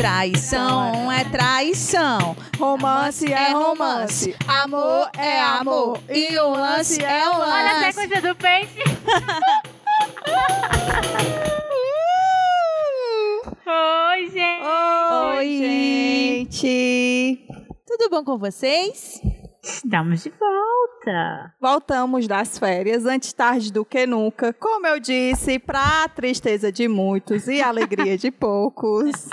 Traição é traição. Romance é romance. Amor é amor. E o lance é o Olha a lance. sequência do peixe. Oi, gente. Oi, gente. Tudo bom com vocês? Estamos de volta. Voltamos das férias, antes tarde do que nunca. Como eu disse, pra tristeza de muitos e alegria de poucos.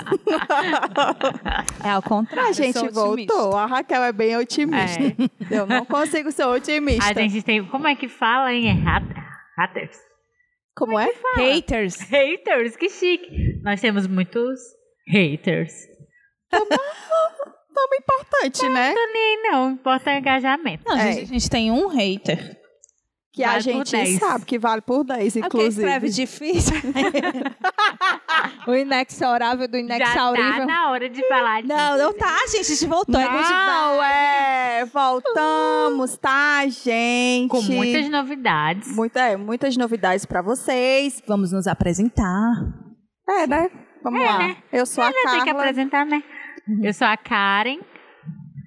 É ao contrário. A gente voltou. A Raquel é bem otimista. Eu não consigo ser otimista. A gente tem. Como é que fala, hein? É hat- haters. Como é? Haters. Haters, que chique. Nós temos muitos haters. Tão importante, né? Não tô nem não. Importa o engajamento. Não, É. gente, a gente tem um hater. Que a Vale por gente 10. sabe que vale por 10, É porque escreve inclusive. difícil. o inexorável do Já inexaurível. tá na hora de falar disso. Não, não tá, gente. A gente voltou. é Não, vibe. é. Voltamos, tá, gente? Com muitas novidades. Muita- é, muitas novidades pra vocês. Vamos nos apresentar. É, né? Vamos É, lá. né? Eu sou a Ainda tem que Carla. apresentar, né? Eu sou a Karen.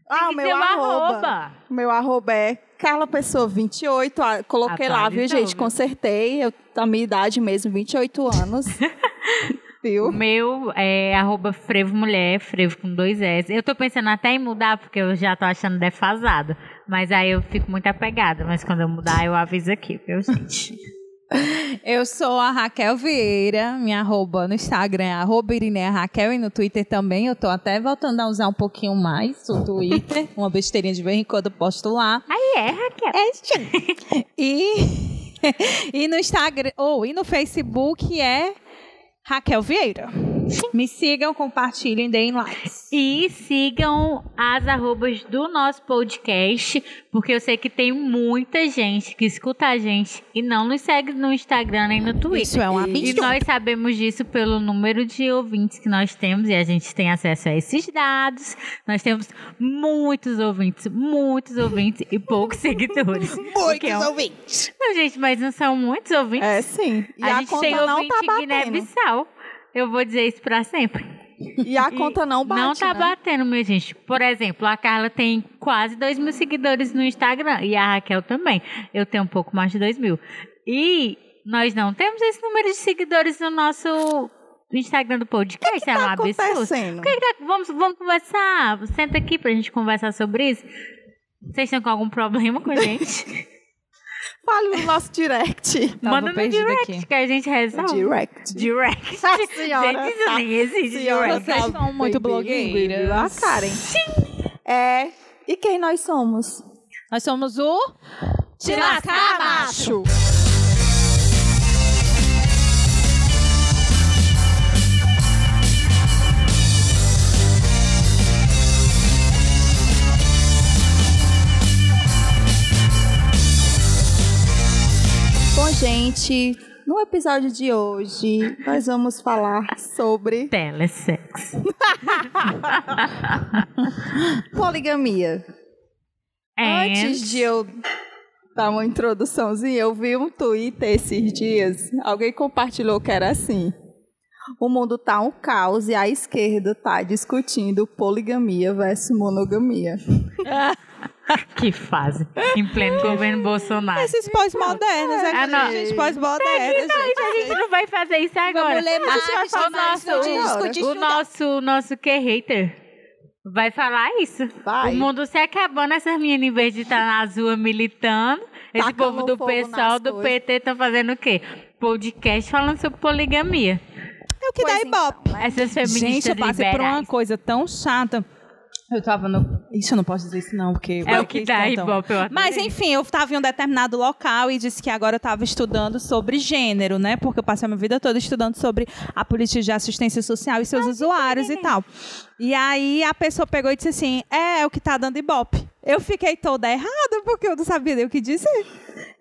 Ah, o meu arroba. arroba. O meu arroba é Carla Pessoa 28. Ah, Coloquei lá, viu, gente? Consertei. Eu, a minha idade mesmo, 28 anos. O viu? meu é arroba frevo mulher, frevo com dois S. Eu tô pensando até em mudar, porque eu já tô achando defasado. Mas aí eu fico muito apegada. Mas quando eu mudar, eu aviso aqui, viu, gente? Eu sou a Raquel Vieira, minha arroba no Instagram é arroba Irineia Raquel e no Twitter também. Eu tô até voltando a usar um pouquinho mais o Twitter, uma besteirinha de vez em quando eu posto lá. Aí é, Raquel. É. E, e no Instagram, ou e no Facebook é Raquel Vieira. Me sigam, compartilhem, deem likes. E sigam as arrobas do nosso podcast, porque eu sei que tem muita gente que escuta a gente e não nos segue no Instagram nem no Twitter. Isso é um E E absurdo. nós sabemos disso pelo número de ouvintes que nós temos e a gente tem acesso a esses dados. Nós temos muitos ouvintes, muitos ouvintes e poucos seguidores. Que é um- ouvintes. Não, gente, mas não são muitos ouvintes. É, sim. E a, a, gente conta tem não ouvinte tá. Guiné-Bissau. Eu vou dizer isso pra sempre. E a E conta não bate, Não tá né? batendo, minha gente. Por exemplo, a Carla tem quase 2 mil seguidores no Instagram. E a Raquel também. Eu tenho um pouco mais de 2 mil. E nós não temos esse número de seguidores no nosso Instagram do podcast. é um Tá absurdo. acontecendo. Que que tá- vamos, vamos conversar. Senta aqui pra gente conversar sobre isso. Vocês estão com algum problema com a gente? Fale no nosso direct. Tava Manda no direct aqui. que a gente resolve. Direct. Direct. Senhora gente, isso tá- nem existe. senhora direct. Vocês tá são muito blogueiras. bilíngue, viu? A Karen. É. E quem nós somos? Nós somos o Lascar Macho. Gente, no episódio de hoje, nós vamos falar sobre Telesex. poligamia. É. Antes de eu dar uma introduçãozinha, eu vi um Twitter esses dias. Alguém compartilhou que era assim. O mundo tá um caos e a esquerda tá discutindo poligamia versus monogamia. Que fase. Em pleno governo Bolsonaro. Esses pós-modernos, é Ah, não. gente pós-modernos, a gente não vai fazer isso agora. Vamos ler mais, o mais, nosso, discutir, o nosso, nosso que hater vai falar isso. Vai. O mundo se acabando, essas meninas, em vez de estar nas ruas militando, esse Tacando povo do pessoal do coisas. PT estão fazendo o quê? Podcast falando sobre poligamia. É o que Pois dá ibope. Essas feministas Gente, eu passei por uma liberais. coisa tão chata. Eu tava no. Isso eu não posso dizer isso, não, porque. É o que dá ibope, eu. Mas enfim, eu estava em um determinado local e disse que agora eu estava estudando sobre gênero, né? Porque eu passei a minha vida toda estudando sobre a política de assistência social e seus usuários e tal. E aí a pessoa pegou e disse assim: é, é o que tá dando ibope. Eu fiquei toda errada porque eu não sabia nem o que dizer.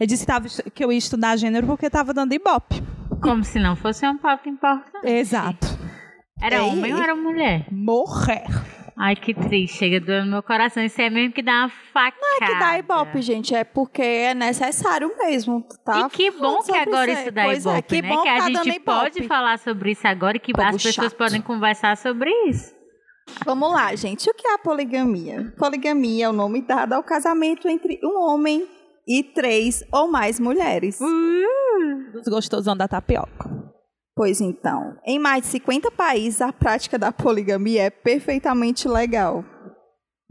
Eu disse que, tava, que eu ia estudar gênero porque estava dando ibope. Como se não fosse uma pauta importante. Exato. Era Ei. homem ou era mulher? Morrer. Ai, que triste. Chega doendo no meu coração. Isso é mesmo que dá uma facada. Não é que dá ibope, gente, é porque é necessário mesmo, tá? E que bom que agora isso. isso dá Pois ibope, é, que né? bom que a tá gente dando ibope. pode falar sobre isso agora e que Povo as pessoas chato. podem conversar sobre isso. Vamos lá, gente. O que é a poligamia? Poligamia é o nome dado ao casamento entre um homem e três ou mais mulheres. Dos gostosão da tapioca. Pois então, em mais de 50 países, a prática da poligamia é perfeitamente legal.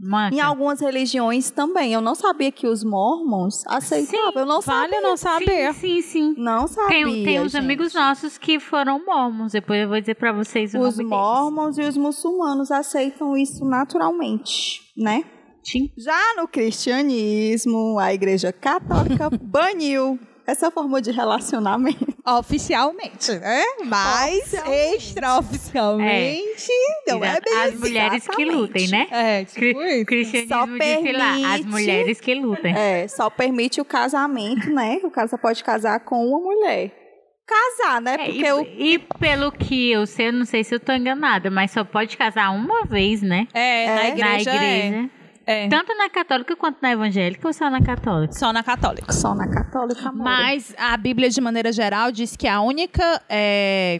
Manca. Em algumas religiões também. Eu não sabia que os mormons aceitavam. Eu não Vale sabia. não saber. Sim, sim, sim. Não sabia. Tem, tem uns gente. amigos nossos que foram mormons. Depois eu vou dizer pra vocês o Os nome mormons e os muçulmanos aceitam isso naturalmente, né? deles. Sim. Já no cristianismo, a Igreja Católica baniu essa forma de relacionamento. Oficialmente, né? Mas Oficialmente. extraoficialmente, não é bem As mulheres que lutem, né? É, Cri- tipo isso. cristianismo Só disse lá, as permite- mulheres que lutem. É, só permite o casamento, né? O cara só pode casar com uma mulher. Casar, né? É, Porque e, o e pelo que eu sei, eu não sei se eu tô enganada, mas só pode casar uma vez, né? É, na É? igreja, na igreja. é. É. Tanto na católica quanto na evangélica ou só na católica? Só na católica. só na católica, amor. Mas a Bíblia, de maneira geral, diz que a única, é,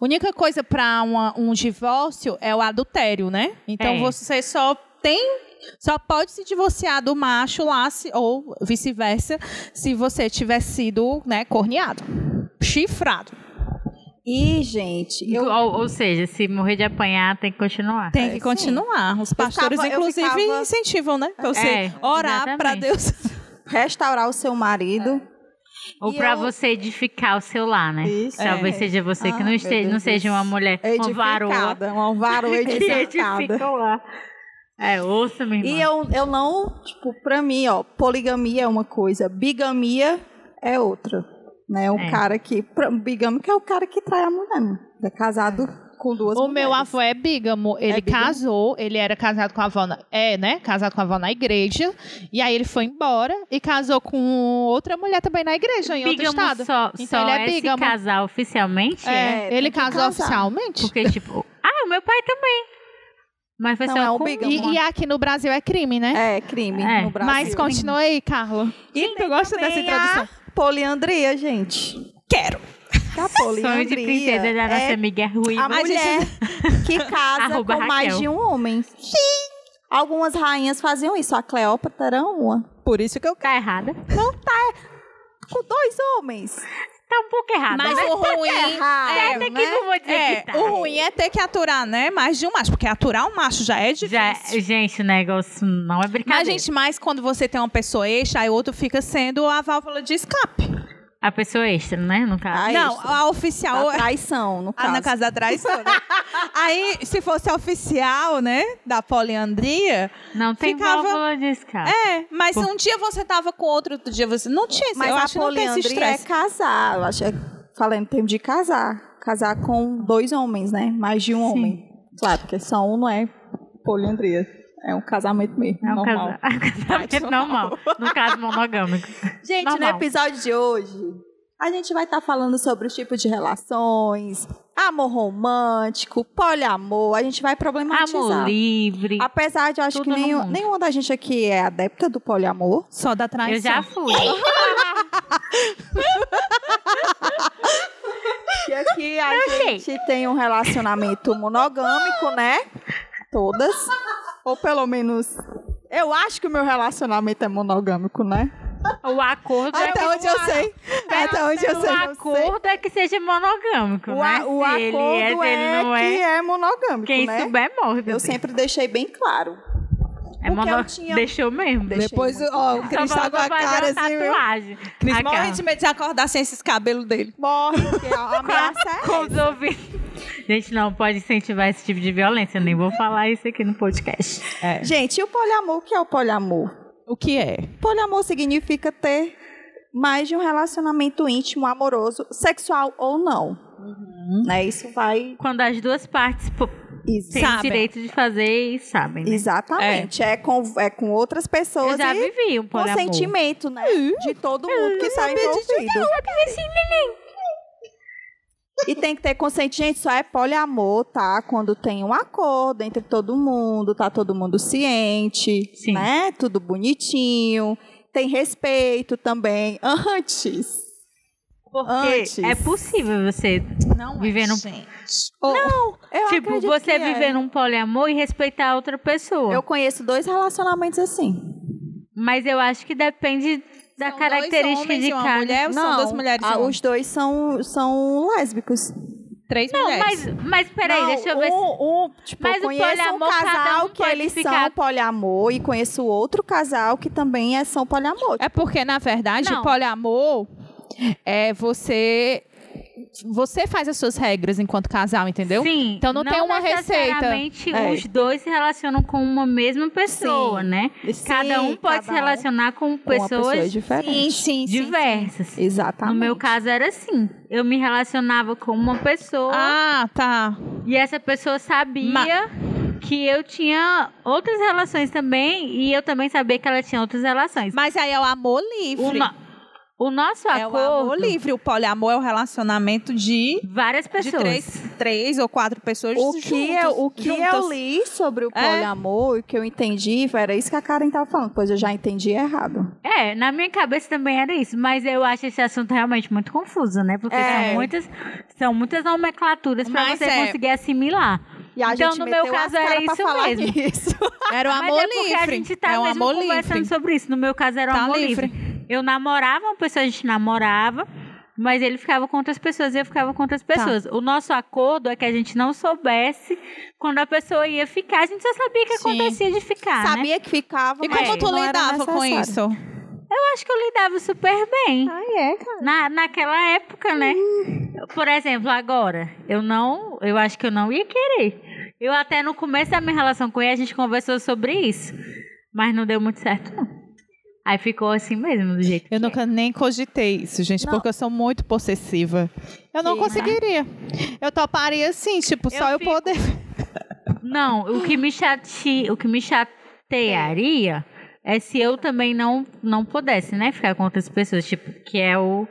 única coisa para um divórcio é o adultério, né? Então É. você só tem. Só pode se divorciar do macho lá, se- ou vice-versa, se você tiver sido né, corneado, chifrado. E, gente, eu Ou, ou seja, se morrer de apanhar, tem que continuar. Tem É, que sim. continuar. Os pastores, ficava- inclusive, ficava- incentivam, né? Pra você É, orar para Deus. restaurar o seu marido. Ou E pra eu- você edificar o seu lar, né? Isso. Talvez É. seja você que Ah, não, meu esteja, não seja uma mulher, uma varoa. Uma varoa que edificada. É, ouça, minha irmã. E eu, eu não, tipo, pra mim, ó, poligamia é uma coisa, bigamia é outra. Né? Um É. cara que. pra- Bigâmico é o cara que trai a mulher, né? É casado com duas O mulheres. meu avô é bígamo. Ele bígamo? casou, ele era casado com a avó. Na, é, né? Casado com a avó na igreja. E aí ele foi embora e casou com outra mulher também na igreja, em outro estado. só, Então só ele é é, se bígamo. casar oficialmente? É, É, ele que casou casar. oficialmente. Porque, tipo... Ah, o meu pai também. Mas foi Não, só é um com. E, e aqui no Brasil é crime, né? É, crime É, no Brasil. Mas continua aí, Carla. E tu gosta dessa introdução? A poliandria, gente. Quero. Que a Sonho de poliandria princesa da nossa é amiga Ruiva. a mulher que casa com mais de um homem. Sim. Algumas rainhas faziam isso. A Cleópatra era uma. Por isso que eu Tá errada. Com dois homens. Tá um pouco errada. Mas né? o ruim errado, é, que né? não vou dizer é, tá. o ruim é ter que aturar, né? Mais de um macho, porque aturar um macho já é difícil. Já, gente, o negócio não é Mas, brincadeira. gente, mais quando você tem uma pessoa extra, aí o outro fica sendo a válvula de escape. A pessoa extra, né? No caso. A não, extra. a oficial. A traição, no Ah, caso. na casa da traição, né? Aí, se fosse oficial, né, da poliandria, Não tem ficava- válvula de escape. é, mas um dia você tava com outro, outro dia você não tinha, Mas eu a acho que não tem esse poliandria é casar. Eu acho, é, falando em termos de casar. Casar com dois homens, né? Mais de um Sim. homem. Claro, porque só um não é poliandria. É um casamento mesmo, É um normal. casa- casamento normal. No caso monogâmico. Gente, no Normal. episódio de hoje, a gente vai estar falando sobre os tipos de relações, amor romântico, poliamor. A gente vai problematizar. Amor livre. Apesar de eu acho que no nenhum, nenhuma da gente aqui é adepta do poliamor. Só da traição. Eu já fui. E aqui a Eu sei. gente tem um relacionamento monogâmico, né? Todas. Ou pelo menos. Eu acho que o meu relacionamento é monogâmico, né? O acordo é Até onde eu sei. Até onde eu o sei. sei. acordo é que seja monogâmico, O, né? o Se ele acordo é, é, ele não que é. é monogâmico, Quem né? souber morre. Eu sempre deixei bem claro. É porque mono... eu tinha- Deixou mesmo. Deixei Depois, muito ó, o. Cris tá com a cara assim, tatuagem. Cris Aquela. morre de medo de acordar sem esses cabelos dele. Morre, porque a ameaça é Com os ouvidos. Gente, não pode incentivar esse tipo de violência. Eu nem vou falar isso aqui no podcast. É. Gente, e o poliamor? O que é o poliamor? O que é? Poliamor significa ter mais de um relacionamento íntimo, amoroso, sexual ou não. Né? Isso vai. Quando as duas partes o Sabem. direito de fazer e sabem. Né? Exatamente. É. com, é com outras pessoas Eu já vivi um poliamor. consentimento, né? De todo mundo que está envolvido. assim, E tem que ter consciente, gente, só é poliamor, tá? Quando tem um acordo entre todo mundo, tá todo mundo ciente, Sim. né? Tudo bonitinho. Tem respeito também. Antes. Porque Antes. é possível você Não Viver é, num- gente. Ou- Eu Tipo, você que é. viver num poliamor e respeitar a outra pessoa. Eu conheço dois relacionamentos assim. Mas eu acho que depende da São característica de uma cada. mulher, ou são duas mulheres ah, um os dois são, são lésbicos. Três Não, mulheres. mas, mas peraí, Não, deixa eu ver. se- um, um, tipo, Mas eu o conheço um casal um que eles ficar- são poliamor e conheço outro casal que também é, são poliamor. É porque, na verdade, Não. o poliamor é você. Você faz as suas regras enquanto casal, entendeu? Sim, Então não tem uma receita. É. os dois se relacionam com uma mesma pessoa, Sim. né? Sim, cada um pode se cada um relacionar com com uma pessoa pessoas diferente. sim, diversas. Exatamente. No meu caso era assim. Eu me relacionava com uma pessoa Ah, tá. e essa pessoa sabia Ma- que eu tinha outras relações também e eu também sabia que ela tinha outras relações. Mas aí é o amor livre. No- o nosso É o acordo, amor livre. O poliamor é o relacionamento de, várias de pessoas. três, três ou quatro pessoas O juntos, que, eu, o que eu juntas. li sobre o É. poliamor e o que eu entendi, era isso que a Karen estava falando, pois eu já entendi errado. É, na minha cabeça também era isso, mas eu acho esse assunto realmente muito confuso, né? Porque É. são muitas são muitas nomenclaturas para Mas você é. conseguir assimilar. E a Então, gente no meu caso, era isso mesmo. nisso. Era o Mas amor é porque livre. a gente tá é o mesmo amor conversando livre. sobre isso. No meu caso era o Tá amor livre. livre. Eu namorava uma pessoa, a gente namorava, mas ele ficava com outras pessoas e eu ficava com Tá. outras pessoas. O nosso acordo é que a gente não soubesse quando a pessoa ia ficar. A gente só sabia que Sim. acontecia de ficar, né? Sabia que ficava, E mas como tu lidava com isso? Eu acho que eu lidava super bem. Ah, é, cara. Na, naquela época, né? Por exemplo, agora, eu não. Eu acho que eu não ia querer. Eu até no começo da minha relação com ele, a gente conversou sobre isso. Mas não deu muito certo, não. Aí ficou assim mesmo, do jeito Eu que é. nunca nem cogitei isso, gente, Não. porque eu sou muito possessiva. Eu não Que- conseguiria. Eu toparia assim, tipo, só Eu eu fico- poder. Não, o que me chate... o que me chatearia é se eu também não não pudesse, né, ficar com outras pessoas, tipo, que é o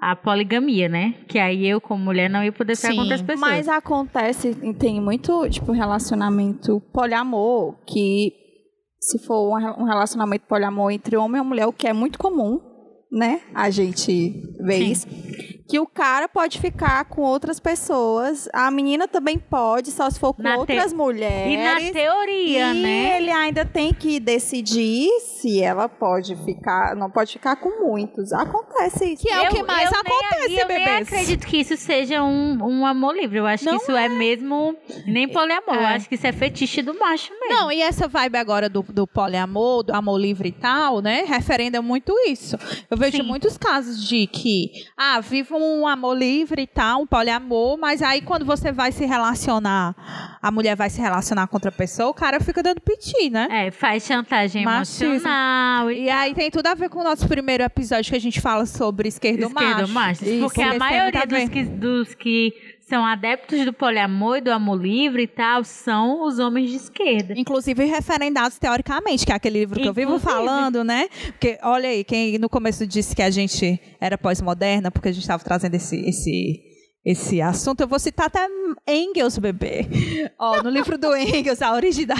a poligamia, né? Que aí eu como mulher não ia poder ficar Sim, com outras pessoas. Mas acontece, tem muito, tipo, relacionamento poliamor, que se for um re- relacionamento poliamor entre homem e mulher, o que é muito comum, né? A gente vê Sim. isso. Que o cara pode ficar com outras pessoas, a menina também pode, só se for com Na te- outras e mulheres. na teoria, e né? ele ainda tem que decidir se ela pode ficar, não pode ficar com muitos. Acontece isso. Que é o Eu- que mais eu nem- acontece, e eu nem bebês. acredito que isso seja um, um amor livre. Eu acho Não que isso é, mesmo nem poliamor. Eu É. acho que isso é fetiche do macho mesmo. Não, e essa vibe agora do, do poliamor, do amor livre e tal, né? Referenda muito isso. Eu vejo Sim. muitos casos de que, ah, vivo um amor livre e tal, um poliamor, mas aí quando você vai se relacionar, a mulher vai se relacionar com outra pessoa, o cara fica dando piti, né? É, faz chantagem Machismo. emocional e E aí tem tudo a ver com o nosso primeiro episódio que a gente fala sobre esquerdo, esquerdo macho. Isso, porque a tem maioria dos que, dos que são adeptos do poliamor e do amor livre e tal são os homens de esquerda. Inclusive referendados teoricamente, que é aquele livro que eu vivo Inclusive. falando, né? Porque, olha aí, quem no começo disse que a gente era pós-moderna, porque a gente estava trazendo esse, esse, esse assunto, eu vou citar até Engels, bebê. Ó, no livro do Engels, A Origem da,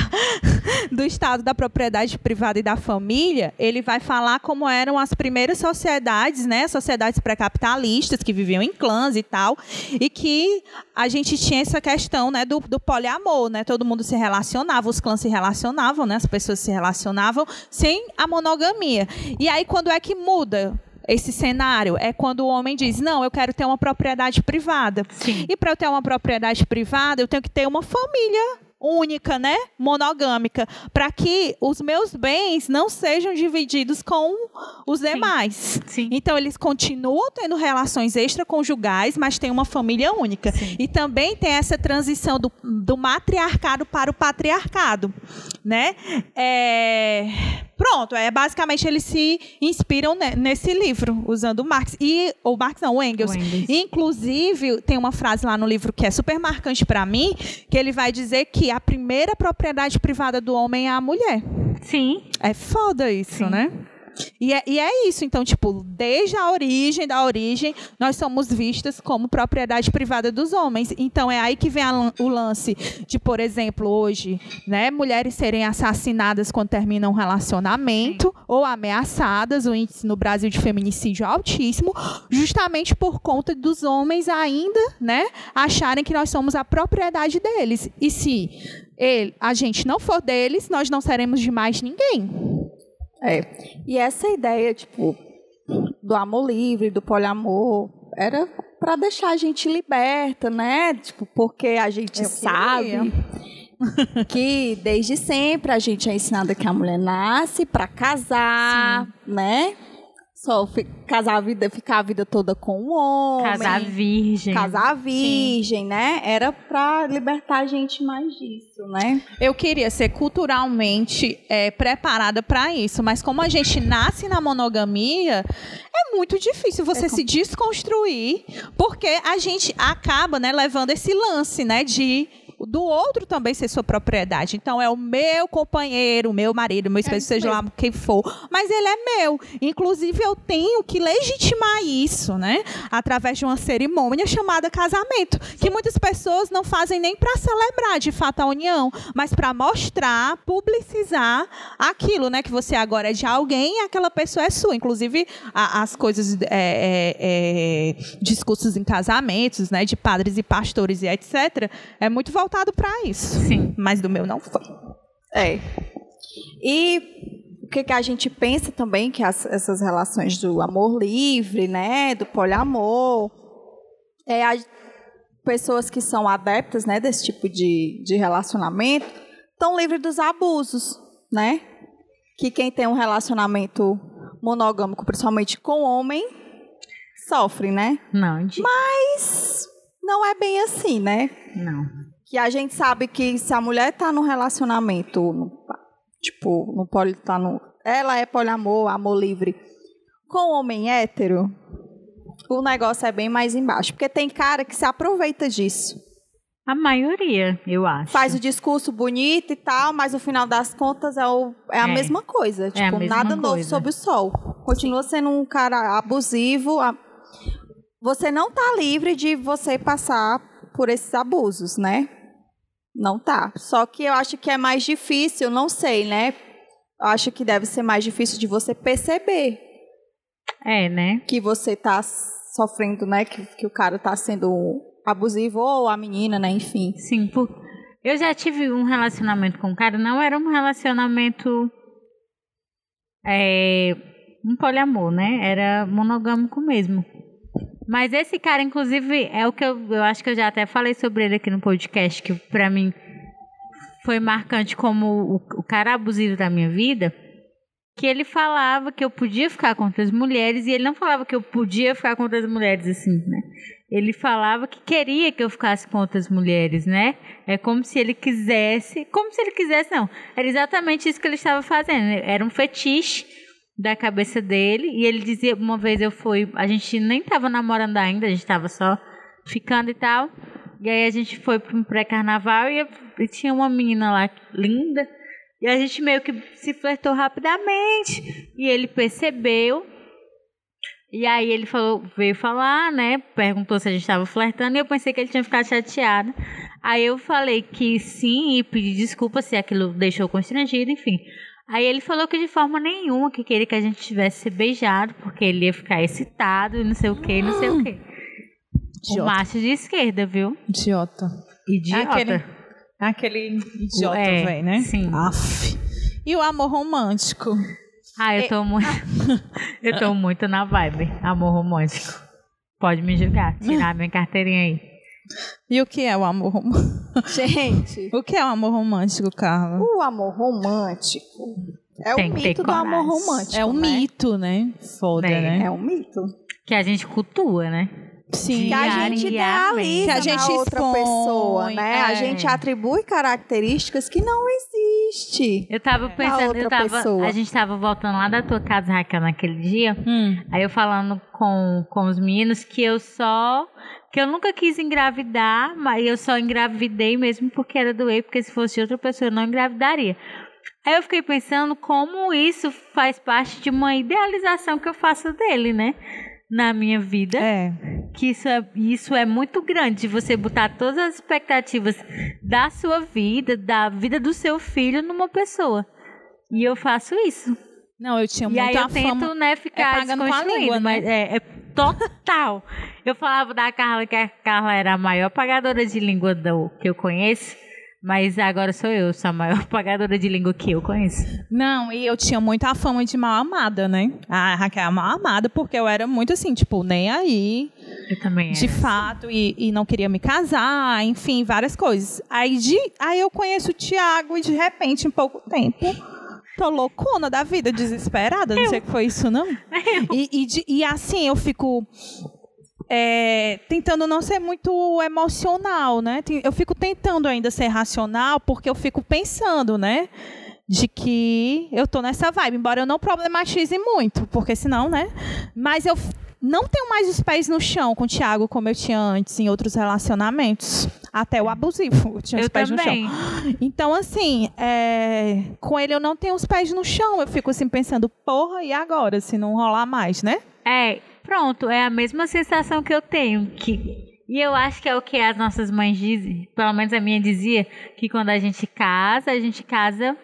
do Estado da Propriedade Privada e da Família, ele vai falar como eram as primeiras sociedades, né? Sociedades pré-capitalistas que viviam em clãs e tal, e que a gente tinha essa questão, né, do, do poliamor, né? Todo mundo se relacionava, os clãs se relacionavam, né? As pessoas se relacionavam sem a monogamia. E aí quando é que muda? Esse cenário é quando o homem diz: Não, eu quero ter uma propriedade privada. Sim. E para eu ter uma propriedade privada, eu tenho que ter uma família única, né? Monogâmica, para que os meus bens não sejam divididos com os demais. Sim. Então eles continuam tendo relações extraconjugais, mas tem uma família única. Sim. E também tem essa transição do, do matriarcado para o patriarcado, né? É, Pronto, é basicamente eles se inspiram ne- nesse livro, usando o Marx e o Marx não, o Engels. O Engels. Inclusive, tem uma frase lá no livro que é super marcante para mim, que ele vai dizer que a primeira propriedade privada do homem é a mulher. Sim. É foda isso, Sim. né? E é, e é isso, então, tipo, desde a origem da origem, nós somos vistas como propriedade privada dos homens. Então, é aí que vem a, o lance de, por exemplo, hoje, né, mulheres serem assassinadas quando terminam um relacionamento ou ameaçadas, o índice no Brasil de feminicídio é altíssimo, justamente por conta dos homens ainda, né, acharem que nós somos a propriedade deles. E se ele, a gente não for deles, nós não seremos de mais ninguém. É. E essa ideia, tipo, do amor livre, do poliamor, era para deixar a gente liberta, né? Tipo, porque a gente Eu sabe que desde sempre a gente é ensinada que a mulher nasce para casar, Sim. né? Só casar a vida, ficar a vida toda com o homem. Casar virgem. Casar virgem, Sim. né? Era para libertar a gente mais disso, né? Eu queria ser culturalmente é, preparada para isso, mas como a gente nasce na monogamia, é muito difícil você é se desconstruir, porque a gente acaba, né, levando esse lance, né, de do outro também ser sua propriedade. Então é o meu companheiro, o meu marido, meu esposo, é seja lá quem for, mas ele é meu. Inclusive eu tenho que legitimar isso, né? Através de uma cerimônia chamada casamento, que muitas pessoas não fazem nem para celebrar de fato a união, mas para mostrar, publicizar aquilo, né? Que você agora é de alguém e aquela pessoa é sua. Inclusive a, as coisas, é, é, é, discursos em casamentos, né? De padres e pastores e etc. É muito voltado para isso. Sim. Mas do meu não foi. É. E o que, que a gente pensa também que as, essas relações do amor livre, né, do poliamor, é a, pessoas que são adeptas, né, desse tipo de, de relacionamento, estão livres dos abusos, né? Que quem tem um relacionamento monogâmico, principalmente com homem, sofre, né? Não. De... Mas não é bem assim, né? Não que a gente sabe que se a mulher está no relacionamento, no, tipo, no poli, tá no, ela é poliamor, amor livre, com homem hétero, o negócio é bem mais embaixo. Porque tem cara que se aproveita disso. A maioria, eu acho. Faz o discurso bonito e tal, mas no final das contas é, o, é a é. mesma coisa. Tipo, mesma nada coisa. novo sob o sol. Continua sendo um cara abusivo. Você não está livre de você passar por esses abusos, né? Não tá. Só que eu acho que é mais difícil, não sei, né? Eu acho que deve ser mais difícil de você perceber. É, né? Que você tá sofrendo, né? Que, que o cara tá sendo abusivo ou a menina, né? Enfim. Sim, por... eu já tive um relacionamento com um cara, não era um relacionamento. É, um poliamor, né? Era monogâmico mesmo. Mas esse cara, inclusive, é o que eu, eu acho que eu já até falei sobre ele aqui no podcast, que para mim foi marcante como o, o, cara abusivo da minha vida, que ele falava que eu podia ficar com outras mulheres, e ele não falava que eu podia ficar com outras mulheres, assim, né? Ele falava que queria que eu ficasse com outras mulheres, né? É como se ele quisesse, como se ele quisesse, não. Era exatamente isso que ele estava fazendo. Era um fetiche da cabeça dele. E ele dizia, uma vez eu fui, a gente nem tava namorando ainda, a gente tava só ficando e tal. E aí a gente foi para um pré-carnaval e, e, tinha uma menina lá linda. E a gente meio que se flertou rapidamente. E ele percebeu. E aí ele falou, veio falar, né? Perguntou se a gente estava flertando e eu pensei que ele tinha ficado chateado. Aí eu falei que sim e pedi desculpa se aquilo deixou constrangido, enfim. Aí ele falou que de forma nenhuma que queria que a gente tivesse beijado, porque ele ia ficar excitado e não sei o que, não sei o que. O macho de esquerda, viu? Idiota. Idiota. Aquele, aquele idiota, é, velho, né? Sim. Aff. E o amor romântico? Ah, eu tô é... muito. eu tô muito na vibe. Amor romântico. Pode me julgar, tirar minha carteirinha aí. E o que é o amor romântico? Gente. o que é o amor romântico, Carla? O amor romântico é Tem o mito do amor romântico. É um né? mito, né? Foda, é. né? É um mito. Que a gente cultua, né? Sim, que a gente idealiza que a gente na outra expõe, pessoa, né? É. A gente atribui características que não existem. Eu tava pensando, eu tava, pessoa. a gente tava voltando lá da tua casa, Raquel, naquele dia. Hum. Aí eu falando com, com os meninos que eu só que eu nunca quis engravidar, mas eu só engravidei mesmo porque era doer, porque se fosse outra pessoa eu não engravidaria. Aí eu fiquei pensando como isso faz parte de uma idealização que eu faço dele, né? Na minha vida. É. Que isso é, isso é muito grande, você botar todas as expectativas da sua vida, da vida do seu filho numa pessoa. E eu faço isso. Não, eu tinha E muita aí eu tento, fama. né, ficar pagando com a língua, né? mas é, é total. eu falava da Carla que a Carla era a maior pagadora de língua do, que eu conheço, mas agora sou eu, sou a maior pagadora de língua que eu conheço. Não, e eu tinha muita fama de mal amada, né? A Raquel é mal amada porque eu era muito assim, tipo, nem aí, Eu também de era. fato, e, e não queria me casar, enfim, várias coisas. Aí, de, aí eu conheço o Tiago e de repente, em pouco tempo, tô loucona da vida, desesperada, não sei o que foi isso, não. E, e, e assim, eu fico é, tentando não ser muito emocional, né? Eu fico tentando ainda ser racional, porque eu fico pensando, né? De que eu tô nessa vibe, embora eu não problematize muito, porque senão, né? Mas eu não tenho mais os pés no chão com o Thiago como eu tinha antes em outros relacionamentos. Até o abusivo, eu tinha os Eu pés no chão. também. Então, assim, é, com ele eu não tenho os pés no chão. Eu fico assim pensando, porra, e agora, se não rolar mais, né? É, pronto, é a mesma sensação que eu tenho. Que, e eu acho que é o que as nossas mães dizem, pelo menos a minha dizia, que quando a gente casa, a gente casa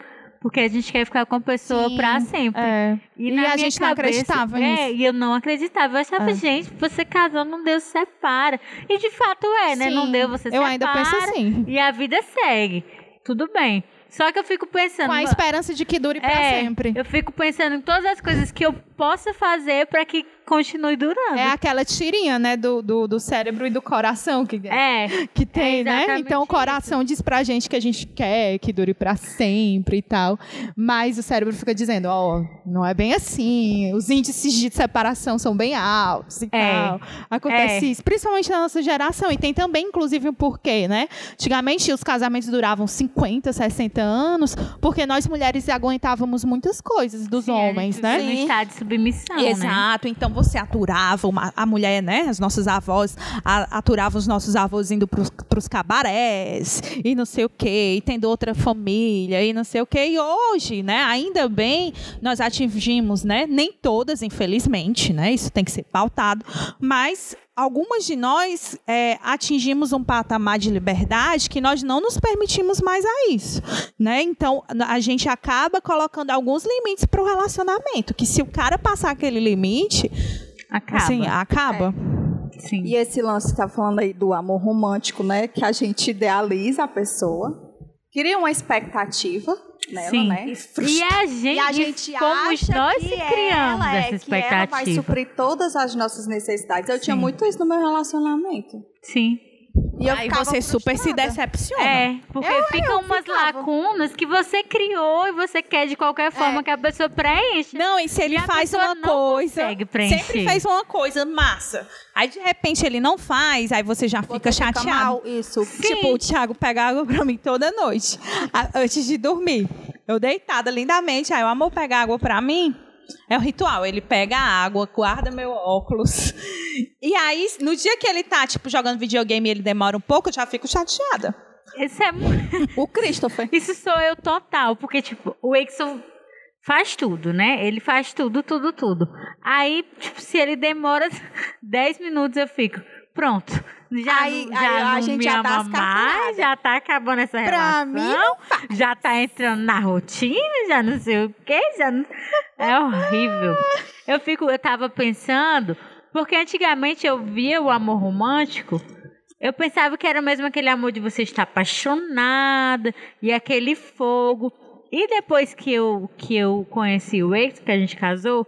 porque a gente quer ficar com a pessoa Sim, pra sempre. É. E, E a gente não cabeça- acreditava É, nisso. e eu não acreditava. Eu achava, É. gente, você casou, não deu, separa. E de fato é, né? Não Sim, deu, você Eu separa. ainda penso assim. E a vida segue. Tudo bem. Só que eu fico pensando. Com a esperança de que dure pra é, sempre. Eu fico pensando em todas as coisas que eu posso fazer pra que continue durando. É aquela tirinha, né, do, do, do cérebro e do coração que, É, que tem, é né? Então o coração diz pra gente que a gente quer que dure pra sempre e tal. Mas o cérebro fica dizendo, ó, não é bem assim. Os índices de separação são bem altos e É. tal. Acontece É. isso, principalmente na nossa geração. E tem também, inclusive, um porquê, né? Antigamente os casamentos duravam 50, 60 anos, porque nós mulheres aguentávamos muitas coisas dos sim, homens, né? No estado de submissão, né? Exato, então você aturava uma- a mulher, né? As nossas avós a- aturavam os nossos avós indo pros, pros cabarés e não sei o quê, e tendo outra família e não sei o quê. E hoje, né? Ainda bem, nós atingimos, né? Nem todas, infelizmente, né? Isso tem que ser pautado, mas algumas de nós é, atingimos um patamar de liberdade que nós não nos permitimos mais a isso, né? Então a gente acaba colocando alguns limites para o relacionamento, que se o cara passar aquele limite, Acaba. assim, acaba. Sim. E esse lance que tá falando aí do amor romântico, né? Que a gente idealiza a pessoa, cria uma expectativa nela, Sim. né? E a gente, E a gente fomos acha nós que criamos ela, é, essa que ela vai expectativa. suprir todas as nossas necessidades. Eu tinha Sim. muito isso no meu relacionamento. Sim. E eu Aí você super se frustrada. decepciona. É, porque Eu- ficam eu umas ficava. lacunas que você criou e você quer de qualquer forma que a pessoa preencha. Não, e se ele E faz uma não coisa, consegue preencher. sempre fez uma coisa massa. Aí de repente ele não faz, aí você já fica Você chateado. mal, isso. Tipo, o Thiago pega água pra mim toda noite, antes de dormir. Eu deitada lindamente, aí o amor pega água pra mim. É o ritual, ele pega a água, guarda meu óculos. E aí, no dia que ele tá, tipo, jogando videogame e ele demora um pouco, eu já fico chateada. Isso é O Christopher. Isso sou eu total, porque, tipo, o Exxon faz tudo, né? Ele faz tudo, tudo, tudo. Aí, tipo, se ele demora 10 minutos, eu fico, pronto. Já, Aí- não, já aí a não gente me já ama dá as mais, já tá acabando essa Pra relação. mim, Já tá entrando na rotina, já não sei o quê, já não... É horrível. Eu fico, eu tava pensando, porque antigamente eu via o amor romântico, eu pensava que era mesmo aquele amor de você estar apaixonada e aquele fogo. E depois que eu, que eu conheci o ex, que a gente casou,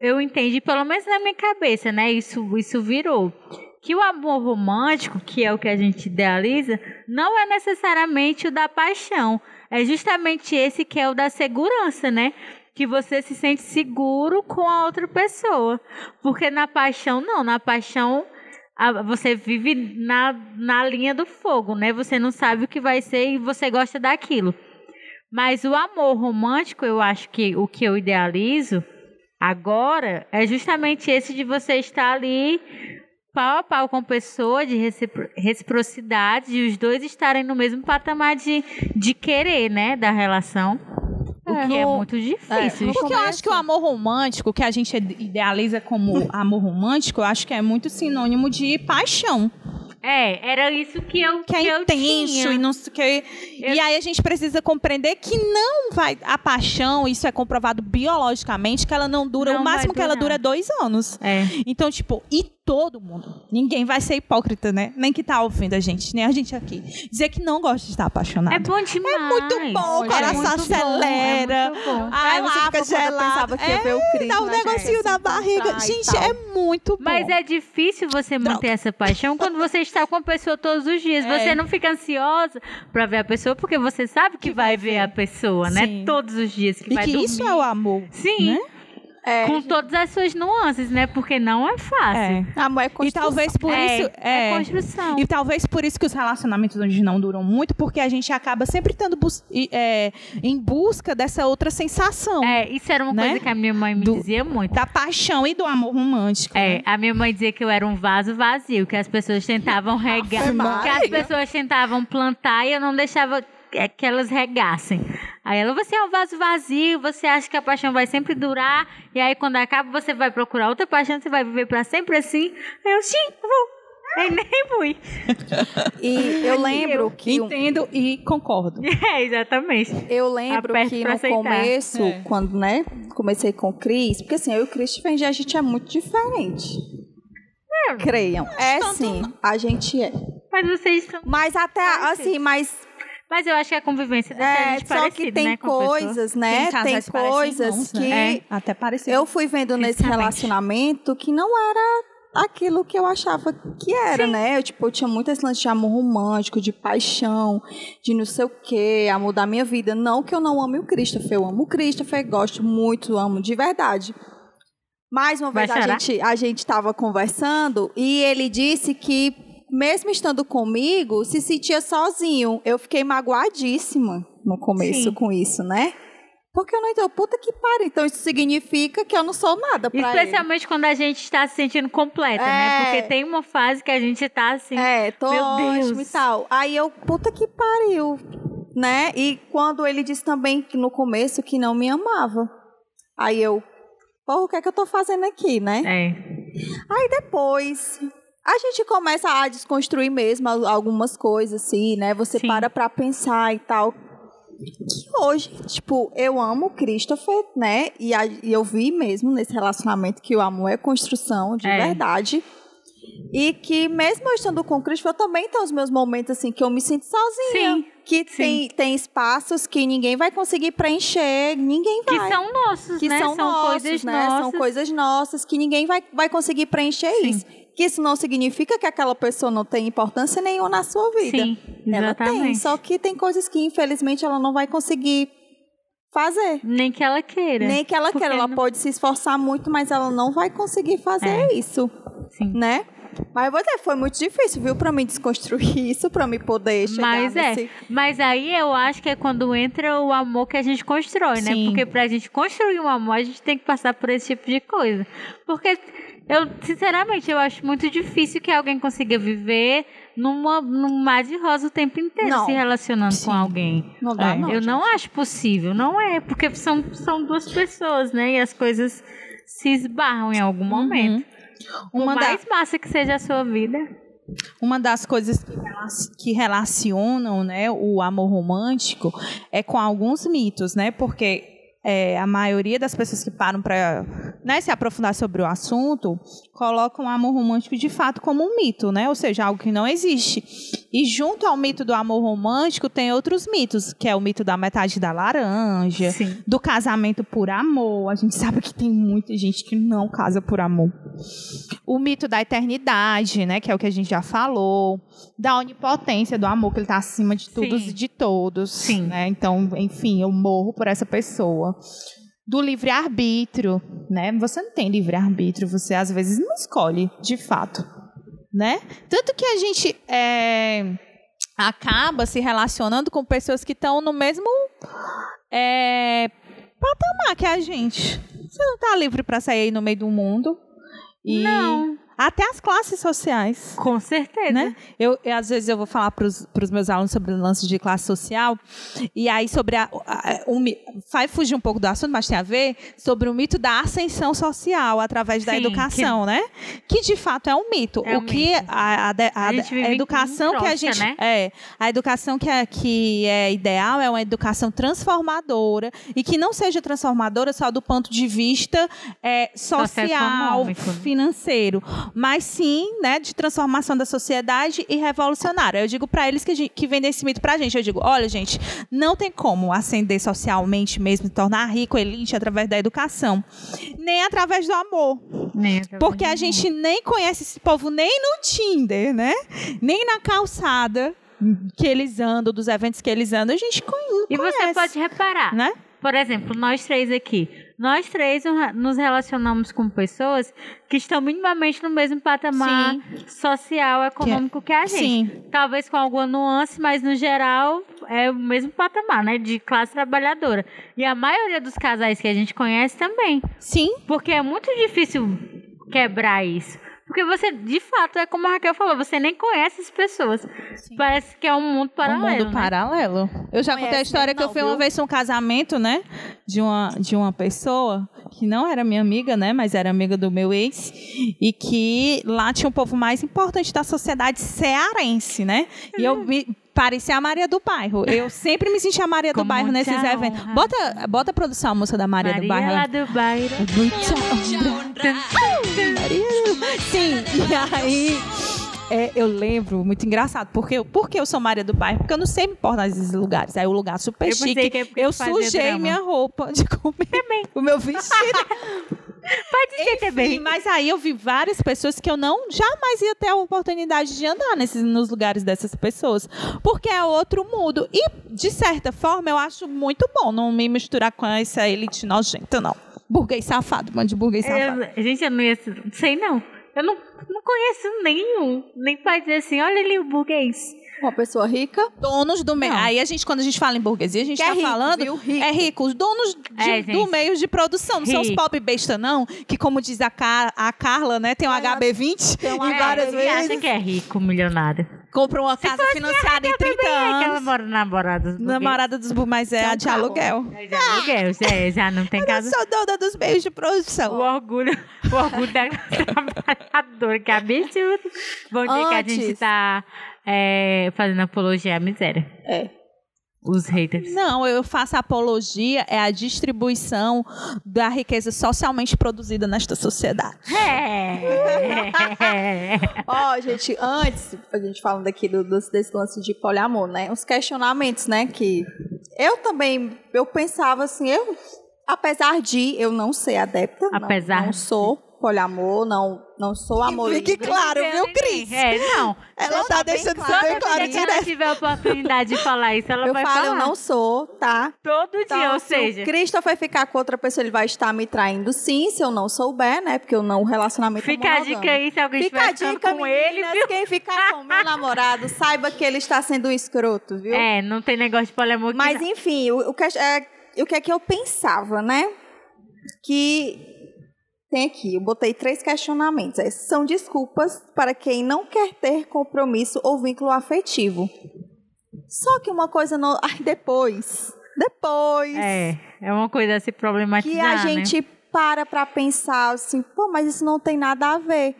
eu entendi, pelo menos na minha cabeça, né? Isso, isso virou. Que o amor romântico, que é o que a gente idealiza, não é necessariamente o da paixão. É justamente esse que é o da segurança, né? Que você se sente seguro com a outra pessoa. Porque na paixão, não. Na paixão, você vive na, na linha do fogo, né? Você não sabe o que vai ser e você gosta daquilo. Mas o amor romântico, eu acho que o que eu idealizo agora é justamente esse de você estar ali pau a pau com a pessoa, de recipro- reciprocidade, de os dois estarem no mesmo patamar de, de querer, né, da relação. O que é muito difícil. no Porque eu acho que o amor romântico, que a gente idealiza como amor romântico, eu acho que é muito sinônimo de paixão. É, era isso que eu Que é eu intenso tinha. e não sei o que. Eu- E aí a gente precisa compreender que não vai. A paixão, isso é comprovado biologicamente, que ela não dura. Não o máximo que ela dura é dois anos. É. Então, tipo, e todo mundo. Ninguém vai ser hipócrita, né? Nem que tá ouvindo a gente, nem a gente aqui. Dizer que não gosta de estar apaixonado. É bom demais. É muito bom, o É coração bom, acelera. É muito bom. Ai, Ela você fica gelado. que ver o dá um na negocinho na barriga. Gente, é muito bom. Mas é difícil você manter essa paixão quando você está com a pessoa todos os dias. É. Você não fica ansiosa pra ver a pessoa, porque você sabe que, vai ver a pessoa, né? Sim. Todos os dias que E vai que dormir. isso é o amor. Sim, né? É, com todas as suas nuances, né? Porque não é fácil. É. amor é E construção. talvez por é, isso. é construção. E talvez por isso que os relacionamentos hoje não duram muito, porque a gente acaba sempre estando bus- e, é, em busca dessa outra sensação. É, isso era uma Né? coisa que a minha mãe me Do- dizia muito. Da paixão e do amor romântico. É, né? a minha mãe dizia que eu era um vaso vazio, que as pessoas tentavam regar, que as pessoas tentavam plantar e eu não deixava é, que elas regassem. Aí ela, você é um vaso vazio, você acha que a paixão vai sempre durar, e aí quando acaba você vai procurar outra paixão, você vai viver pra sempre assim. Aí eu, sim, eu vou. Aí nem fui. E eu lembro que um- Entendo e concordo. É, exatamente. eu lembro Aperto que no aceitar. começo, É. quando, né, comecei com o Cris, porque assim, eu e o Christopher, a gente é muito diferente. Creiam. É sim, a gente é. Mas vocês são. Mas até, assim, mas Mas eu acho que a convivência deixa a é, gente só que tem né, coisas, né? Tem, coisas irmãos, que né? É, até parecido. eu fui vendo nesse relacionamento que não era aquilo que eu achava que era, né? Eu, tipo, eu tinha muito esse lance de amor romântico, de paixão, de não sei o quê, amor da minha vida. Não que eu não ame o Christopher, eu amo o Christopher, gosto muito, amo de verdade. Mais uma vez a gente a gente estava conversando e ele disse que mesmo estando comigo, se sentia sozinho. Eu fiquei magoadíssima no começo Sim. com isso, né? Porque eu não entendo, puta que pariu. Então isso significa que eu não sou nada pra ele. Especialmente quando a gente está se sentindo completa, né? É. Porque tem uma fase que a gente tá assim. É, tô Meu ótimo Deus. e tal. Aí eu, puta que pariu, né? E quando ele disse também que no começo que não me amava. Aí eu, porra, o que é que eu tô fazendo aqui, né? É. Aí depois a gente começa a desconstruir mesmo al- algumas coisas, assim, né? Você Sim. para pra pensar e tal. Que hoje, tipo, eu amo Christopher, né? E, a- e eu vi mesmo nesse relacionamento que o amor é construção, de É. verdade. E que mesmo eu estando com o Christopher, eu também tenho os meus momentos, assim, que eu me sinto sozinha. Sim. Que sim. tem, tem espaços que ninguém vai conseguir preencher, ninguém Que vai são nossos, que né? são, nossos, coisas né? nossas. São coisas nossas que ninguém vai, vai conseguir preencher Sim. isso. Que isso não significa que aquela pessoa não tem importância nenhuma na sua vida. Sim, ela tem, exatamente. só que tem coisas que infelizmente ela não vai conseguir fazer. Nem que ela queira. Nem que ela queira, ela não- pode se esforçar muito, mas ela não vai conseguir fazer É. isso, Sim. né? Mas vou dizer, foi muito difícil, viu, pra mim desconstruir isso, pra mim poder chegar Mas é, nesse... mas aí eu acho que é quando entra o amor que a gente constrói, né? Sim. Porque pra gente construir um amor, a gente tem que passar por esse tipo de coisa. Porque eu, sinceramente, eu acho muito difícil que alguém consiga viver numa, num mar de rosa o tempo inteiro Não. se relacionando Sim. com alguém. Não dá, É. não. eu não acho possível, não é, porque são, são duas pessoas, né? E as coisas se esbarram em algum momento. Uma, Por da- mais massa que seja a sua vida. uma das coisas que relacionam né, o amor romântico é com alguns mitos, né? Porque é, a maioria das pessoas que param para né, se aprofundar sobre o assunto colocam o amor romântico de fato como um mito, né? Ou seja, algo que não existe. E junto ao mito do amor romântico tem outros mitos, que é o mito da metade da laranja, Sim. do casamento por amor. A gente sabe que tem muita gente que não casa por amor. O mito da eternidade, né, que é o que a gente já falou, da onipotência do amor que ele está acima de tudo Sim. e de todos, Sim. né? Então, enfim, eu morro por essa pessoa. Do livre arbítrio, né? Você não tem livre arbítrio, você às vezes não escolhe, de fato, né? Tanto que a gente é, acaba se relacionando com pessoas que estão no mesmo é, patamar que a gente. Você não tá livre para sair no meio do mundo. E Não. Até as classes sociais. Com certeza. Né? Eu, eu, às vezes eu vou falar para os meus alunos sobre o lance de classe social e aí sobre a, a, um, vai fugir um pouco do assunto, mas tem a ver sobre o mito da ascensão social através da Sim, educação, que- né? Que de fato é um mito. É o um que mito. a, a, a- A educação que a gente né? é a educação que é, que é ideal é uma educação transformadora e que não seja transformadora só do ponto de vista é, social, né? financeiro, mas sim, né, de transformação da sociedade e revolucionária. Eu digo para eles que, gente- que vendem esse mito pra gente, eu digo, olha, gente, não tem como ascender socialmente mesmo, tornar rico, elite através da educação, nem através do amor. Nem através Porque a gente nem conhece esse povo nem no Tinder, né? Nem na calçada que eles andam, dos eventos que eles andam, a gente conhece. E você pode reparar, né? por exemplo, nós três aqui, nós três nos relacionamos com pessoas que estão minimamente no mesmo patamar social, econômico que, a gente. Sim. Talvez com alguma nuance, mas no geral é o mesmo patamar, né? De classe trabalhadora. E a maioria dos casais que a gente conhece também. Sim. Porque é muito difícil quebrar isso. Porque você, de fato, é como a Raquel falou, você nem conhece as pessoas. Parece que é um mundo paralelo. um mundo né? paralelo. Eu já contei a Conhece história mesmo que eu não, fui uma viu? vez num casamento, né? De uma, de uma pessoa que não era minha amiga, né? Mas era amiga do meu ex. E que lá tinha o povo mais importante da sociedade cearense, né? E eu me. Parecia a Maria do Bairro. Eu sempre me senti a Maria do Bairro nesses eventos. honra. Bota, bota a produção, a moça da Maria, do Bairro. lá. do bairro. Muita Sim, e aí é, eu lembro, muito engraçado, porque eu, porque eu sou Maria do Bairro, porque eu não sei me importar nesses lugares. Aí o lugar super Eu chique. que é eu sujei drama. minha roupa de comer o meu vestido. Pode ser Enfim, também. mas aí eu vi várias pessoas que eu não jamais ia ter a oportunidade de andar nesses, nos lugares dessas pessoas. Porque é outro mundo. E, de certa forma, eu acho muito bom não me misturar com essa elite nojenta, não. Burguês safado, mano de burguês safado. Eu, gente, eu não ia. Sei não. Eu não, não conheço nenhum. Nem pra dizer assim, olha ali o burguês. Uma pessoa rica. Donos do meio. Aí a gente, quando a gente fala em burguesia, a gente Que é tá rico, falando. viu? Rico. É rico. Os donos de- É, do meio de produção. Não são os Rico. pobre besta, não. Que, como diz a, Car- a Carla, né? Tem um Ela HB20 tem um e várias Você vezes. acha que é rico, milionário? Compra uma casa financiada em 30 É que ela anos. mora namorada dos. Namorada dos burgueses, mas é é a um de carro. aluguel. É de aluguel, já, já não tem Eu casa. sou dona dos meios de O produção. orgulho, o orgulho da trabalhadora, que é absurdo. Bom dia que a gente tá é, fazendo apologia à miséria. É. Os haters. Não, eu faço apologia, é a distribuição da riqueza socialmente produzida nesta sociedade. É. Ó, gente, antes, a gente falando aqui do, desse lance de poliamor, né? Uns questionamentos, né? Que eu também, eu pensava assim, eu, apesar de eu não ser adepta, não- Apesar não, de. sou poliamor, não, não sou amor Fique livre. claro, viu, Cris? É, não. Ela tá deixando claro. bem claro que ela direto. tiver a oportunidade de falar isso, ela Eu vai falo, falar. eu não sou, tá? Todo dia, Então, ou se seja, o Christopher ficar com outra pessoa, ele vai estar me traindo sim, se eu não souber, né? Porque eu não, o relacionamento é fica a dica aí se alguém Fica a estiver dica, com ele, meninas, viu? quem ficar com meu namorado, saiba que ele está sendo um escroto, viu? É, não tem negócio de poliamor Mas não. enfim, o, o que, é, o que é que eu pensava, né? Que tem aqui, eu botei três questionamentos. É, São desculpas para quem não quer ter compromisso ou vínculo afetivo. Só que uma coisa não. Ai, depois. Depois. É, é uma coisa a se problematizar, que a né? gente para pra pensar assim, pô, mas isso não tem nada a ver.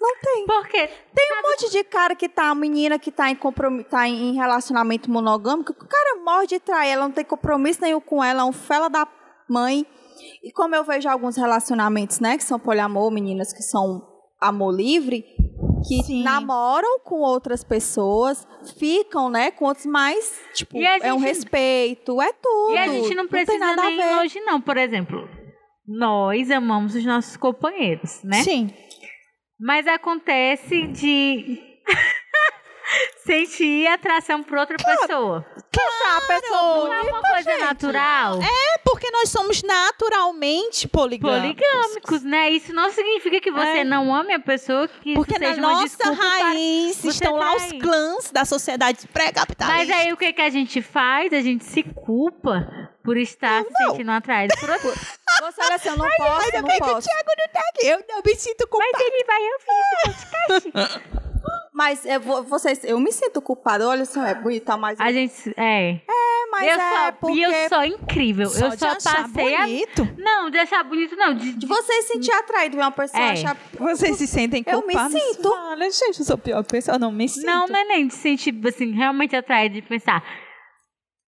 Não tem. Porque Tem um monte de cara que tá, menina que tá em, compromi- tá em relacionamento monogâmico, o cara morre de trair, ela não tem compromisso nenhum com ela, é um fela da mãe. E como eu vejo alguns relacionamentos, né, que são poliamor, meninas que são amor livre, que Sim. namoram com outras pessoas, ficam, né, com outros, mas, tipo, E a é um gente- respeito, é tudo. E a gente não precisa nada a nem ver. ir longe, não. Por exemplo, nós amamos os nossos companheiros, né? Sim. Mas acontece de sentir atração por outra pessoa. Achar a pessoa Não é uma coisa natural. É porque nós somos naturalmente poligâmicos. Poligâmicos, né? Isso não significa que você É. não ame a pessoa, que Porque na nossa raiz estão lá os trair. clãs da sociedade pré-capitalista. Mas aí o que, que a gente faz? A gente se culpa por estar se sentindo atraído por outra. Você olha assim, eu não posso, Ainda não bem que o posso. Thiago não tá aqui. Eu não me sinto culpada. Mas ele vai ouvir esse podcast. Mas eu, vou- vocês, eu me sinto culpada. Olha assim, é bonita, mas... A gente. É. É, mas eu é só, porque... E eu sou incrível. eu de só achar passei a. bonito. Não, de achar bonito, não. De, De você se sentir atraído uma pessoa, É. achar... Vocês se sentem Eu me culpados? sinto. Olha, gente, eu sou a pior pessoa. Eu não me sinto. Não, não é nem de sentir, assim, realmente atraído de pensar.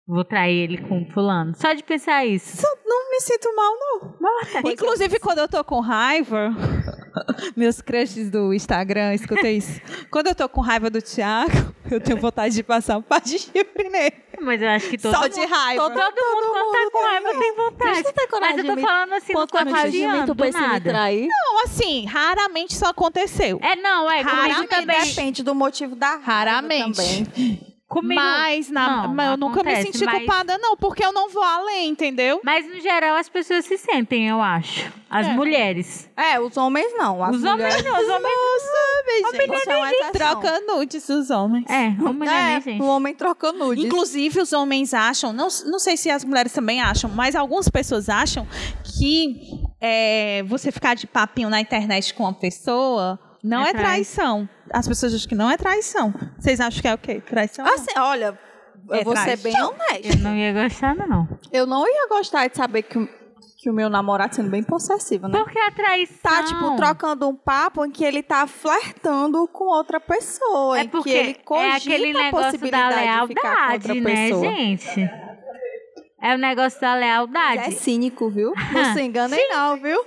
Vou trair ele com fulano. Só de pensar isso. Só não me sinto mal, não. Inclusive, quando eu tô com raiva, meus crushes do Instagram, escuta isso. quando eu tô com raiva do Thiago, eu tenho vontade de passar um par de chifre nele. Mas eu acho que todo Só mundo. de raiva. Todo, mundo, quando tá com raiva, tem vontade. Ter coragem Mas eu tô falando assim, no Quanto antes de mim, cotidiano, tu do pensa em me nada. trair? Não, assim, raramente isso aconteceu. É, não, é, comigo Raramente também. Depende do motivo da raiva Raramente. também. Comigo, mas na, não, mas eu nunca me acontece, senti mas- culpada, não, porque eu não vou além, entendeu? Mas no geral as pessoas se sentem, eu acho. As É. mulheres. É, os homens não. As Os homens mulheres... não, os homens. Nossa, gente. Você é uma exceção. Troca nudes os homens. É, a mulher, né, É, gente? o homem troca nudes. Inclusive, os homens acham, não, não sei se as mulheres também acham, mas algumas pessoas acham que é, você ficar de papinho na internet com uma pessoa não É é, traição. As pessoas acham que não é traição. Vocês acham que é o quê? Traição? Assim, olha, É eu vou ser traição. bem honesta. Eu não ia gostar, não. Eu não ia gostar de saber que, o- que o meu namorado sendo bem possessivo, né? Porque a traição. Tá, tipo, trocando um papo em que ele tá flertando com outra pessoa. É em porque que ele cogita é aquele a negócio da possibilidade de ficar com outra lealdade, né, pessoa. gente? É o negócio da lealdade. É cínico, viu? Não se enganem não, viu?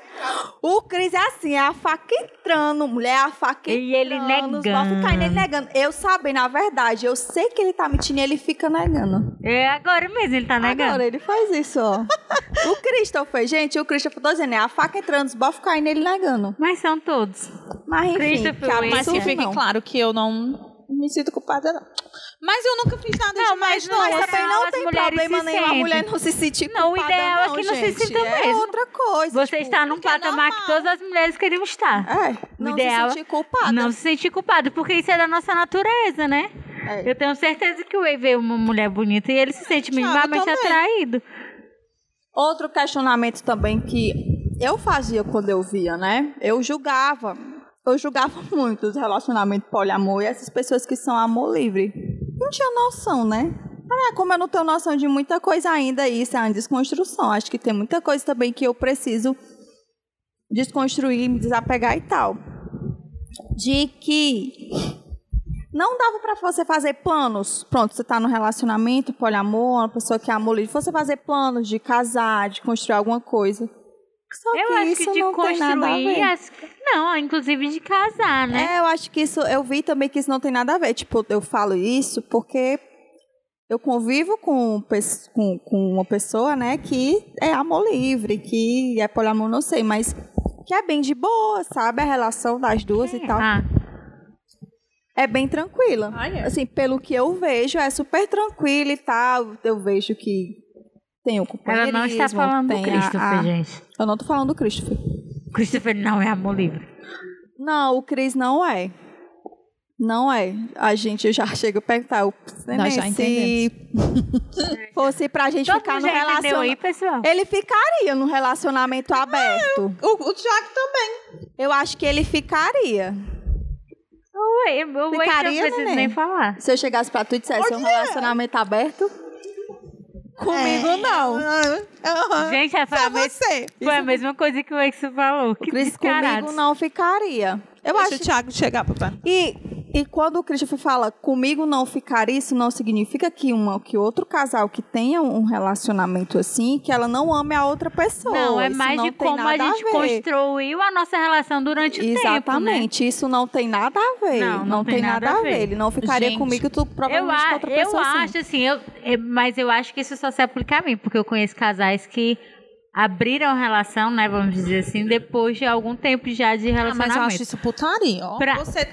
O Cris é assim, é a faca entrando, mulher, é a faca entrando. E ele os negando. bofos caindo, ele negando. Eu sabendo, na verdade, eu sei que ele tá mentindo e ele fica negando. É agora mesmo, ele tá negando. Agora ele faz isso, ó. o Christopher, gente, o Christopher, tô dizendo, é a faca entrando, os bofos caindo ele negando. Mas são todos. Mas enfim, Christopher que mas que fique não. claro que eu não me sinto culpada, não. Mas eu nunca fiz nada Não, demais, mas não. Mas também as não tem problema se nenhum a sentem. mulher não se sentir Não, o culpada, ideal é não, que não se sinta É mesmo. outra coisa. Você tipo, está num é patamar que normal. todas as mulheres queriam estar. É, não ideal- se sentir culpada. Não se sentir culpado, porque isso é da nossa natureza, né? É. Eu tenho certeza que o Wei vê uma mulher bonita e ele se sente Thiago minimamente atraído. Outro questionamento também que eu fazia quando eu via, né? Eu julgava. Eu julgava muito os relacionamentos poliamor e essas pessoas que são amor livre. Não tinha noção, né? Ah, como eu não tenho noção de muita coisa ainda, isso é uma desconstrução. Acho que tem muita coisa também que eu preciso desconstruir, me desapegar e tal. De que não dava pra você fazer planos. Pronto, você tá no relacionamento, poliamor, uma pessoa que é amor livre, você fazer planos de casar, de construir alguma coisa. Só Eu que acho isso que de não tem nada a construir. ver. as- Não, inclusive de casar, né? É, eu acho que isso, eu vi também que isso não tem nada a ver. Tipo, eu falo isso porque eu convivo com, com, com uma pessoa, né, que é amor livre, que é poliamor, não sei, mas que é bem de boa, sabe? A relação das duas e tal. Ah, É bem tranquila. É? Assim, pelo que eu vejo, é super tranquila e tal. Eu vejo que tem o ela companheirismo. não está falando do tem a- Christopher, a- gente. Eu não tô falando do Christopher. Christopher não é amor livre. Não, o Cris não é. Não é. A gente já chega a perguntar. Nós já se fosse pra gente Todo ficar no relacionamento. Ele ficaria no relacionamento aberto. O, o Thiago também. Eu acho que ele ficaria. O Wei, o Wei não Ficaria, preciso nem falar. Se eu chegasse pra tu e dissesse um relacionamento aberto. Comigo não. Aham. Gente, foi, Só a você. foi a mesma coisa que o Ex falou. O Que Cris comigo descarados. não ficaria. Eu Deixa acho o Thiago chegar, papai. E, e quando o Christopher fala comigo não ficar isso, não significa que, uma, que outro casal que tenha um relacionamento assim, que ela não ame a outra pessoa. Não, é Isso mais não de tem como a nada gente ver. construiu a nossa relação durante o tempo, né? Exatamente, isso não tem nada a ver. Não, não tem nada a ver. Ele não ficaria Gente, comigo, tu Eu, provavelmente com a, outra eu pessoa assim. acho assim, eu, é, mas eu acho que isso só se aplica a mim, porque eu conheço casais que abriram relação, né, vamos dizer assim, depois de algum tempo já de Ah, relacionamento. mas eu acho isso putaria, ó. Pra- Você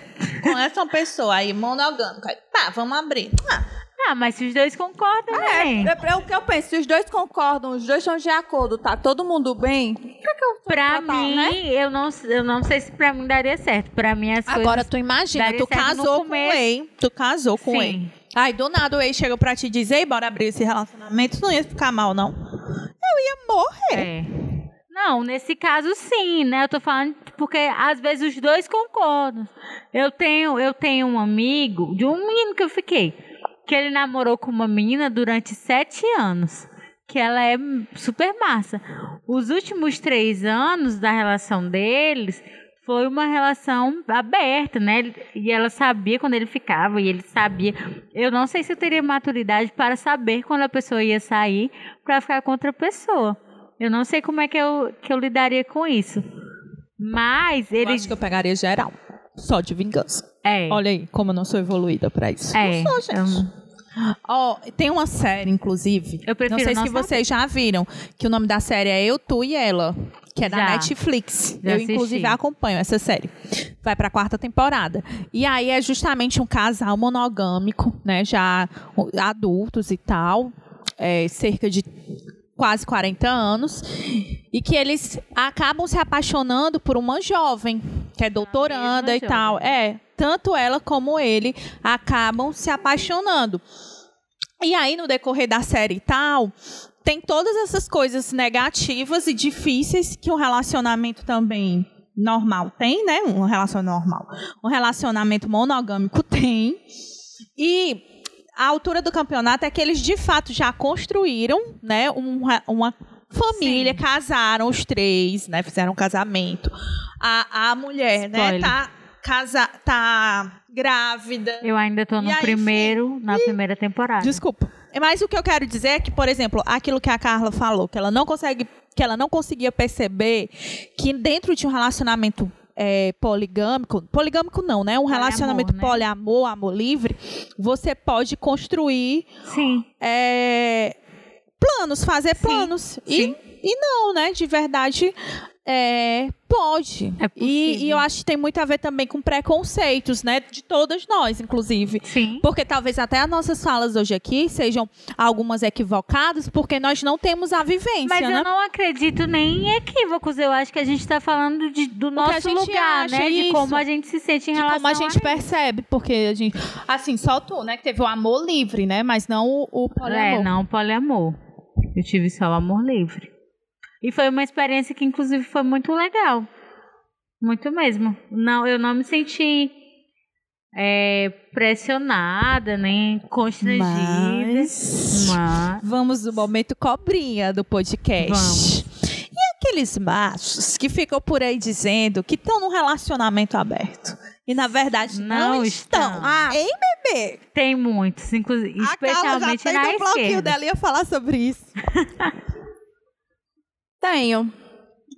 conhece uma pessoa aí, monogâmica. Tá, vamos abrir. Ah, Ah, mas se os dois concordam, né? É, é o que eu penso, se os dois concordam, os dois estão de acordo, tá todo mundo bem, por que, que eu Pra tratar, mim, né? eu, não, eu não sei se pra mim daria certo. Pra mim, as Agora coisas... tu imagina, tu casou com o. Ei, tu casou com o Ei. Aí do nada o Ei chegou pra te dizer, "Ei, bora abrir esse relacionamento, tu não ia ficar mal, não. Eu ia morrer. É. Não, nesse caso sim, né? Eu tô falando porque às vezes os dois concordam. Eu tenho, eu tenho um amigo de um menino que eu fiquei, que ele namorou com uma menina durante sete anos, que ela é super massa. Os últimos três anos da relação deles foi uma relação aberta, né? E ela sabia quando ele ficava e ele sabia. Eu não sei se eu teria maturidade para saber quando a pessoa ia sair para ficar com outra pessoa. Eu não sei como é que eu, que eu lidaria com isso. Mas ele. Eu acho que eu pegaria geral. Só de vingança. É. Olha aí, como eu não sou evoluída pra isso. É. Não sou, gente. Ó, tem uma série, inclusive. Eu prefiro não sei se vocês já viram. Que o nome da série é Eu, Tu e Ela. Que é da Já. Netflix. Já eu, assisti. inclusive, acompanho essa série. Vai pra quarta temporada. E aí é justamente um casal monogâmico, né? Já adultos e tal. é, cerca de quase 40 anos. E que eles acabam se apaixonando por uma jovem, que é doutoranda e tal. jovem. É, tanto ela como ele acabam se apaixonando. E aí, no decorrer da série e tal, tem todas essas coisas negativas e difíceis que um relacionamento também normal tem, né? Um relacionamento normal. Um relacionamento monogâmico tem. E a altura do campeonato é que eles de fato já construíram, né, um- uma família, Sim. casaram os três, né, fizeram um casamento. A, a mulher, né, Spoiler. tá casa, tá grávida. Eu ainda tô no E aí, primeiro, na primeira temporada. Desculpa. Mas o que eu quero dizer é que, por exemplo, aquilo que a Carla falou, que ela não consegue, que ela não conseguia perceber que dentro de um relacionamento é, poligâmico, poligâmico não, né? Um Poliamor, relacionamento né? poliamor, amor livre, você pode construir Sim. é, planos, fazer Sim, planos. sim. E, e não, né? De verdade, é, pode. É e, e eu acho que tem muito a ver também com preconceitos, né? De todas nós, inclusive. Sim. Porque talvez até as nossas falas hoje aqui sejam algumas equivocadas, porque nós não temos a vivência, Mas né? eu não acredito nem em equívocos. Eu acho que a gente está falando de- do nosso lugar, acha, né? De isso. como a gente se sente em de relação como a gente a percebe, porque a gente. Assim, só tu, né? Que teve o amor livre, né? Mas não o, o poliamor. É, não poliamor. Eu tive só o amor livre. E foi uma experiência que, inclusive, foi muito legal. Muito mesmo. Não, eu não me senti é, pressionada, nem constrangida. Mas... Mas... Vamos no momento cobrinha do podcast. Vamos. E aqueles machos que ficam por aí dizendo que estão num relacionamento aberto. E na verdade não, Não estão. estão. Ah, hein, bebê? Tem muitos, inclusive, A Carla já especialmente tem na um bloquinho esquerda. dela ia falar sobre isso. Tenho.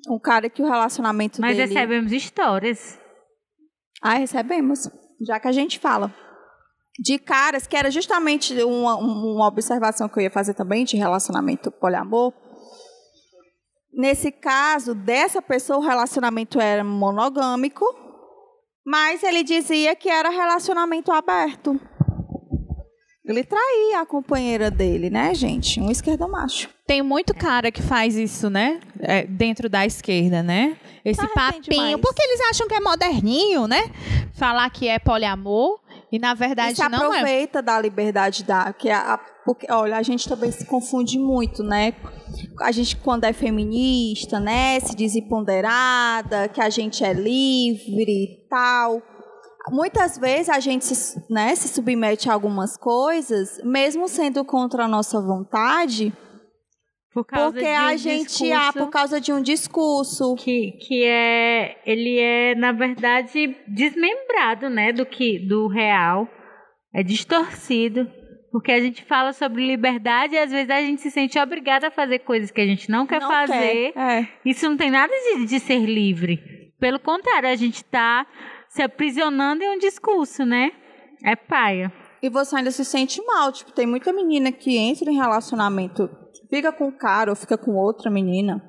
Um cara que o relacionamento Mas dele... recebemos histórias. Ah, recebemos. Já que a gente fala. De caras, que era justamente uma, uma observação que eu ia fazer também de relacionamento poliamor. Nesse caso, dessa pessoa, o relacionamento era monogâmico, mas ele dizia que era relacionamento aberto. Ele traía a companheira dele, né, gente? Um esquerdo macho. Tem muito cara que faz isso, né? É, dentro da esquerda, né? Esse Tá papinho. mais. Porque eles acham que é moderninho, né? Falar que é poliamor e na E verdade se não é. aproveita da liberdade da que a, a- porque olha a gente também se confunde muito né a gente quando é feminista né se diz empoderada que a gente é livre e tal muitas vezes a gente se, né, se submete a algumas coisas mesmo sendo contra a nossa vontade Por porque de a um gente ah, discurso por causa de um discurso que, que é ele é na verdade desmembrado né do que do real é distorcido porque a gente fala sobre liberdade e às vezes a gente se sente obrigada a fazer coisas que a gente não quer não fazer quer. É. isso não tem nada de, de ser livre pelo contrário a gente está se aprisionando em um discurso né é paia E você ainda se sente mal. Tipo, tem muita menina que entra em relacionamento, fica com um cara ou fica com outra menina,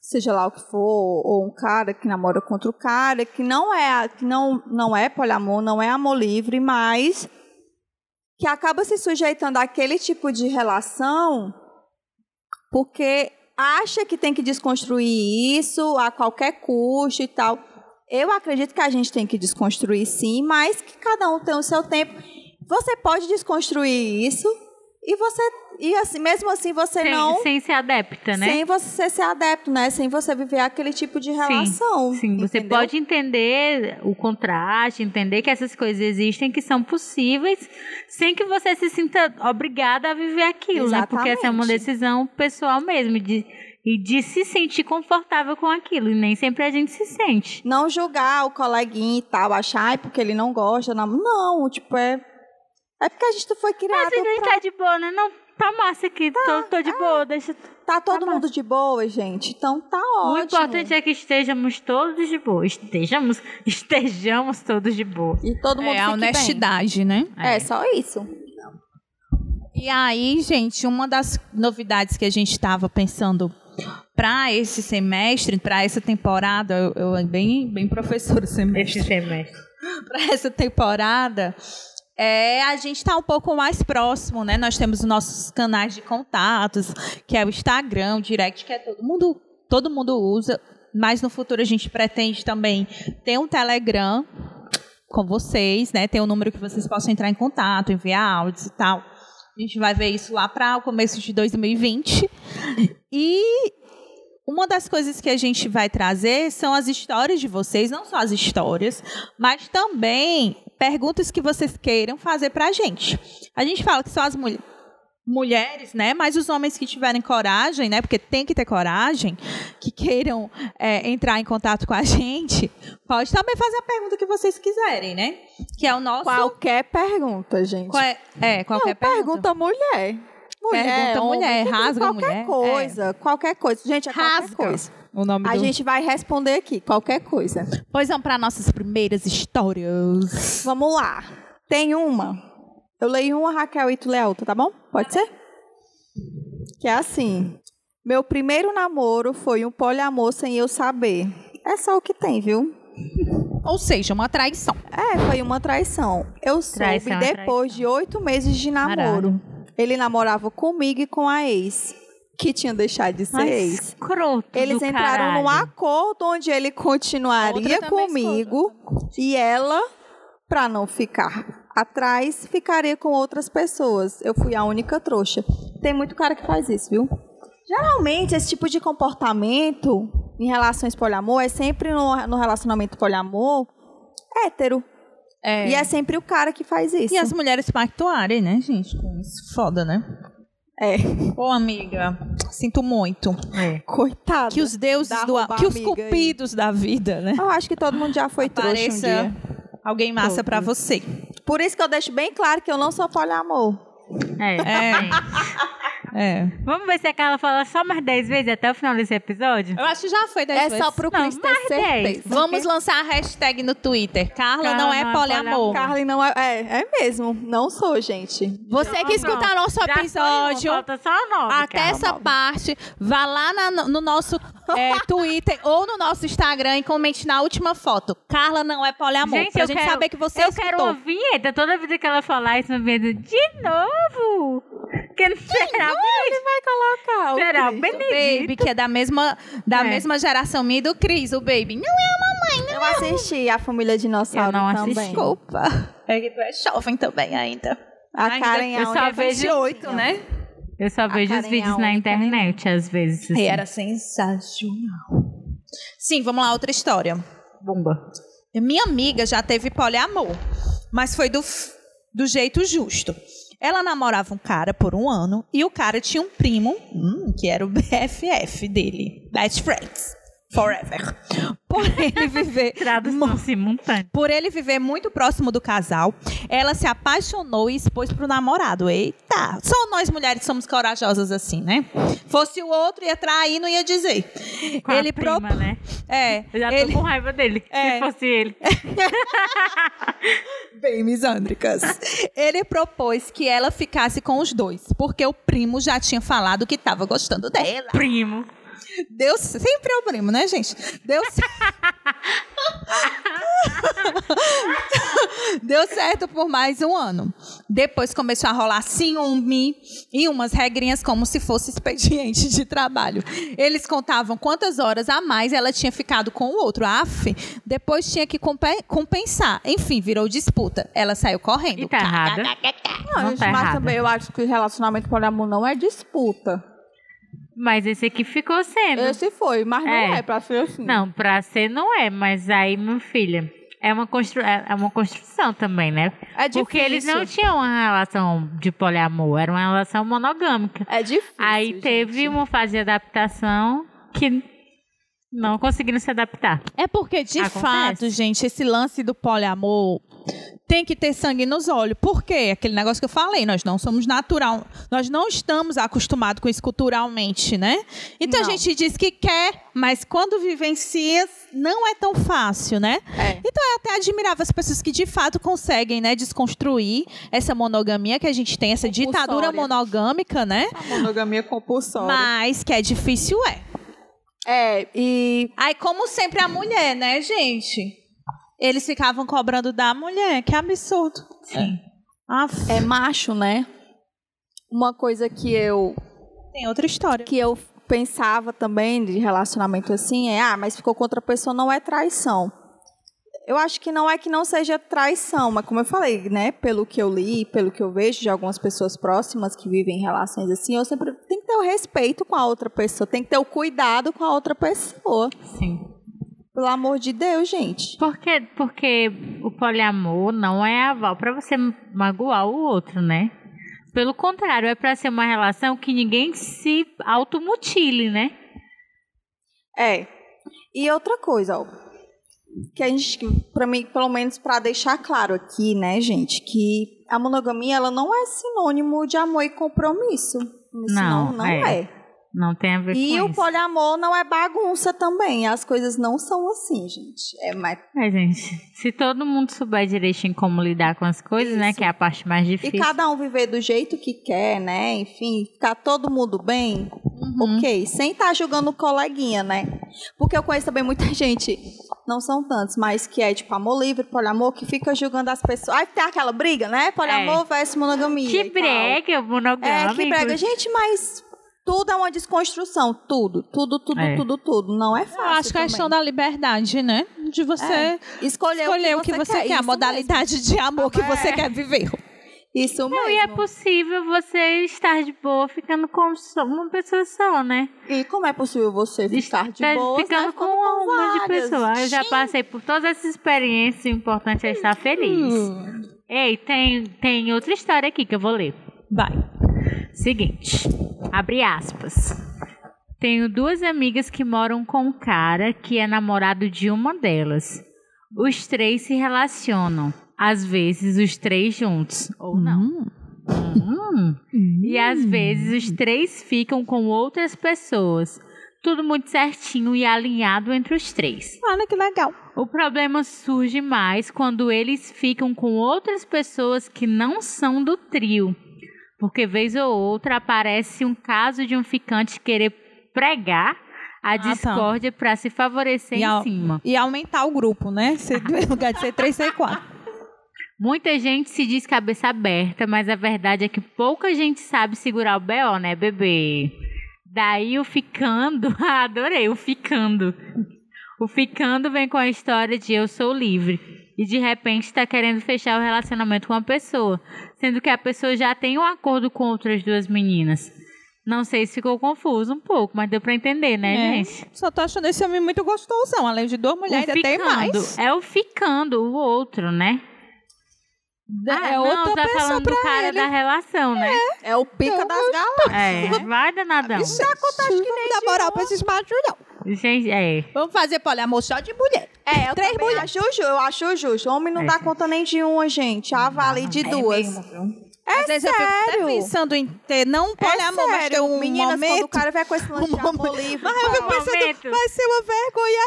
seja lá o que for, ou um cara que namora com outro cara, que não é, que não, não é poliamor, não é amor livre, mas que acaba se sujeitando àquele tipo de relação porque acha que tem que desconstruir isso a qualquer custo e tal. Eu acredito que a gente tem que desconstruir sim, mas que cada um tem o seu tempo. Você pode desconstruir isso e você E assim, mesmo assim você sem, não. sem ser adepta, né? Sem você ser adepto, né? Sem você viver aquele tipo de relação. Sim, você entendeu? pode entender o contraste, entender que essas coisas existem, que são possíveis, sem que você se sinta obrigada a viver aquilo, né? Porque essa é uma Exatamente. decisão pessoal mesmo, de, e de se sentir confortável com aquilo. E nem sempre a gente se sente. Não julgar o coleguinha e tal, achar "Ai, porque ele não gosta. Não, não tipo, é. É porque a gente foi criado. Mas a gente pra- tá de boa, né? Não, tá massa aqui, tô, tô de boa, deixa... Tá todo Tá mundo de boa, gente. Então tá ótimo. O importante é que estejamos todos de boa. Estejamos, estejamos todos de boa. E todo mundo É a fique bem. honestidade, né? É, só isso. E aí, gente, uma das novidades que a gente estava pensando para esse semestre, para essa temporada, eu, eu bem, bem professora semestre. Esse semestre. para essa temporada é a gente estar um pouco mais próximo, né? Nós temos os nossos canais de contatos, que é o Instagram, o Direct, que é todo mundo, todo mundo usa, mas no futuro a gente pretende também ter um Telegram com vocês, né? Ter um número que vocês possam entrar em contato, enviar áudios e tal. A gente vai ver isso lá para o começo de 2020. E uma das coisas que a gente vai trazer são as histórias de vocês, não só as histórias, mas também perguntas que vocês queiram fazer para a gente. A gente fala que só as mulheres mulheres, né? Mas os homens que tiverem coragem, né? Porque tem que ter coragem, que queiram é, entrar em contato com a gente, pode também fazer a pergunta que vocês quiserem, né? Que é o nosso Qualquer pergunta, gente. É, é, qualquer Não, pergunta mulher. Mulher, Pergunta homem, mulher, qualquer rasga mulher, coisa, qualquer coisa. Gente, é qualquer Rasga. coisa. O nome A do... gente vai responder aqui, qualquer coisa. Pois vamos para nossas primeiras histórias. Vamos lá. Tem uma. Eu leio uma, Raquel, e tu lê a outra, tá bom? Pode ser? Que é assim. Meu primeiro namoro foi um poliamor sem eu saber. É só o que tem, viu? Ou seja, uma traição. É, foi uma traição. Eu soube Traição é depois traição. de oito meses de namoro. Ele namorava comigo e com a ex, que tinha deixado de ser Ai, ex. escroto Eles do entraram caralho. num acordo onde ele continuaria comigo e ela, pra não ficar atrás, ficaria com outras pessoas. Eu fui a única trouxa. Tem muito cara que faz isso, viu? Geralmente, esse tipo de comportamento em relações poliamor é sempre no, no relacionamento poliamor hétero. É. E é sempre o cara que faz isso. E as mulheres pactuarem, né, gente? Com isso. Foda, né? É, Ô, amiga, sinto muito. É. coitada. Que os deuses do... roubar Que os amiga aí. cupidos da vida, né? Eu acho que todo mundo já foi trouxa um Pareça dia. alguém massa pra você. Por isso que eu deixo bem claro que eu não sou poliamor. É, É. É. Vamos ver se a Carla fala só mais 10 vezes até o final desse episódio? Eu acho que já foi 10 É vezes. só pro Não, Cris ter certeza. Vamos lançar a hashtag no Twitter. Carla, Carla não é não é poliamor. Carly não é, é. É mesmo. Não sou, gente. Você que Então, escutar nosso Já foi uma, episódio, falta só nove, até Carla. essa parte, vá lá na- no nosso é, Twitter ou no nosso Instagram e comente na última foto. Carla não é poliamor. Gente, pra eu gente quero, saber que você Eu escutou. quero uma vinheta toda vez que ela falar isso, uma vinheta de novo. Que não será Ele vai colocar. o Será Cris. Benedito. Baby, que é da mesma, da É. mesma geração minha e do Cris, o Baby. Não é a mamãe, Eu assisti a família dinossauro Eu não assisti. também. Desculpa. É que tu é jovem também ainda. A Ainda- Karen é eu só a única vejo- 28, né? Eu só vejo os Karen é vídeos na internet, às vezes. assim. E era sensacional. Sim, vamos lá, outra história. bomba. Minha amiga já teve poliamor, mas foi do, do jeito justo. Ela namorava um cara por um ano e o cara tinha um primo, hum, que era o BFF dele, Best Friends, Forever. Por ele viver Tradução simultânea. por ele viver muito próximo do casal, ela se apaixonou e expôs pro namorado. Eita! Só nós mulheres somos corajosas assim, né? Fosse o outro, ia trair, não ia dizer. Com ele a prima, pro- né? É, Eu já tô ele... com raiva dele, É. se fosse ele. Bem misândricas. Ele propôs que ela ficasse com os dois, porque o primo já tinha falado que estava gostando dela. Primo. Deu sempre é o primo, né, gente? Deu Deu certo por mais um ano. Depois começou a rolar ciúme e umas regrinhas como se fosse expediente de trabalho. Eles contavam quantas horas a mais ela tinha ficado com o outro. Af, depois tinha que compe- compensar. Enfim, virou disputa. Ela saiu correndo. E tá errada. Não, Não gente, tá mas errada. também eu acho que relacionamento poliamor não é disputa. Mas esse aqui ficou sendo. Esse foi, mas não É. é, pra ser assim. Não, pra ser não é, mas aí, meu filho, é uma, constru... é é uma construção também, né? É difícil. Porque eles não tinham uma relação de poliamor, era uma relação monogâmica. É difícil. Aí teve gente. uma fase de adaptação que não conseguiram se adaptar. É porque, de Acontece. fato, gente, esse lance do poliamor tem que ter sangue nos olhos. Por quê? Aquele negócio que eu falei, nós não somos natural, nós não estamos acostumados com isso culturalmente, né? Então a Não. gente diz que quer, mas quando vivencia, não é tão fácil, né? É. Então é até admirável as pessoas que de fato conseguem, né, desconstruir essa monogamia que a gente tem, essa ditadura monogâmica, né? A monogamia compulsória. Mas que é difícil, é. É, e Aí, como sempre, a mulher, né, gente? Eles ficavam cobrando da mulher. Que absurdo. Sim. Aff, é macho, né? Uma coisa que eu tem outra história. que eu pensava também de relacionamento assim é, ah, mas ficou com outra pessoa não é traição. Eu acho que não é que não seja traição, mas como eu falei, né, pelo que eu li, pelo que eu vejo de algumas pessoas próximas que vivem em relações assim, eu sempre tem que ter o respeito com a outra pessoa, tem que ter o cuidado com a outra pessoa. Sim. Pelo amor de Deus, gente. Porque, porque o poliamor não é aval pra você magoar o outro, né? Pelo contrário, é pra ser uma relação que ninguém se automutile, né? É. E outra coisa, ó, que a gente, para mim, pelo menos para deixar claro aqui, né, gente, que a monogamia ela não é sinônimo de amor e compromisso. Isso Não, não, não é. é. Não tem a ver E com o isso. poliamor não é bagunça também. As coisas não são assim, gente. É mais É, gente, se todo mundo souber direitinho como lidar com as coisas, né? Isso. Que é a parte mais E difícil. cada um viver do jeito que quer, né? Enfim, ficar todo mundo bem, Uhum. ok. Sem estar julgando o coleguinha, né? Porque eu conheço também muita gente, não são tantos, mas que é tipo amor livre, poliamor, que fica julgando as pessoas. Aí tem aquela briga, né? Poliamor versus monogamia. Que e brega, monogâmico. É, que brega. Gente, mas tudo é uma desconstrução. Tudo, tudo, tudo, É. tudo, tudo. Não é Eu fácil. acho que é a questão da liberdade, né? De você É. Escolher, escolher o que você, quer, a isso modalidade de amor que você É. quer viver. mesmo. Isso mesmo. Não, e é possível você estar de boa ficando com uma pessoa só, né? E como é possível você ficar de Tá boa? ficando com um monte de pessoa. Eu já passei por todas essas experiências, o importante é estar feliz. Hum. Ei, tem, tem outra história aqui que eu vou ler. Vai. Seguinte, abre aspas. Tenho duas amigas que moram com um cara que é namorado de uma delas. Os três se relacionam. Às vezes os três juntos, ou não. Hum. E às vezes os três ficam com outras pessoas. Tudo muito certinho e alinhado entre os três. Olha que legal. O problema surge mais quando eles ficam com outras pessoas que não são do trio. Porque vez ou outra aparece um caso de um ficante querer pregar a tá. discórdia para se favorecer E em ao- cima. E aumentar o grupo, né? Ser, no lugar de ser três, ser quatro. Muita gente se diz cabeça aberta, mas a verdade é que pouca gente sabe segurar o BO, né, bebê? Daí o ficando, ah, adorei, o ficando. O ficando vem com a história de eu sou livre. E de repente está querendo fechar o relacionamento com uma pessoa, sendo que a pessoa já tem um acordo com outras duas meninas. Não sei se ficou confuso um pouco, mas deu pra entender, né, É. gente? Só tô achando esse homem muito gostosão. Além de duas mulheres, ainda tem ficando mais. é o ficando, o outro, né? Ah, é não, outra tá pessoa falando pra do cara ele. da relação, né? É o pica das galáxias. É, vai danadão. Isso acontece que nem dá moral pra esses machos, não. Gente, é. Vamos fazer poliamor só de mulher. É, eu Três mulheres. acho justo, eu acho justo. Homem não É. dá conta nem de uma, gente. A vale de duas. É Às vezes eu fico até sério? pensando em ter, não um poliamor, mas ter um Meninas, quando o momento. cara vai com esse lance de um amor momento. livre, Mas eu fico fala, pensando, Momento. vai ser uma vergonha.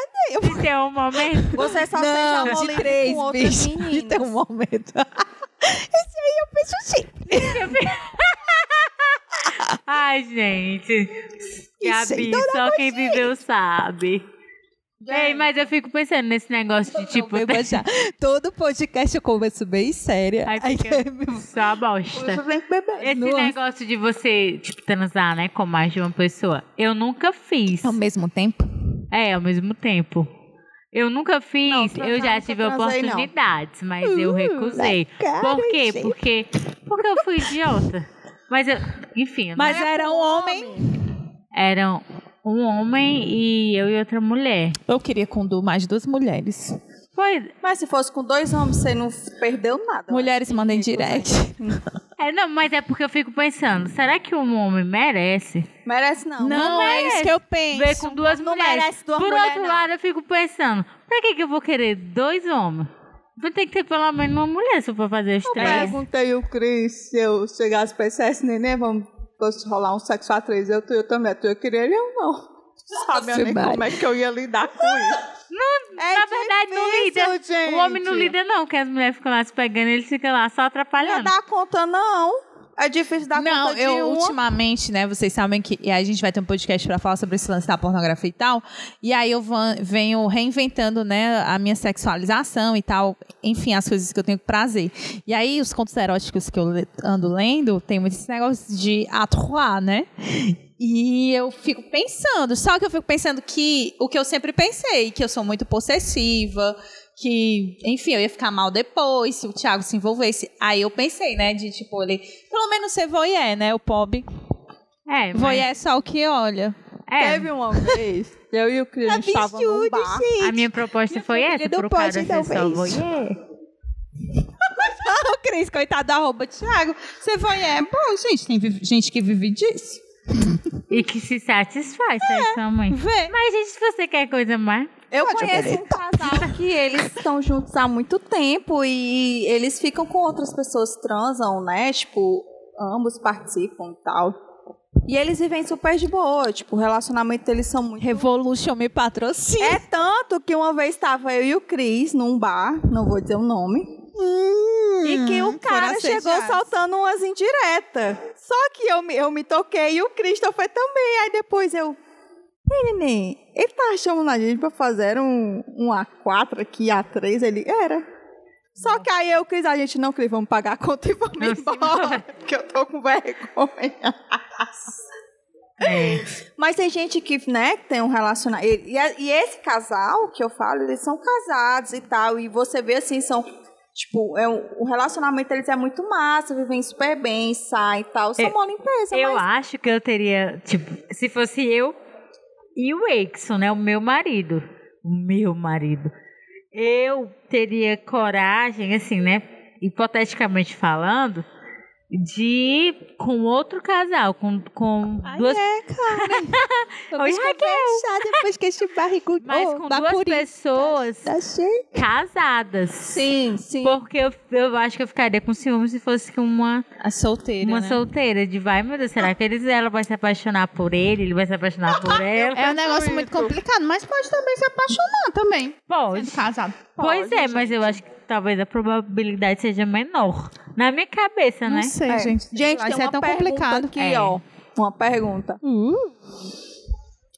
Se tem um momento. você só Não, amor de livre três, com outras bicho. De meninas. ter um momento. Esse aí eu penso sim. Ai, gente. Gabi, só quem viveu sabe. Ei, mas eu fico pensando nesse negócio de tipo. Já. Todo podcast eu começo bem séria. Aí Aí fica eu- só bosta. Tem que beber. Esse Nossa. negócio de você, tipo, transar, né, com mais de uma pessoa, eu nunca fiz. Ao mesmo tempo? É, ao mesmo tempo. Eu nunca fiz, Não, eu já tive transei, não. oportunidades, mas eu recusei. legal, Por quê? gente. Porque, porque eu fui idiota. Mas, eu, enfim, eu não Mas era um homem. eram um homem e eu e outra mulher. Eu queria com du- mais duas mulheres. Foi, Mas se fosse com dois homens, você não perdeu nada. Mulheres mandem direct. é, não, mas é porque eu fico pensando, será que um homem merece Merece não. Não, é merece. isso que eu penso. ver com duas não mulheres? merece duas Por mulheres, outro não. lado, eu fico pensando, pra que, que eu vou querer dois homens? Vou ter que ter pelo menos uma mulher se eu for fazer os Eu três. perguntei o Cris se eu chegasse pra esse "S, neném, vamos fosse rolar um sexo a três. Eu, eu também, tu, eu queria ele ou não. Sabe nem como é que eu ia lidar com isso. Não, é Na verdade, não difícil, lida. Gente. O homem não lida, não, porque as mulheres ficam lá se pegando, ele fica lá só Não atrapalhando. dá conta, não. É difícil dar Não, conta de eu uma. ultimamente, né, vocês sabem que e a gente vai ter um podcast pra falar sobre esse lance da pornografia e tal. E aí eu venho reinventando, né, a minha sexualização e tal, enfim, as coisas que eu tenho prazer. E aí os contos eróticos que eu ando lendo, tem muito esse negócio de atroar, né? E eu fico pensando, só que eu fico pensando que o que eu sempre pensei, que eu sou muito possessiva, que, enfim, eu ia ficar mal depois se o Thiago se envolvesse. Aí eu pensei, né, de tipo, ele, pelo menos ser voyeur, né, o pobre. É, mas, Voyeur é só o que olha. é, Teve uma vez, eu e o Cris, a gente tava num bar. a minha proposta foi família essa, pro cara ser só voyeur. O Cris, coitado da roupa, Thiago, ser voyeur é bom, gente, tem gente que vive disso. E que se satisfaz É. sexualmente. Vê. Mas, gente, se você quer coisa mais... Eu Pode conheço um casal que eles estão juntos há muito tempo e eles ficam com outras pessoas, transam, né? Tipo, ambos participam e tal. E eles vivem super de boa, tipo, o relacionamento deles são muito Revolution me patrocina. É tanto que uma vez estava eu e o Cris num bar, não vou dizer o nome, e que o cara chegou soltando umas indiretas. Só que eu, me- eu me toquei e o Christopher também. Aí depois eu. Ei, neném, ele tava chamando a gente pra fazer um, um A4 aqui, A3. Ele era. Só que aí eu, Cris, a gente não, Cris, vamos pagar a conta e vamos Vamos embora. Porque eu tô com vergonha. É. Mas tem gente que, né, tem um relacionamento. E, e esse casal que eu falo, eles são casados e tal. E você vê assim, são. Tipo, é, um- o relacionamento deles é muito massa, vivem super bem, saem e tal. São Eu- uma limpeza, Eu mas. acho que eu teria, tipo, se fosse eu e o Exxon, né, o meu marido, o meu marido, eu teria coragem, assim, né, hipoteticamente falando, de com outro casal, com, com duas, é, cara. Oi, Vamos conversar depois que este barrigo... mas com duas pessoas Tá cheio. casadas. Sim, sim. Porque eu, eu acho que eu ficaria com ciúme se fosse com uma, A solteira, uma né? solteira. De vai, meu Deus, será que eles, ela vai se apaixonar por ele? Ele vai se apaixonar por ela? É um negócio muito complicado, mas pode também se apaixonar também. Pode. Sendo casado. Pois é, mas eu acho que talvez a probabilidade seja menor. Na minha cabeça, Não né? sei, É. gente. Gente, tem ser uma tão complicado. aqui, É. ó. Uma pergunta. Uh.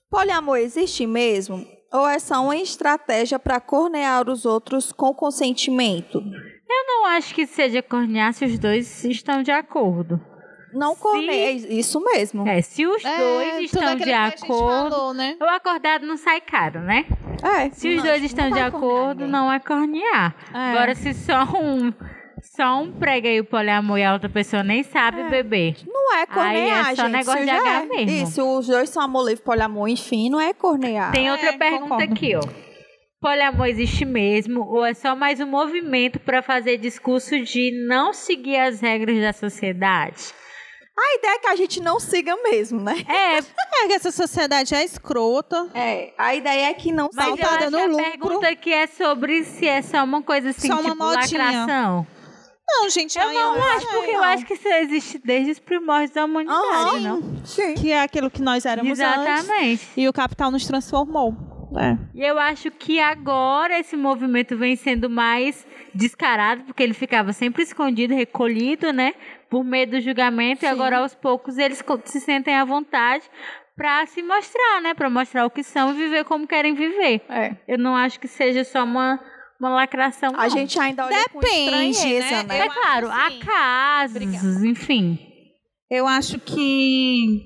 Poliamor existe mesmo? Ou é só uma estratégia para cornear os outros com consentimento? Eu não acho que seja cornear se os dois estão de acordo. Não Se- corneia, isso mesmo. É, se os É, dois estão de acordo. falou, né? O acordado não sai caro, né? É, Se os não- dois estão de acordo, ninguém. não é cornear. É. Agora, se só um, só um prega aí o poliamor e a outra pessoa nem sabe beber. Não é cornear, Aí é só gente. negócio de H é. mesmo. Isso, os dois são amor livre, poliamor, enfim, não é cornear. Tem outra É, pergunta concordo. aqui, ó. Poliamor existe mesmo ou é só mais um movimento para fazer discurso de não seguir as regras da sociedade? A ideia é que a gente não siga mesmo, né? É, É que essa sociedade é escrota. É, a ideia é que não mas eu siga. Saltada acho no que a lucro. pergunta aqui é sobre se é só uma coisa assim, Só uma tipo modinha. lacração. Não, gente, Eu não eu acho, porque eu não. acho que isso existe desde os primórdios da humanidade, Aham. não? Sim. que é aquilo que nós éramos antes. Exatamente. E o capital nos transformou. É. E eu acho que agora esse movimento vem sendo mais descarado, porque ele ficava sempre escondido, recolhido, né? Por medo do julgamento, e Sim. agora aos poucos eles se sentem à vontade pra se mostrar, né? Pra mostrar o que são e viver como querem viver. É. Eu não acho que seja só uma, uma lacração. A não. gente ainda olha com Depende, estranheza, né? né? É claro, há casos, Obrigada. enfim. Eu acho que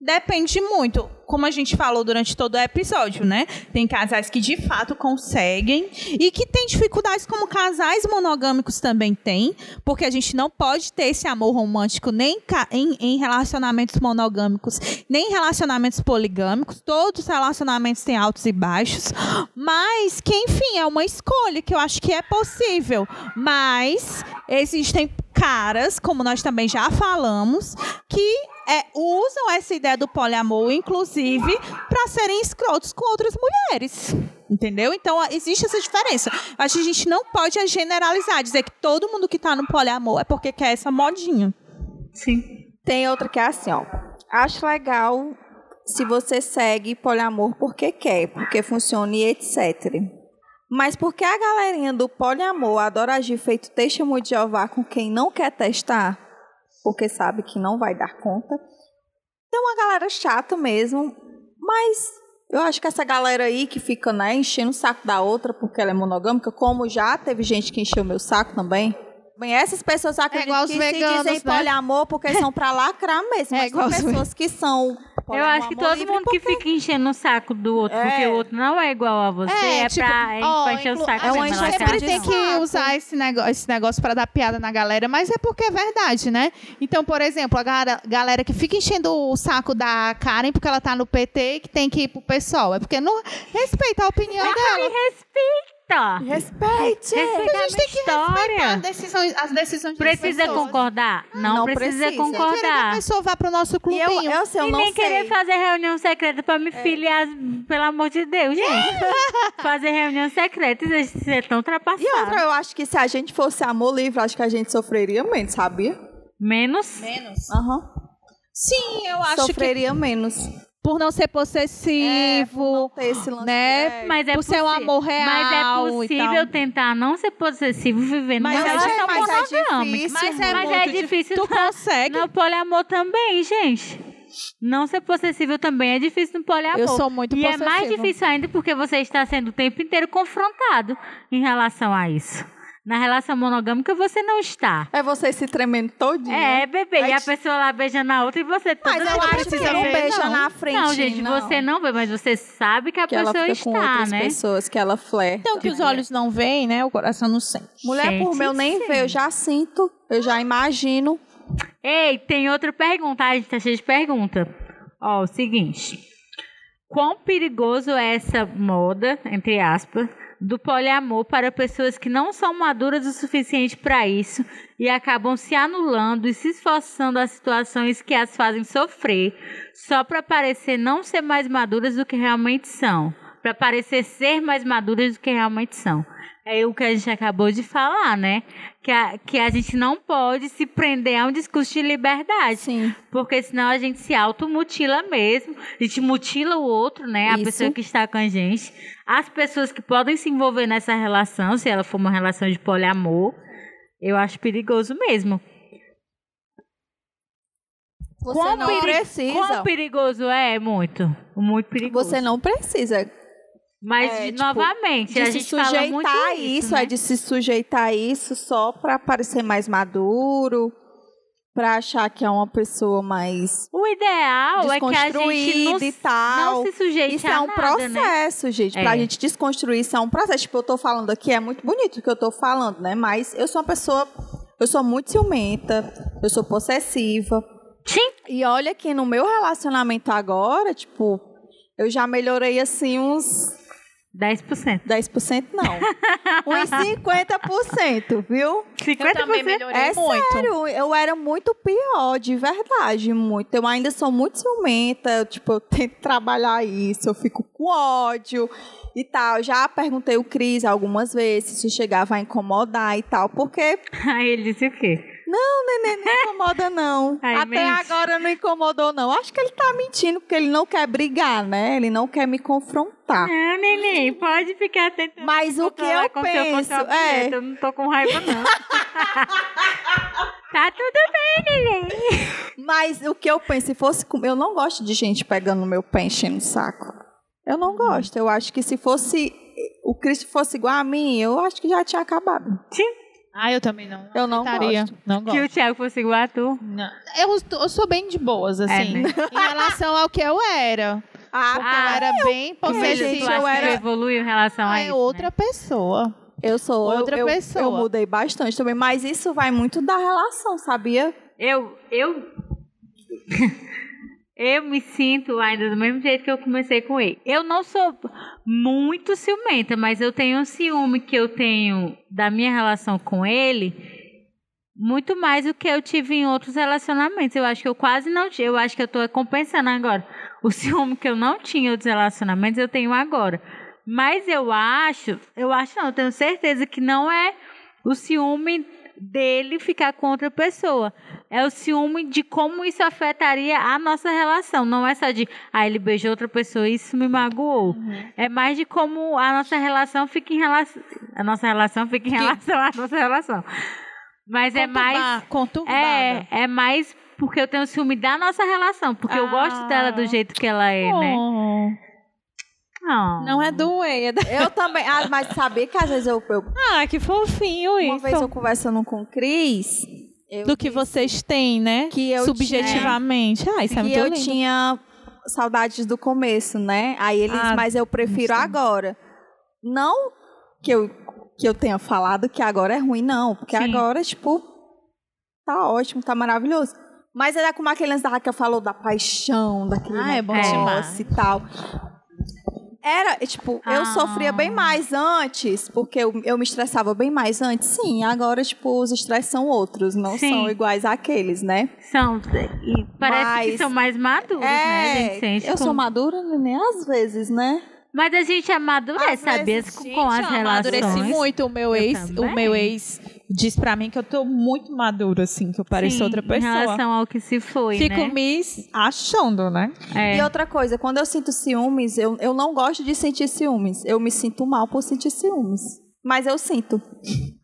depende muito. Como a gente falou durante todo o episódio, né? Tem casais que de fato conseguem e que tem dificuldades como casais monogâmicos também têm, porque a gente não pode ter esse amor romântico nem em em relacionamentos monogâmicos, nem em relacionamentos poligâmicos. Todos os relacionamentos têm altos e baixos, mas que enfim, é uma escolha que eu acho que é possível. Mas existem caras, como nós também já falamos, que é, usam essa ideia do poliamor, inclusive, para serem escrotos com outras mulheres. Entendeu? Então, existe essa diferença. Acho que a gente não pode generalizar, dizer que todo mundo que tá no poliamor é porque quer essa modinha. Sim. Tem outra que é assim, ó. Acho legal se você segue poliamor porque quer, porque funciona e etc. Mas porque a galerinha do poliamor adora agir feito testemunho de Jeová com quem não quer testar, porque sabe que não vai dar conta. Tem uma galera chata mesmo, mas eu acho que essa galera aí que fica, né, enchendo o saco da outra porque ela é monogâmica, como já teve gente que encheu meu saco também. Bem, essas pessoas acreditam igual os que veganos, se dizem né? poliamor porque são pra lacrar mesmo. É mas igual pessoas que são Eu acho que todo livre mundo que porque- fica enchendo o saco do outro, É. porque o outro não é igual a você, é, tipo, pra, é ó, pra encher o saco. é uma lacração. sempre tem que saco. usar esse negócio, esse negócio para dar piada na galera, mas é porque é verdade, né? Então, por exemplo, a galera que fica enchendo o saco da Karen porque ela tá no PT e que tem que ir pro PSOL. É porque não respeita a opinião dela. Respeita! Respeite! Respeita A gente tem que a respeitar história. a decisão, as decisões Precisa concordar? Não, Não precisa, precisa. Querer que a concordar. pessoa vá pro nosso E eu, eu, sei, eu e não nem sei. querer fazer reunião secreta pra me filiar, pelo amor de Deus, gente. fazer reunião secreta, isso é tão ultrapassado. E outra, eu acho que se a gente fosse amor livre, acho que a gente sofreria menos, sabia? Menos? Menos. Aham. Sim, eu acho que Sofreria menos. Por não ser possessivo, Ter esse lance. né? É. Mas é por ser um amor real Mas é possível tentar não ser possessivo vivendo Mas numa é relação mas é difícil, Mas é, Mas muito é dif- difícil Tu tá- consegue? No poliamor também, gente. Não ser possessivo também é difícil no poliamor. Eu sou muito E é mais difícil ainda porque você está sendo o tempo inteiro confrontado em relação a isso. Na relação monogâmica você não está. É você se tremendo todinho. É, bebê. E Aí a te- pessoa lá beijando a outra e você toda Mas eu acho que precisa não beija não. na frente. Não, gente, você não vê, mas você sabe que a Que ela pessoa fica com está, outras né? pessoas que ela flerta. Então, que os olhos não veem, né? O coração não sente. Mulher, por meu nem sim. vê, eu já sinto, eu já imagino. Ei, tem outra pergunta. A gente tá cheio de pergunta. Ó, o seguinte. Quão perigoso é essa moda, entre aspas, do poliamor para pessoas que não são maduras o suficiente para isso e acabam se anulando e se esforçando a situações que as fazem sofrer só para parecer não ser mais maduras do que realmente são, para parecer ser mais maduras do que realmente são. É o que a gente acabou de falar, né? Que a, que a gente não pode se prender a um discurso de liberdade. Sim. Porque senão a gente se automutila mesmo. A gente mutila o outro, né? A Isso. pessoa que está com a gente. As pessoas que podem se envolver nessa relação, se ela for uma relação de poliamor, eu acho perigoso mesmo. Você Quão não peri- precisa. Quão perigoso é? Muito. Muito perigoso. Você não precisa Mas, é, de- tipo, novamente, de a gente fala muito a isso, isso, né? é de se sujeitar a isso só pra parecer mais maduro, pra achar que é uma pessoa mais O ideal é que a gente não, e tal. não se sujeite Isso a é um nada, né? processo, gente. Pra É. gente desconstruir, isso é um processo. Tipo, eu tô falando aqui, é muito bonito o que eu tô falando, né? Mas eu sou uma pessoa. Eu sou muito ciumenta, eu sou possessiva. Sim. E olha que no meu relacionamento agora, tipo, eu já melhorei assim uns 10%. 10% não. uns 50%, viu? 50%. É sério, eu era muito pior, de verdade, muito. Eu ainda sou muito ciumenta, eu, tipo, eu tento trabalhar isso, eu fico com ódio e tal. Já perguntei o Cris algumas vezes se isso chegava a incomodar e tal, porque Aí ele disse o quê? Não, neném, não incomoda não. Ai, Até mente. agora não incomodou não. Acho que ele tá mentindo porque ele não quer brigar, né? Ele não quer me confrontar. Não, neném, pode ficar tentando. Mas o que eu eu penso uma é, Eu não tô com raiva, não. Tá tudo bem, neném. Mas o que eu penso, se fosse. com- Eu não gosto de gente pegando no meu pé enchendo o saco. Eu não gosto. Eu acho que se fosse. O Cristo fosse igual a mim, eu acho que já tinha acabado. Ah, eu também não. Eu não aceitaria. gosto. Não Que o gosto. Thiago fosse igual a tu. Não. Eu, eu sou bem de boas, assim. né? Em relação ao que eu era. Ah, Porque Ah, eu era bem Mas gente, tu possessiva. eu que era- tu evoluiu em relação a Ah, é isso, outra né? pessoa. eu sou outra eu, eu- pessoa. Eu mudei bastante também, mas isso vai muito da relação, sabia? Eu, eu, eu me sinto ainda do mesmo jeito que eu comecei com ele. Eu não sou muito ciumenta, mas eu tenho um ciúme que eu tenho da minha relação com ele muito mais do que eu tive em outros relacionamentos. Eu acho que eu quase não tinha. Eu acho que eu tô compensando agora. O ciúme que eu não tinha em outros relacionamentos, eu tenho agora. Mas eu acho, eu acho não, eu tenho certeza que não é o ciúme dele ficar com outra pessoa. É o ciúme de como isso afetaria a nossa relação. Não é só de, ah, ele beijou outra pessoa e isso me magoou. É mais de como a nossa relação fica em relação. A nossa relação fica em relação à nossa relação. Mas é mais. Conturbada. É, é mais porque eu tenho ciúme da nossa relação. Porque eu gosto Ah. dela do jeito que ela é, né? Oh, Oh. Não é do Whey, é da... Eu também. Ah, mas sabia que às vezes eu. eu- Ah, que fofinho uma isso. vez eu conversando com o Cris. Eu Do que vocês têm, né? Que eu Subjetivamente. Ah, isso é muito eu lindo. tinha saudades do começo, né? Aí eles, Ah, mas eu prefiro agora. Não que eu, que eu tenha falado que agora é ruim, não. Porque Sim. agora, tipo, tá ótimo, tá maravilhoso. Mas era como aquele lance da Raquel falou da paixão, daquele Ah, é bom negócio demais. e tal. Era, tipo, eu Ah. sofria bem mais antes, porque eu, eu me estressava bem mais antes. Sim, agora, tipo, os estresses são outros, não Sim. são iguais àqueles, né? São. E parece que Mas- são mais maduros, né? A gente É, sente eu com- sou madura, nem às vezes, né? Mas a gente amadurece, vezes, Com, Gente, as eu relações. amadureci muito. O meu Eu ex, o meu ex diz pra mim que eu tô muito madura, assim, que eu pareço Sim, outra Em pessoa. relação ao que se foi, Fico né? me achando, né? É. E outra coisa, quando eu sinto ciúmes, eu, eu não gosto de sentir ciúmes. Eu me sinto mal por sentir ciúmes. Mas eu sinto.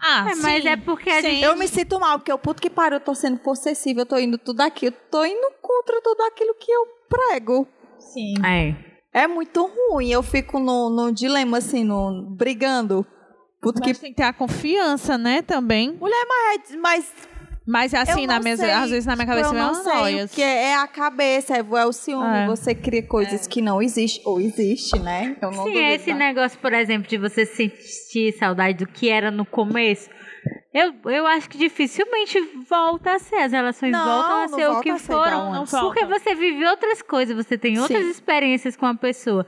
Ah, É, mas sim. é porque a Sim. gente. Eu me sinto mal, porque eu, puto que pariu, eu tô sendo possessiva, eu tô indo tudo aquilo, eu tô indo contra tudo aquilo que eu prego. Sim. É. É muito ruim, eu fico no, no dilema, assim, no, brigando. Puto que Mas tem que ter a confiança, né, também. Mas, mas Mas assim, eu na minha, sei, às vezes na minha tipo, cabeça eu vem não sei noias. o que é, é a cabeça, é, é o ciúme. É. Você cria coisas que não existem, ou existe, né? Eu não Sim, duvido esse da- negócio, por exemplo, de você sentir saudade do que era no começo. Eu, eu acho que dificilmente volta a ser. As relações Não, voltam a ser o que a ser igual foram. Porque você vive outras coisas, você tem outras Sim. experiências com a pessoa.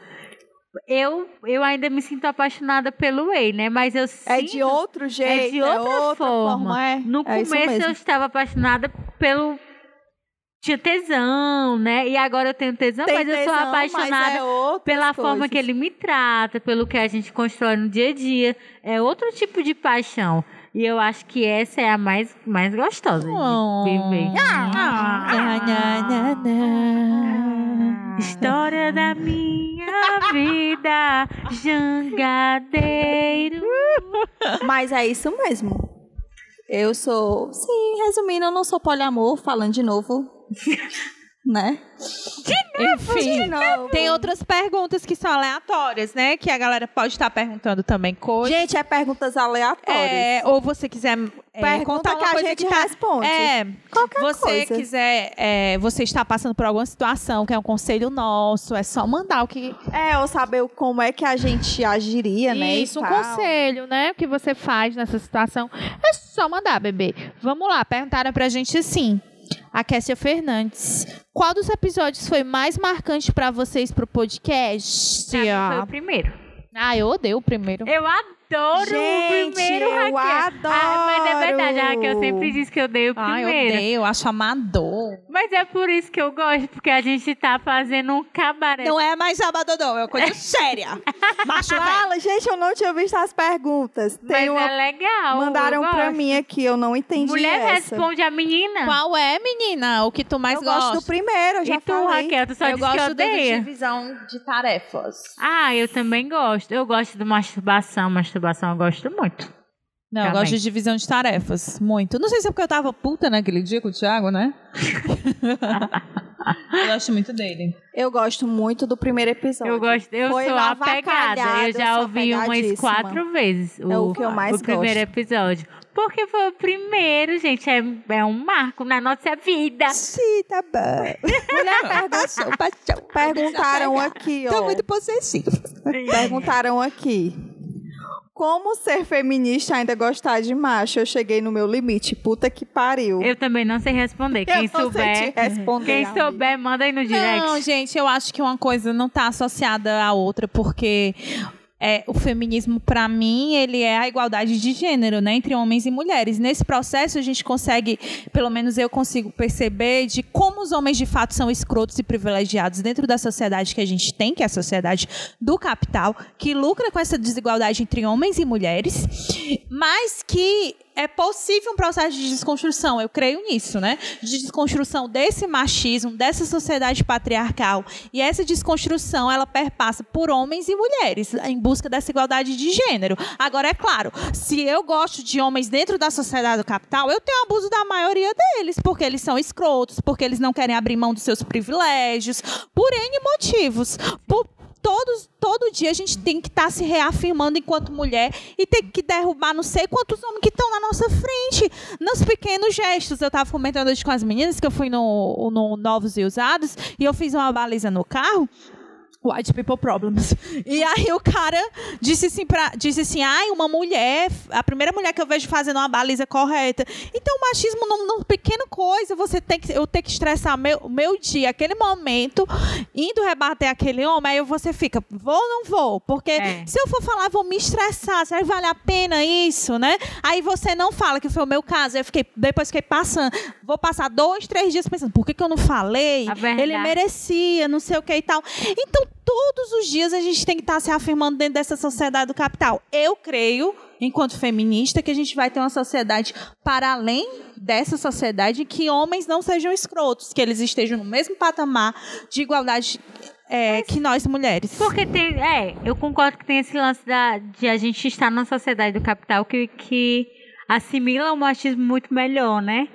Eu, eu ainda me sinto apaixonada pelo Way, né? Mas eu É sinto de outro jeito, é de outra, forma. é. No é começo eu estava apaixonada pelo. Tinha tesão, né? E agora eu tenho tesão, Tem mas eu sou tesão, apaixonada é pela forma coisas. que ele me trata, pelo que a gente constrói no dia a dia. É outro tipo de paixão. E eu acho que essa é a mais, mais gostosa de Oh. viver. Na, na, na, na. História da minha vida, jangadeiro. Mas é isso mesmo. Eu sou. Sim, resumindo, eu não sou poliamor, falando de novo. né? Enfim. De novo. Tem outras perguntas que são aleatórias, né? Que a galera pode estar perguntando também coisas. Gente, é perguntas aleatórias. É, ou você quiser é, Pergunta contar que a coisa gente que tá, responde. É, Qualquer você coisa. quiser, é, você está passando por alguma situação que é um conselho nosso, é só mandar o que É, ou saber como é que a gente agiria, né? e Isso, um tal. conselho, né? O que você faz nessa situação. É só mandar, bebê. Vamos lá, perguntaram pra gente assim. A Kessia Fernandes. Qual dos episódios foi mais marcante pra vocês pro podcast? Pra mim foi o primeiro. Ah, eu odeio o primeiro. Eu adoro Gente, o primeiro, eu Raquel. Ah, mas é verdade, a adoro. Raquel sempre diz que eu odeio o Ai, eu primeiro. odeio, eu acho amador. Mas é por isso que eu gosto, porque a gente tá fazendo um cabaré. Não é mais amador, não. É uma coisa séria. Macho velho. Fala, gente, eu não tinha visto as perguntas. mas Tem uma... é legal. Mandaram eu pra mim aqui, eu não entendi Mulher essa. responde a menina. Qual é, menina? O que tu mais eu gosto do primeiro, eu já e tu, falei. Raquel, tu só eu diz que gosto da odeia. divisão de tarefas. Ah, eu também gosto. Eu gosto de masturbação. Masturbação eu gosto muito. Não, eu Também. gosto de divisão de tarefas. Muito. Não sei se é porque eu tava puta naquele dia com o Thiago, né? eu gosto muito dele. Eu gosto muito do primeiro episódio. Eu gosto, eu Foi sou uma apegada. Eu já ouvi umas quatro vezes o, É o que eu mais o primeiro gosto. episódio. Porque foi o primeiro, gente. É, é um marco na nossa vida. Sim, tá bom. Mulher pergun- perguntaram aqui, ó. Tô muito possessivo. Perguntaram aqui. Como ser feminista ainda gostar de macho? Eu cheguei no meu limite. Puta que pariu. Eu também não sei responder. Quem Eu não sei souber, te responder, quem amiga. souber, manda aí no direct. Não, gente, eu acho que uma coisa não tá associada à outra, porque é, o feminismo, para mim, ele é a igualdade de gênero, né, entre homens e mulheres. Nesse processo, a gente consegue, pelo menos eu consigo perceber, de como os homens de fato são escrotos e privilegiados dentro da sociedade que a gente tem, que é a sociedade do capital, que lucra com essa desigualdade entre homens e mulheres, mas que é possível um processo de desconstrução, eu creio nisso, né? De desconstrução desse machismo, dessa sociedade patriarcal. E essa desconstrução, ela perpassa por homens e mulheres, em busca dessa igualdade de gênero. Agora, é claro, se eu gosto de homens dentro da sociedade do capital, eu tenho abuso da maioria deles, porque eles são escrotos, porque eles não querem abrir mão dos seus privilégios, por N motivos. Por todos, todo dia a gente tem que estar se reafirmando enquanto mulher e tem que derrubar não sei quantos homens que estão na nossa frente, nos pequenos gestos. Eu estava comentando hoje com as meninas que eu fui no, no Novos e Usados e eu fiz uma baliza no carro. White people problems. E aí o cara disse assim, pra, disse assim, ai, uma mulher, a primeira mulher que eu vejo fazendo uma baliza correta. Então o machismo, num pequeno coisa, você tem que, eu tenho que estressar meu, meu dia, aquele momento, indo rebater aquele homem, aí você fica, vou ou não vou? Porque É. se eu for falar, vou me estressar, será que vale a pena isso, né? Aí você não fala, que foi o meu caso, eu fiquei, depois fiquei passando, vou passar dois, três dias pensando, por que, que eu não falei? Ele merecia, não sei o que e tal. Então, todos os dias a gente tem que estar se afirmando dentro dessa sociedade do capital. Eu creio, enquanto feminista, que a gente vai ter uma sociedade para além dessa sociedade que homens não sejam escrotos, que eles estejam no mesmo patamar de igualdade é, que nós mulheres. Porque tem. É, eu concordo que tem esse lance da, de a gente estar na sociedade do capital que, que assimila o machismo muito melhor, né?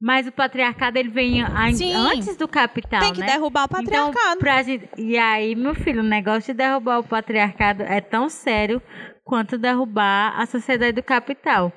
Mas o patriarcado ele vem a- Sim. antes do capital, Tem que né? derrubar o patriarcado. Então, gente, e aí, meu filho, o negócio de derrubar o patriarcado é tão sério quanto derrubar a sociedade do capital.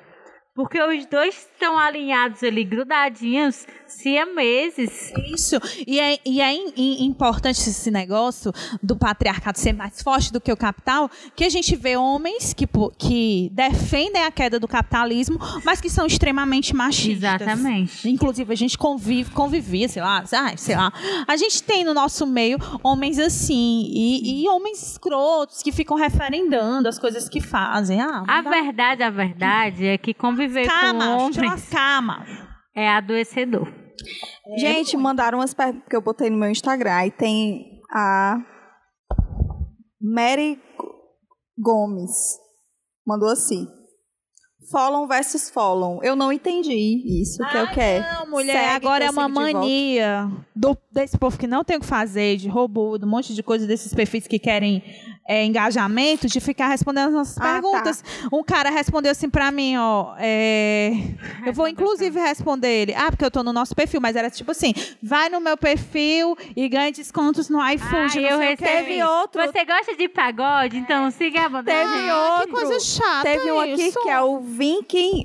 Porque os dois estão alinhados ali, grudadinhos, siameses. Isso. E é, e é im- im- importante esse negócio do patriarcado ser mais forte do que o capital, que a gente vê homens que, que defendem a queda do capitalismo, mas que são extremamente machistas. Exatamente. Inclusive, a gente convive, convivia, sei lá, sei lá. A gente tem no nosso meio homens assim, e, e homens escrotos que ficam referendando as coisas que fazem. Ah, A dá- verdade, a verdade é que conviver Calma, com homens mano. é adoecedor. Gente, mandaram umas perguntas que eu botei no meu Instagram. E tem a Mary Gomes. Mandou assim. Follow versus follow. Eu não entendi isso. que é o que é? Não, mulher, Segue agora é uma mania do, desse povo que não tem o que fazer, de robô, de um monte de coisa desses perfis que querem é, engajamento, de ficar respondendo as nossas Ah, perguntas. Um cara respondeu assim pra mim, ó. é, eu vou inclusive responder ele. Ah, porque eu tô no nosso perfil, mas era tipo assim: vai no meu perfil e ganha descontos no iFood. Não eu recebi. Teve outro- Você gosta de pagode? Então siga a banda. Teve Ah, outro. Que coisa chata. Teve um aqui isso. que é o Vinkin.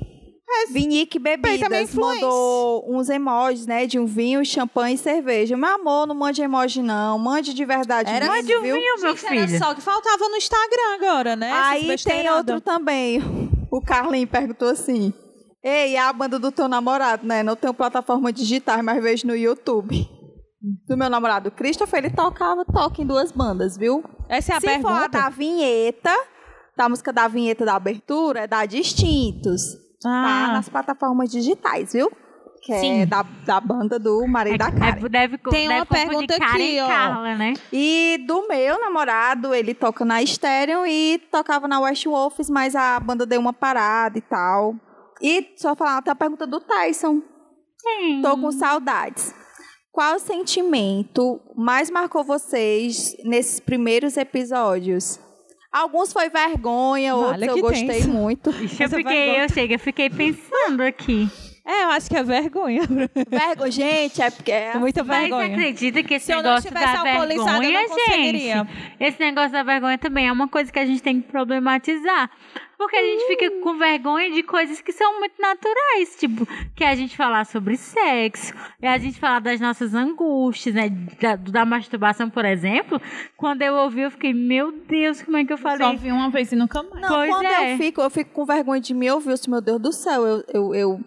Vinique Respeita minha Bebidas mandou uns emojis, né? De um vinho, champanhe e cerveja. Meu amor, não mande emoji, não. Mande de verdade. Era mesmo, Mande um viu? vinho, meu Gente, era filho. só que faltava no Instagram agora, né? Aí tem outro também. O Carlinhos perguntou assim: Ei, a banda do teu namorado, né? Não tenho plataforma digital, mas vejo no YouTube. Do meu namorado Christopher, ele tocava, toca em duas bandas, viu? Essa é a Se for a pergunta. da vinheta, da música da vinheta da abertura, é da Distintos. Tá Ah. nas plataformas digitais, viu? Que Sim. é da, da banda do marido da Karen. É, deve, Tem deve uma pergunta Karen aqui, ó. Carla, né? E do meu namorado, ele toca na Stereo e tocava na West Wolves, mas a banda deu uma parada e tal. E só falar, tem a pergunta do Tyson. Sim. Tô com saudades. Qual sentimento mais marcou vocês nesses primeiros episódios? Alguns foi vergonha, Vale outros eu gostei muito. Ixi, eu fiquei, vergonha. eu chego, eu fiquei pensando aqui. É, eu acho que é vergonha. Vergonha, gente, é porque é Muita Mas vergonha. acredita que esse Se eu não negócio tivesse da vergonha, gente, esse negócio da vergonha também é uma coisa que a gente tem que problematizar. Porque a gente fica com vergonha de coisas que são muito naturais, tipo, que é a gente falar sobre sexo, é a gente falar das nossas angústias, né, da, da masturbação, por exemplo. Quando eu ouvi, eu fiquei, meu Deus, como é que eu Só falei? vi uma vez e nunca mais. Não, Pois quando é. eu fico, eu fico com vergonha de me ouvir, eu disse, meu Deus do céu, eu, eu, eu,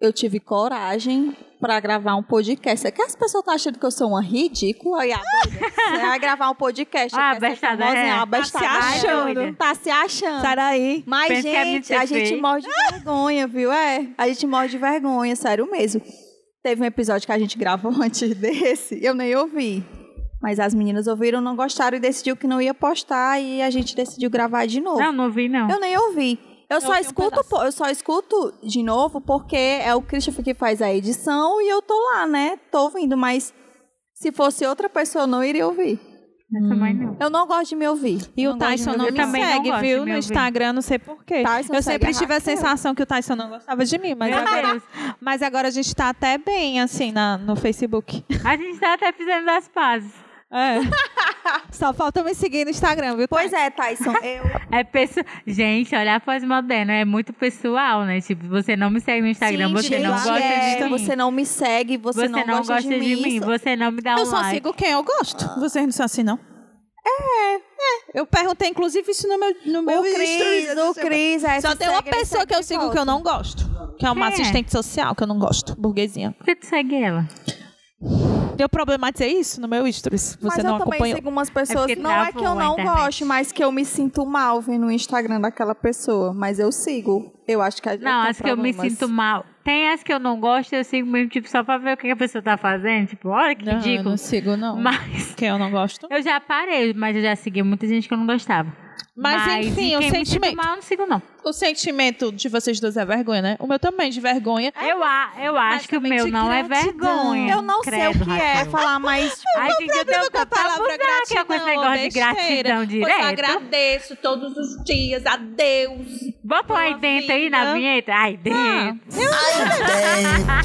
eu tive coragem pra gravar um podcast. É que as pessoas estão achando que eu sou uma ridícula e a doida. Você vai gravar um podcast. Ah, bestada, famosinha, é. uma Tá se achando. Tá se achando. Sai daí. Mas, Pensa é gente, a gente feio. morre de vergonha, viu? É, a gente morre de vergonha, sério mesmo. Teve um episódio que a gente gravou antes desse, eu nem ouvi. Mas as meninas ouviram, não gostaram e decidiu que não ia postar e a gente decidiu gravar de novo. Não, não vi, não. Eu nem ouvi. Eu, só um escuto, pô, eu só escuto de novo porque é o Christopher que faz a edição e eu tô lá, né? Tô ouvindo, mas se fosse outra pessoa eu não iria ouvir. Eu também não. Eu não gosto de me ouvir. E o não de Tyson me não me não segue, de viu? me No. Instagram, não sei porquê. Eu sempre a tive a Raquel. sensação que o Tyson não gostava de mim, mas Meu agora, mas agora a gente tá até bem, assim, na, no Facebook. A gente tá até fazendo as pazes. É. Só falta me seguir no Instagram, viu? Pois é, Tyson, eu É pessoal. Gente, olha a pós-moderna, é muito pessoal, né? Tipo, você não me segue no Instagram, Sim, você gente, não gosta é, de mim. Você não me segue, você, Você não, gosta, de mim. você não me dá um Eu só like. sigo quem eu gosto. Vocês não são assim, não? É, é. Eu perguntei, inclusive, isso no meu, no meu O Cris, stories. o Cris, é, Só tem uma pessoa que eu de sigo que eu não gosto. Que é uma Quem é? assistente social, que eu não gosto. Burguesinha. Por que tu segue ela? Eu problematizei isso no meu stories. Você mas não eu também acompanhou. sigo umas pessoas. porque não é que eu não gosto, mas que eu me sinto mal vendo o Instagram daquela pessoa. Mas eu sigo. Eu acho que a gente Não, as que eu me sinto mal. Tem as que eu não gosto, eu sigo mesmo, tipo, só pra ver o que a pessoa tá fazendo. Tipo, olha que Não, eu não sigo, não. Mas Quem eu não gosto. eu já parei, mas eu já segui muita gente que eu não gostava. Mas, enfim, e o sentimento. mal, eu não sigo, não. O sentimento de vocês dois é vergonha, né? O meu também, de vergonha. Eu, a, eu acho que o meu não é gratidão. vergonha. Eu não sei Credo, o que é Raquel. falar, mas. Ai, gente, eu tenho com a tanta palavra que é com esse gratidão, negócio de gratidão Pois eu direto. agradeço todos os dias a Deus. Bota um aí dentro aí na vinheta. Ai, dentro.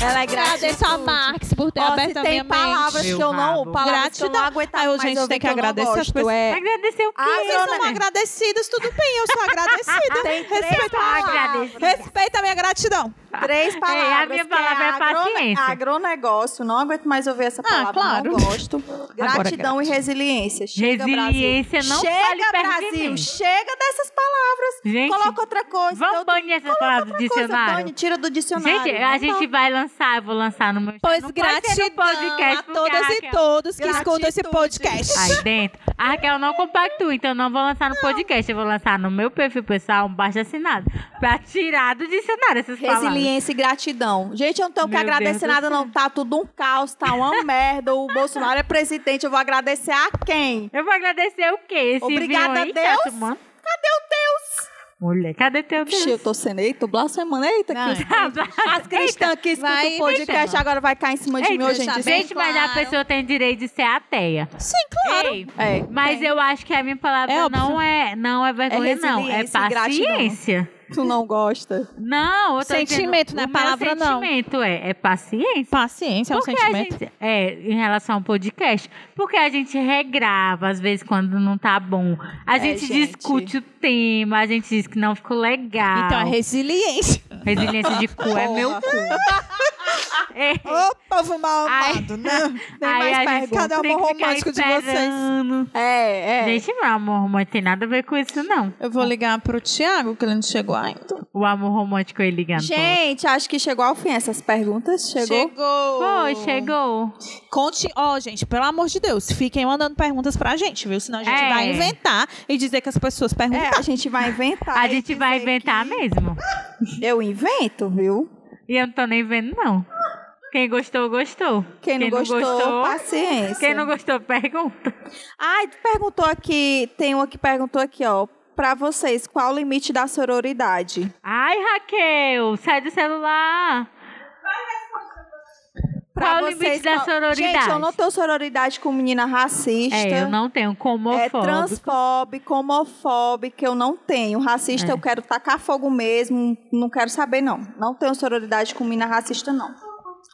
Ela é Agradeço a Max por ter se aberto a tem minha palavras Meu que eu não. Palavras que eu não Gratidão. aguentava Aí a gente tem que eu não agradecer as pessoas. É. Agradecer o quê? Ah, Vocês Agrone- são agradecidas, tudo bem, eu sou agradecida. Tem três Respeita, palavras. respeita a minha gratidão. Três palavras. a minha que palavra é agrone- paciência. Agronegócio. Não aguento mais ouvir essa Ah, palavra. claro. Não gosto. Gratidão Agora, e resiliência. Chega, Resiliência Brasil. não Chega, fale perto de Brasil. mim. Chega dessas palavras. Gente, Coloca outra coisa. Vamos banir essas palavras do coisa, dicionário. bane, tira do dicionário. Gente, a Não gente vai lançar, eu vou lançar no meu Pois não gratidão podcast, a todas e todos que escutam esse podcast. Aí dentro. A Raquel não compactua, então eu não vou lançar no podcast. Eu vou lançar no meu perfil pessoal, um baixo assinado. Pra tirar do dicionário essas palavras. Resiliência e gratidão. Gente, eu não tenho que Meu agradecer Deus nada, não. Tá tudo um caos, tá uma merda. O Bolsonaro é presidente. Eu vou agradecer a quem? Eu vou agradecer o quê? Esse Obrigada Deus. Tá? Cadê o Deus? Mulher, cadê teu Deus? Vixe, eu tô sendo, eita, blasfemando. Eita, Não, que Tá, As cristãs que escutam o podcast agora vai cair em cima de Ei, mim hoje em dia. Gente, mas a claro. pessoa tem direito de ser ateia. Sim, claro. Ei, É, mas tem. eu acho que a minha palavra É não é, não é vergonha, não. É e gratidão. paciência. Tu não gosta? Não, eu tô Sentimento, dizendo, não é palavra, não. sentimento é, é paciência. Paciência é um Porque a sentimento. gente, é, em relação ao podcast, porque a gente regrava, às vezes, quando não tá bom. A É, gente, gente. discute o tema, a gente diz que não ficou legal. Então é resiliência. Resiliência de cu é meu cu. É. Ô, povo mal amado, né? Tem Aí mais a gente perguntas? Cadê o tem amor romântico de vocês? É, é. Gente, meu amor romântico tem nada a ver com isso, não. Eu vou ligar pro Thiago, que ele não chegou ainda. O amor romântico ele ligando. Gente, acho que chegou ao fim essas perguntas. Chegou? Chegou. Foi, chegou. Conte, ó, gente, pelo amor de Deus, fiquem mandando perguntas pra gente, viu? Senão a gente É. vai inventar e dizer que as pessoas É, perguntaram. a gente vai inventar. A gente vai inventar que mesmo. Eu invento, viu? E eu não tô nem vendo, não. Quem gostou, gostou. Quem não, gostou, paciência. Quem não gostou, pergunta. Ai, tu perguntou aqui, tem uma que perguntou aqui, ó. Pra vocês, qual o limite da sororidade? Ai, Raquel, sai do celular. Qual o vocês, limite da qual- sororidade? Gente, eu não tenho sororidade com menina racista. É, eu não tenho com É homofóbico. transfóbica, homofóbica, eu não tenho. Racista, É. eu quero tacar fogo mesmo, não quero saber, não. Não tenho sororidade com mina racista, não.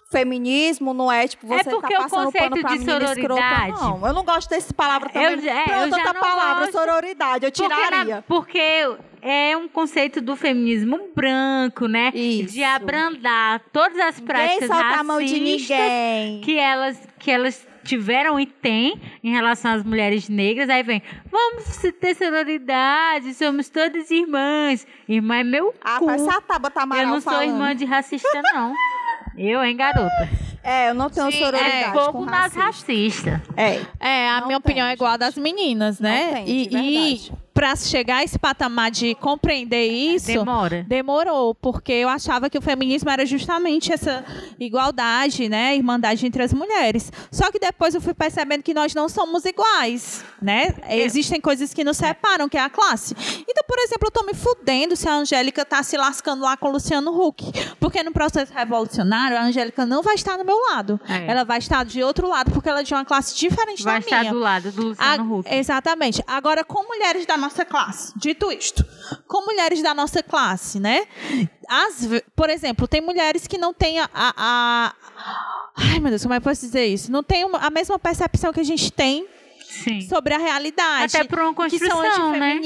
Feminismo não é tipo É você porque tá o passando conceito pano pra de menina sororidade- escrota, não. Eu não gosto desse palavra Eu também. já- é, Pronto, eu já outra não palavra, gosto. sororidade, eu Porque, na- tiraria. porque é um conceito do feminismo branco, né? Isso. De abrandar todas as práticas solta a mão de racistas ninguém. que elas, que elas tiveram e têm em relação às mulheres negras. Aí vem, vamos ter sororidade, somos todas irmãs. Irmã é meu Ah, cu. parece a Tabata Amaral Eu não sou falando. irmã de racista, não. Eu, hein, garota? É, eu não tenho Sim, sororidade É fogo nas racista. racistas. É. É, a Não minha tem, opinião é igual a das meninas, né? Não tem, e, pra chegar a esse patamar de compreender isso, Demora. demorou, porque eu achava que o feminismo era justamente essa igualdade, né, irmandade entre as mulheres. Só que depois eu fui percebendo que nós não somos iguais, né? Existem coisas que nos separam, que é a classe. Então, por exemplo, eu tô me fudendo se a Angélica tá se lascando lá com o Luciano Huck, porque no processo revolucionário a Angélica não vai estar do meu lado. É. Ela vai estar de outro lado, porque ela é de uma classe diferente Vai da estar minha. do lado do Luciano A- Huck. Exatamente. Agora, com mulheres da nossa classe, dito isto, com mulheres da nossa classe, né? Ve- por exemplo, tem mulheres que não têm a, a- a- Ai, meu Deus, como é que eu posso dizer isso? Não tem uma- a mesma percepção que a gente tem Sim. sobre a realidade. Até por uma que são construção, né?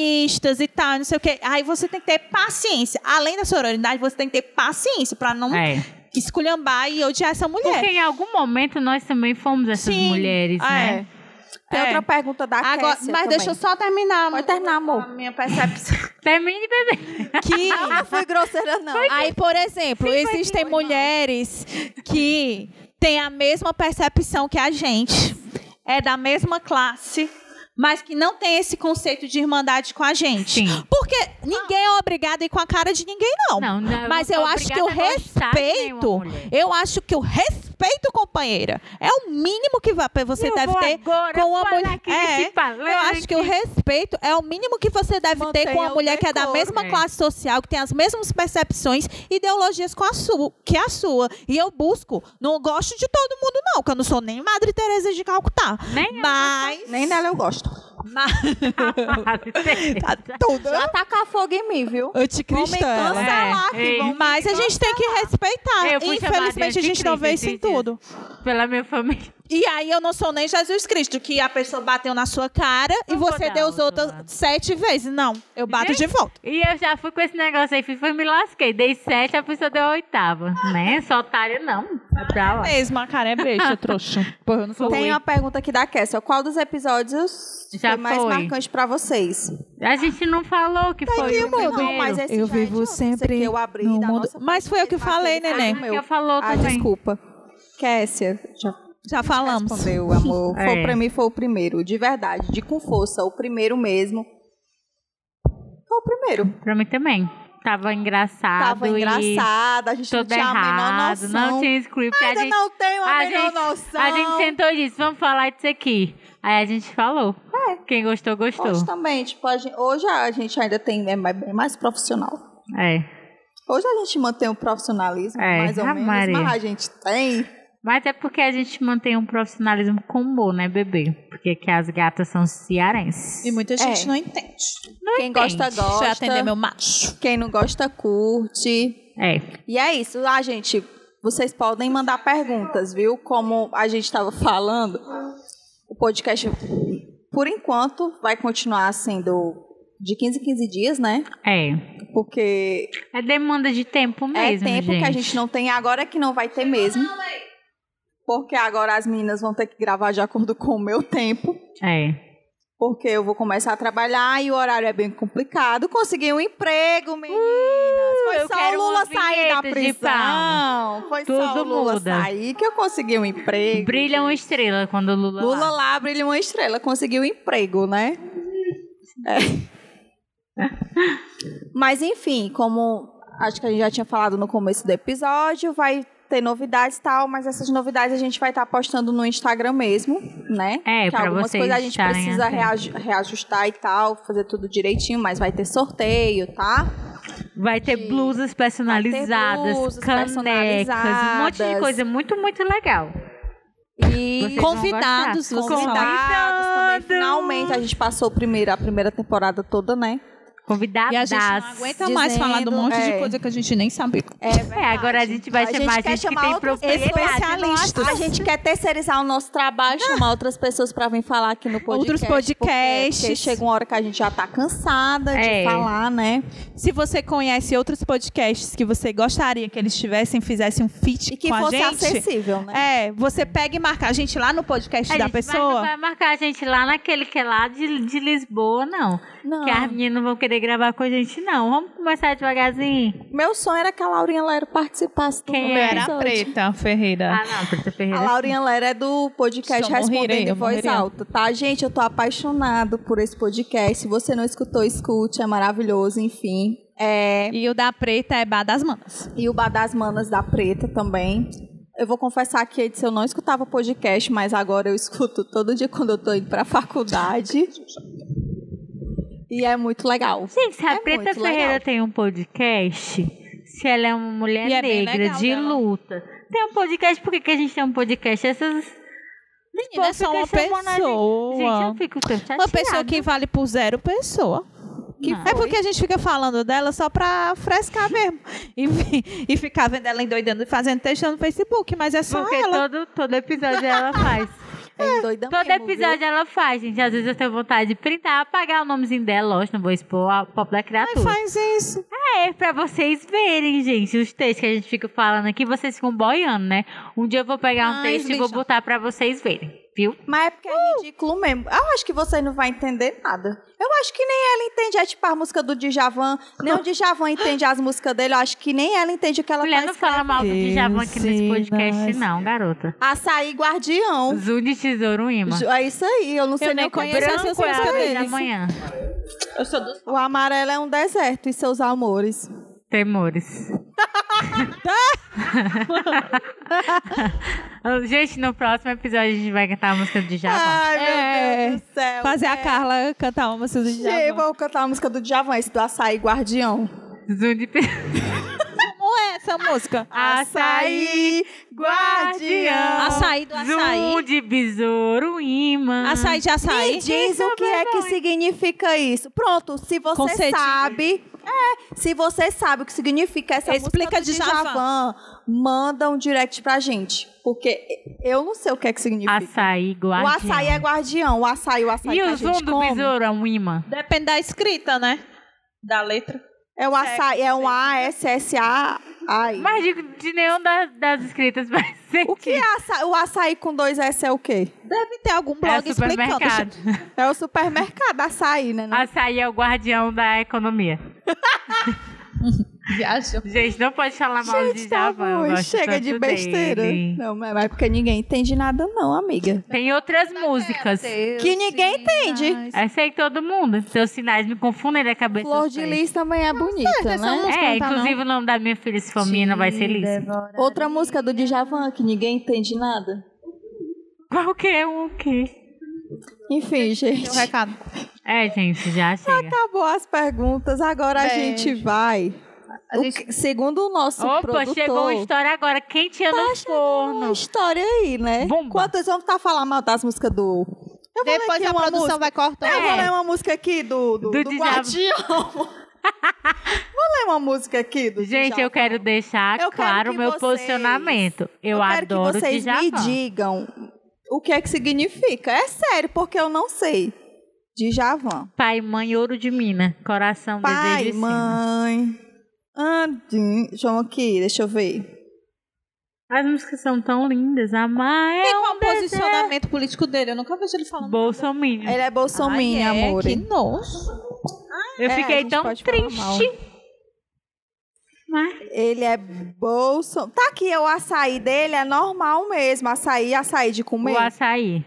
e tal, não sei o quê. Aí você tem que ter paciência. Além da sororidade, você tem que ter paciência pra não É. esculhambar e odiar essa mulher. Porque em algum momento nós também fomos essas Sim. mulheres, Ah, né? é. Tem É. outra pergunta da Agora, mas também. deixa eu só terminar. Pode terminar, amor. A minha percepção. Termine, bebê. Que não fui grosseira, não. Aí, por exemplo, existem mulheres que têm a mesma percepção que a gente, é da mesma classe, mas que não tem esse conceito de irmandade com a gente. Sim. Porque ninguém é obrigado a ir com a cara de ninguém, não. Não, não, Mas eu sou acho que o a respeito, eu acho que o respeito, companheira, é o mínimo que você Eu deve ter agora com uma falar mulher. aqui É, eu acho que o respeito é o mínimo que você deve ter com o mulher que é da mesma É. classe social, que tem as mesmas percepções e ideologias com a sua, que a sua. E eu busco, não gosto de todo mundo não, que eu não sou nem Madre Teresa de Calcutá. Nem eu, mas Nem dela eu gosto. Mas tá tudo Já tacar fogo em mim, viu? Vão me anticristã. ela. cancelar É, aqui. ei. Vão me Mas a gente tem que respeitar. Infelizmente, a gente não vê isso em tudo. Pela minha família. E aí eu não sou nem Jesus Cristo, que a pessoa bateu na sua cara e Eu você deu os outros sete vezes. Não, eu bato Gente, de volta. E eu já fui com esse negócio aí, fui, fui me lasquei. Dei sete, a pessoa deu a oitava. Né? Só otária não. É pra lá. Mesmo, a cara é beijo, trouxa. Porra, eu não sou Tem ruim. uma pergunta aqui da Kessia. Qual dos episódios Já foi mais foi. marcante pra vocês? A gente não falou que foi aqui, o primeiro. Não, mas esse Eu já é vivo. Esse sempre aqui eu abri no mundo- Mas foi eu que ele falei, neném. no meu. Ela falou Ah, também. desculpa. Kessia, já Já falamos. respondeu, amor. Foi, É. pra mim foi o primeiro, de verdade, de com força, o primeiro mesmo. Foi o primeiro. Pra mim também. Tava engraçado. Tava e engraçado, a gente não Tudo tinha a menor errado. noção. Não tinha script. a Ainda gente, não tenho a, a menor gente, noção. a gente sentou e disse, vamos falar disso aqui. Aí a gente falou. Quem gostou, gostou. Hoje também, tipo, a gente- hoje a gente ainda tem, é mais- bem mais profissional. É. Hoje a gente mantém o profissionalismo, É, mais ou menos, Maria. mas a gente tem. Mas é porque a gente mantém um profissionalismo com humor, né, bebê? Porque que as gatas são cearenses. E muita gente É. não entende. Não Quem entende. gosta, Deixa eu gosta. atender meu macho. Quem não gosta, curte. É. E é isso. Ah, gente, vocês podem mandar perguntas, viu? Como a gente estava falando, o podcast, por enquanto, vai continuar sendo de 15 em 15 dias, né? É. Porque É demanda de tempo mesmo, é tempo gente. que a gente não tem, agora é que não vai ter mesmo. Porque agora as meninas vão ter que gravar de acordo com o meu tempo. É. Porque eu vou começar a trabalhar e o horário é bem complicado. Consegui um emprego, meninas. Foi Uh, eu só o Lula sair da prisão. Foi só Tudo o Lula muda. sair que eu consegui um emprego. Brilha uma estrela quando o Lula, Lula lá. lá brilha uma estrela, conseguiu um emprego, né? É. Mas enfim, como acho que a gente já tinha falado no começo do episódio, vai ter novidades e tal, mas essas novidades a gente vai estar postando no Instagram mesmo, né? É, que pra algumas vocês coisas a gente precisa reaju- reajustar e tal, fazer tudo direitinho, mas vai ter sorteio, tá? Vai ter De- blusas personalizadas, blusas canecas, um monte de personalizadas. coisa muito, muito legal. E Convidados, convidados Convidados. também. Finalmente, a gente passou o primeiro, a primeira temporada toda, né? Convidadas. E a gente não aguenta mais Dizendo, falar de um monte de é. coisa que a gente nem sabe. É, É, agora a gente vai chamar quer gente que chamar tem propriedade. A gente quer terceirizar o nosso trabalho, chamar outras pessoas para vir falar aqui no podcast. Outros podcasts. Porque, chega uma hora que a gente já tá cansada É. de falar, né? Se você conhece outros podcasts que você gostaria que eles tivessem, fizessem um feat E que com a fosse gente. acessível, né? É, você pega e marca a gente lá no podcast A da gente vai- pessoa. não vai marcar a gente lá naquele que é lá de, de Lisboa, não. Não. Que as meninas não vão querer gravar com a gente, não. Vamos começar devagarzinho. Meu sonho era que a Laurinha Lero participasse do Quem meu? Era a episódio. Preta Ferreira. Ah, não, Preta Ferreira. A Laurinha Lera é do podcast Só Respondendo em Voz morreria. Alta, tá? Gente, eu tô apaixonado por esse podcast. Se você não escutou, escute. É maravilhoso, enfim. É... E o da Preta é Bar das Manas. E o Bar das Manas da Preta também. Eu vou confessar que antes eu não escutava podcast, mas agora eu escuto todo dia quando eu tô indo pra faculdade. E é muito legal. Gente, se a É Preta Ferreira legal. tem um podcast, se ela é uma mulher E é negra de dela. luta, tem um podcast, por que, que a gente tem um podcast? Essas. Menina, é só uma pessoa. Gente, eu fico tão chateada. Uma pessoa que vale por zero pessoa. É porque a gente fica falando dela só pra frescar mesmo. E, e ficar vendo ela endoidando e fazendo texto no Facebook, mas é só Porque ela. todo, todo episódio ela faz. É doida todo mesmo, viu? episódio ela faz, gente. Às vezes eu tenho vontade de printar, apagar o nomezinho dela, lógico, não vou expor a pop da Ai, criatura. faz isso. É, pra vocês verem, gente, os textos que a gente fica falando aqui, vocês ficam boiando, né? Um dia eu vou pegar um Ai, texto e vou botar pra vocês verem, viu? Mas é porque é ridículo mesmo. Eu acho que você não vai entender nada. Eu acho que nem ela entende, é tipo a música do Djavan. Nem o Djavan entende as músicas dele. Eu acho que nem ela entende o que ela Mulher, tá não fala mal do Djavan aqui nesse se podcast, nós- não, garota. Açaí Guardião. Zoom de tesouro imã. É isso aí, eu não sei Eu nem nem o que é. conheço essas é músicas dele. da manhã. Eu sou dos. O amarelo é um deserto e seus amores. Temores. gente, no próximo episódio a gente vai cantar a música do Djavan. Ai, meu É, Deus do céu. Fazer a É. Carla cantar uma música do Gente, Djavan. vou cantar a música do Djavan, esse do Açaí Guardião. De... Como é essa música? Açaí Guardião. Açaí do açaí. Zoom de besouro imã. Açaí de açaí. Me diz o que é que significa isso. Pronto, se você sabe, é, se você sabe o que significa essa Explica música do Djavan. Djavan, manda um direct pra gente, porque eu não sei o que é que significa. Açaí O guardião. açaí é guardião, o açaí, o açaí E que a o zoom gente do besouro é um imã. Depende da escrita, né? Da letra. É o açaí, é um A-S-S-A-I. Mas de, de nenhum das, das escritas vai ser. O que é açaí? O açaí com dois S é o quê? Deve ter algum É blog o explicando. supermercado. É o supermercado açaí, né? Açaí é o guardião da economia. Viajou. Gente, não pode falar mal de Gente, tá Djavan. chega de besteira. dele. Não, mas é porque ninguém entende nada não, amiga. Tem outras músicas. Que ninguém entende. Essa aí todo mundo. Seus sinais me confundem na cabeça. Flor de. Lis também é bonita, essa né? É, não tá, inclusive o nome da minha filha, se for menina, vai ser Liz. Outra música do Djavan que ninguém entende nada. Qualquer um, o quê? Enfim, gente. Tem um recado. É, gente, já chega. Acabou as perguntas, agora a Beijo. gente vai. A O gente- que- segundo o nosso Opa, produtor, chegou uma história agora, quentinha no uma forno. história aí, né? Bomba. Enquanto eles vão estar falando mal das músicas do... Eu vou ler Depois a uma produção música. vai cortando. Eu vou É. ler uma música aqui do, do, Do do. Guardião. vou ler uma música aqui do Gente, Djavan. eu quero deixar Eu claro o meu vocês- posicionamento. Eu, Eu quero adoro que vocês Djavan. me digam o que é que significa. É sério, porque eu não sei. Djavan. Pai, mãe, ouro de mina. Coração, Pai, desejo e sina. mãe. Andim. João aqui, deixa eu ver. As músicas são tão lindas. Amar E é qual um o posicionamento político dele? Eu nunca vejo ele falando. Bolsominion. Ele é bolsominha, Ai, é, amor. Que nojo. Eu É, fiquei tão triste. Mas Ele é bolso. Tá aqui, o açaí dele é normal mesmo. Açaí, açaí de comer. o açaí.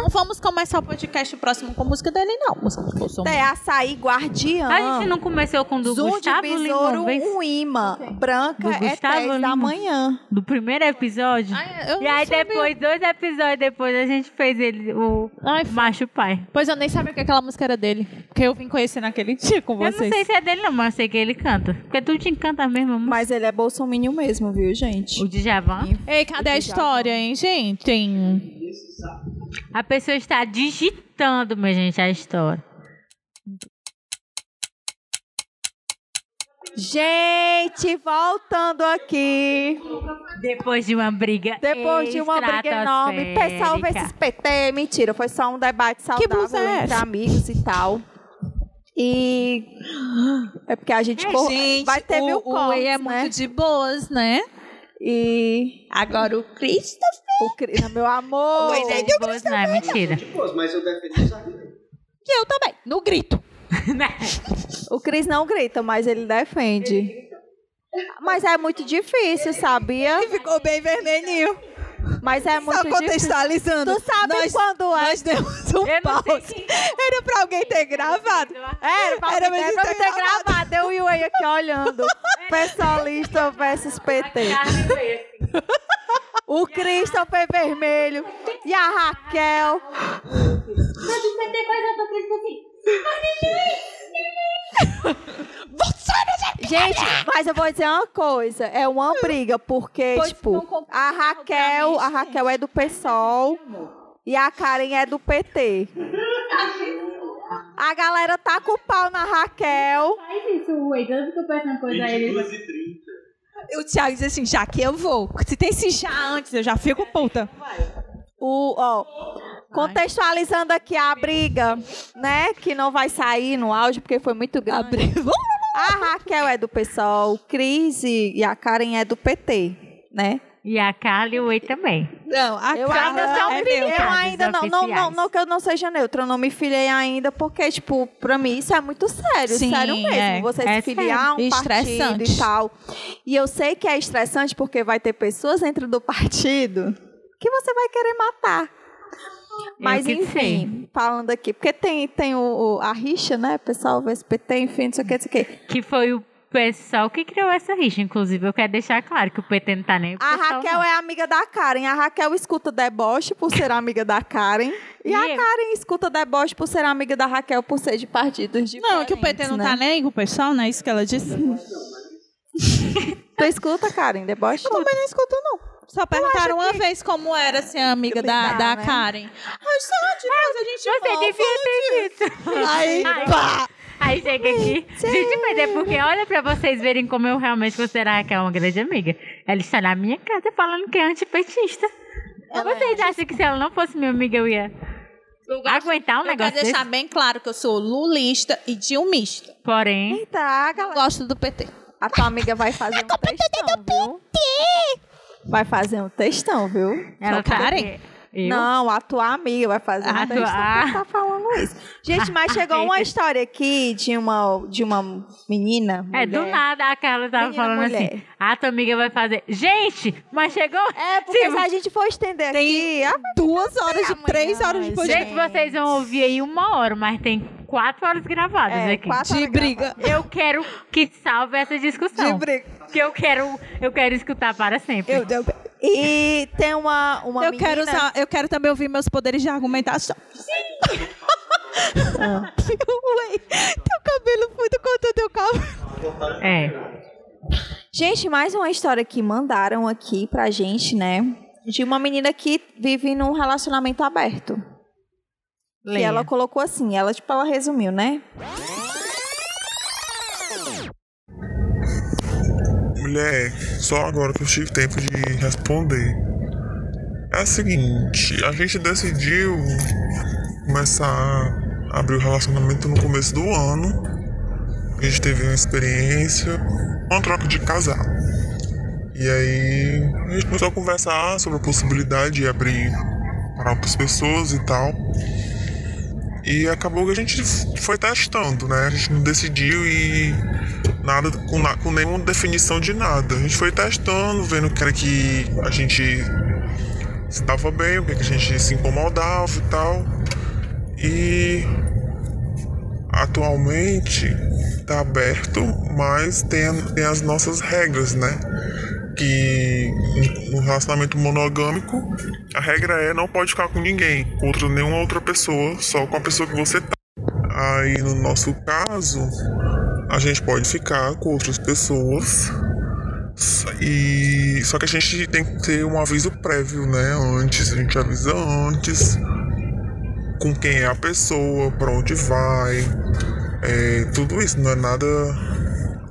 Não vamos começar o podcast próximo com música dele, não. Música do Bolsonaro. É açaí guardiã. A gente não começou com o do Zoom de Gustavo besouro, Lima, um imã. Branca Do é Gustavo 10 da manhã. do primeiro episódio. Ai, eu e não aí sabia. depois, dois episódios depois, a gente fez ele, o Ai, Macho Pai. Pois eu nem sabia que aquela música era dele. Porque eu vim conhecer naquele dia com Eu não vocês. sei se é dele não, mas eu sei que ele canta. Porque tu te encanta mesmo. música. Mas ele é bolsominion mesmo, viu, gente? O Djavan. Ei, cadê a história, hein, gente? Tem... A pessoa está digitando, minha gente, a história. Gente, voltando aqui. Depois de uma briga Depois de uma briga enorme, pessoal versus PT, mentira, foi só um debate saudável é entre amigos e tal. E é porque a gente, cor- vai ter mil o, o Way é né? muito de boas, né? E Agora o Christopher... o Cri- meu amor, Pois é, De boas, não é mentira. Pô, mas eu defendo os argumentos. E eu também, no grito. o Cris não grita, mas ele defende. Mas é muito difícil, sabia? Ficou bem vermelhinho. Mas é muito Só difícil. contextualizando. Tu sabe nós, quando é? Nós demos um Eu pause. Era pra alguém ter gravado. É, pra Era Era pra gente pra ter ter gravado. Eu e o Ei aqui olhando. Pessoalista versus PT. O Christopher vermelho e a Raquel. Gente, mas eu vou dizer uma coisa, é uma briga, porque, Pois tipo, a Raquel, a Raquel é do PSOL e a Karen é do PT. A galera tá com o pau na Raquel. Faz isso, que eu peço uma coisa a ele. 22 e 30. O Thiago diz assim, já que eu vou. Se tem esse já antes, eu já fico puta. O, ó, contextualizando aqui a briga, né? Que não vai sair no áudio porque foi muito grande. A Raquel é do PSOL, o Cris e a Karen é do PT, né? E a Carla e o Wei também. Não, a Eu Carla ainda não, é meu. eu ainda não, não, não, não que eu não seja neutra, eu não me filiei ainda, porque, tipo, pra mim isso é muito sério, Sim, sério mesmo. é. Você É se filiar a um partido e tal. E eu sei que é estressante porque vai ter pessoas dentro do partido que você vai querer matar. Mas que enfim, falando aqui, porque tem, tem o, o- a rixa, né? Pessoal, o SPT, enfim, não sei o que, não sei o que. Que foi o pessoal que criou essa rixa, inclusive. Eu quero deixar claro que o PT não tá nem A Raquel não. é amiga da Karen. A Raquel escuta deboche por ser amiga da Karen. E, E a eu? Karen escuta deboche por ser amiga da Raquel por ser de partidos diferentes. Não, que o PT não né? tá nem com o pessoal, não é isso que ela disse? Tu escuta, Karen, deboche? Eu também não escuto, não. Só perguntaram uma vez como era ser amiga da, da né? Karen. Ai, só demais, a gente Você devia ter visto. Aí, Ai. pá! Aí chega aqui. Gente, mas é porque olha pra vocês verem como eu realmente considero a Raquel uma grande amiga. Ela está na minha casa falando que é antipetista. vocês acham que se ela não fosse minha amiga eu ia aguentar um Eu quero negócio desse? deixar bem claro que eu sou lulista e dilmista. Porém, Eita, galera, Gosto do PT. a tua amiga vai fazer um textão, viu? Vai fazer um textão, viu? ela Só tá Karen? Eu? Não, a tua amiga vai fazer A tua- textão ah. tá falando isso. Gente, mas chegou uma história aqui de uma, de uma menina. É, do mulher. nada a Carla tava Menina, falando mulher. assim: a tua amiga vai fazer. Gente, mas chegou. É, porque Sim, se a gente for estender aqui... ah, Duas horas de três horas de gente. podcast. Gente, vocês vão ouvir aí uma hora, mas tem quatro horas gravadas É, aqui. quatro De horas briga. Eu quero que salve essa discussão. De briga. Que eu quero, eu quero escutar para sempre. Eu, eu, E tem uma, uma eu menina... quero usar, eu quero também ouvir meus poderes de argumentação. Ué, teu cabelo muito contra teu cabelo. É. Gente, mais uma história que mandaram aqui pra gente, né? De uma menina que vive num relacionamento aberto. E Leia. ela colocou assim, ela tipo, ela resumiu, né? Mulher, só agora que eu tive tempo de responder. É o seguinte, a gente decidiu começar a abrir o relacionamento no começo do ano. A gente teve uma experiência, uma troca de casal. E aí a gente começou a conversar sobre a possibilidade de abrir para outras pessoas e tal. E acabou que a gente foi testando, né? A gente não decidiu e nada com, com nenhuma definição de nada. A gente foi testando, vendo o que era que a gente se tava bem, o que, que a gente se incomodava e tal. E atualmente tá aberto, mas tem, tem as nossas regras, né? Que no relacionamento monogâmico, a regra é não pode ficar com ninguém, contra nenhuma outra pessoa, só com a pessoa que você tá. Aí no nosso caso, a gente pode ficar com outras pessoas. E só que a gente tem que ter um aviso prévio, né? Antes, a gente avisa antes com quem é a pessoa, para onde vai, é, tudo isso, não é nada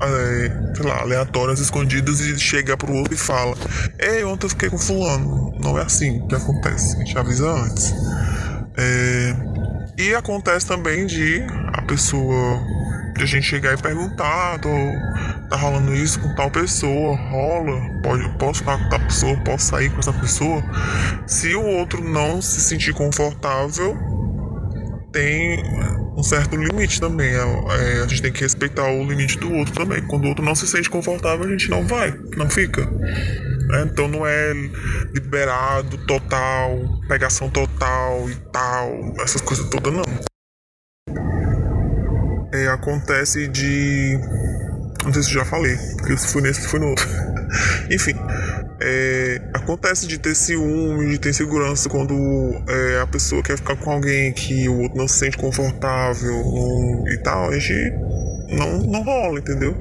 é, sei lá, aleatórias, escondidas e chega pro outro e fala: Ei, ontem eu fiquei com fulano. Não é assim que acontece, a gente avisa antes. É, e acontece também de a pessoa, de a gente chegar e perguntar: tô, tá rolando isso com tal pessoa, rola, pode, posso ficar com tal pessoa, posso sair com essa pessoa. Se o outro não se sentir confortável, tem um certo limite também. É, é, a gente tem que respeitar o limite do outro também. Quando o outro não se sente confortável, a gente não vai, não fica. É, então não é liberado total, pegação total e tal, essas coisas todas não. É, acontece de. Não sei se já falei, porque se foi nesse, foi no outro. Enfim, é, acontece de ter ciúme, de ter insegurança quando é, a pessoa quer ficar com alguém que o outro não se sente confortável e tal. A gente não, não rola, entendeu?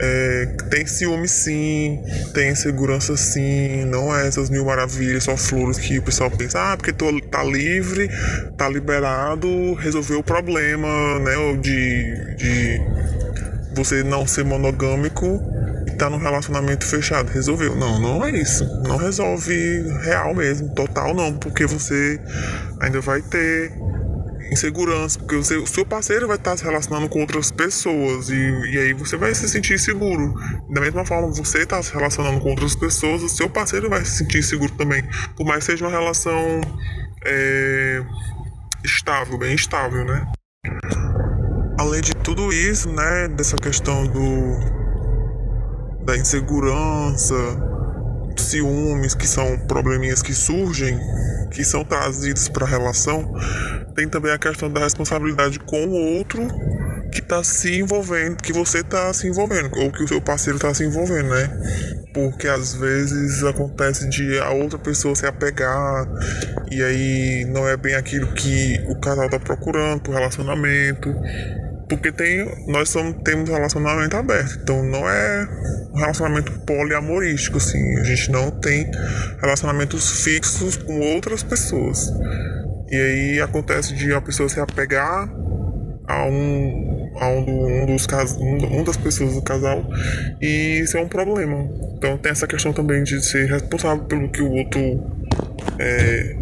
É, tem ciúme sim, tem insegurança sim, não é essas mil maravilhas, só flores que o pessoal pensa, ah, porque tô, tá livre, tá liberado, resolveu o problema, né? De, de você não ser monogâmico tá num relacionamento fechado, resolveu. Não, não é isso. Não resolve real mesmo, total não, porque você ainda vai ter insegurança, porque você, o seu parceiro vai estar se relacionando com outras pessoas e, e aí você vai se sentir seguro. Da mesma forma, você está se relacionando com outras pessoas, o seu parceiro vai se sentir seguro também, por mais que seja uma relação é, estável, bem estável, né? Além de tudo isso, né, dessa questão do da insegurança, ciúmes, que são probleminhas que surgem, que são trazidos para a relação, tem também a questão da responsabilidade com o outro que está se envolvendo, que você está se envolvendo, ou que o seu parceiro está se envolvendo, né? Porque às vezes acontece de a outra pessoa se apegar e aí não é bem aquilo que o casal está procurando pro relacionamento. Porque tem, nós somos, temos relacionamento aberto, então não é um relacionamento poliamorístico, assim. A gente não tem relacionamentos fixos com outras pessoas. E aí acontece de a pessoa se apegar a um, a um, do, um dos cas, um, um das pessoas do casal e isso é um problema. Então tem essa questão também de ser responsável pelo que o outro é,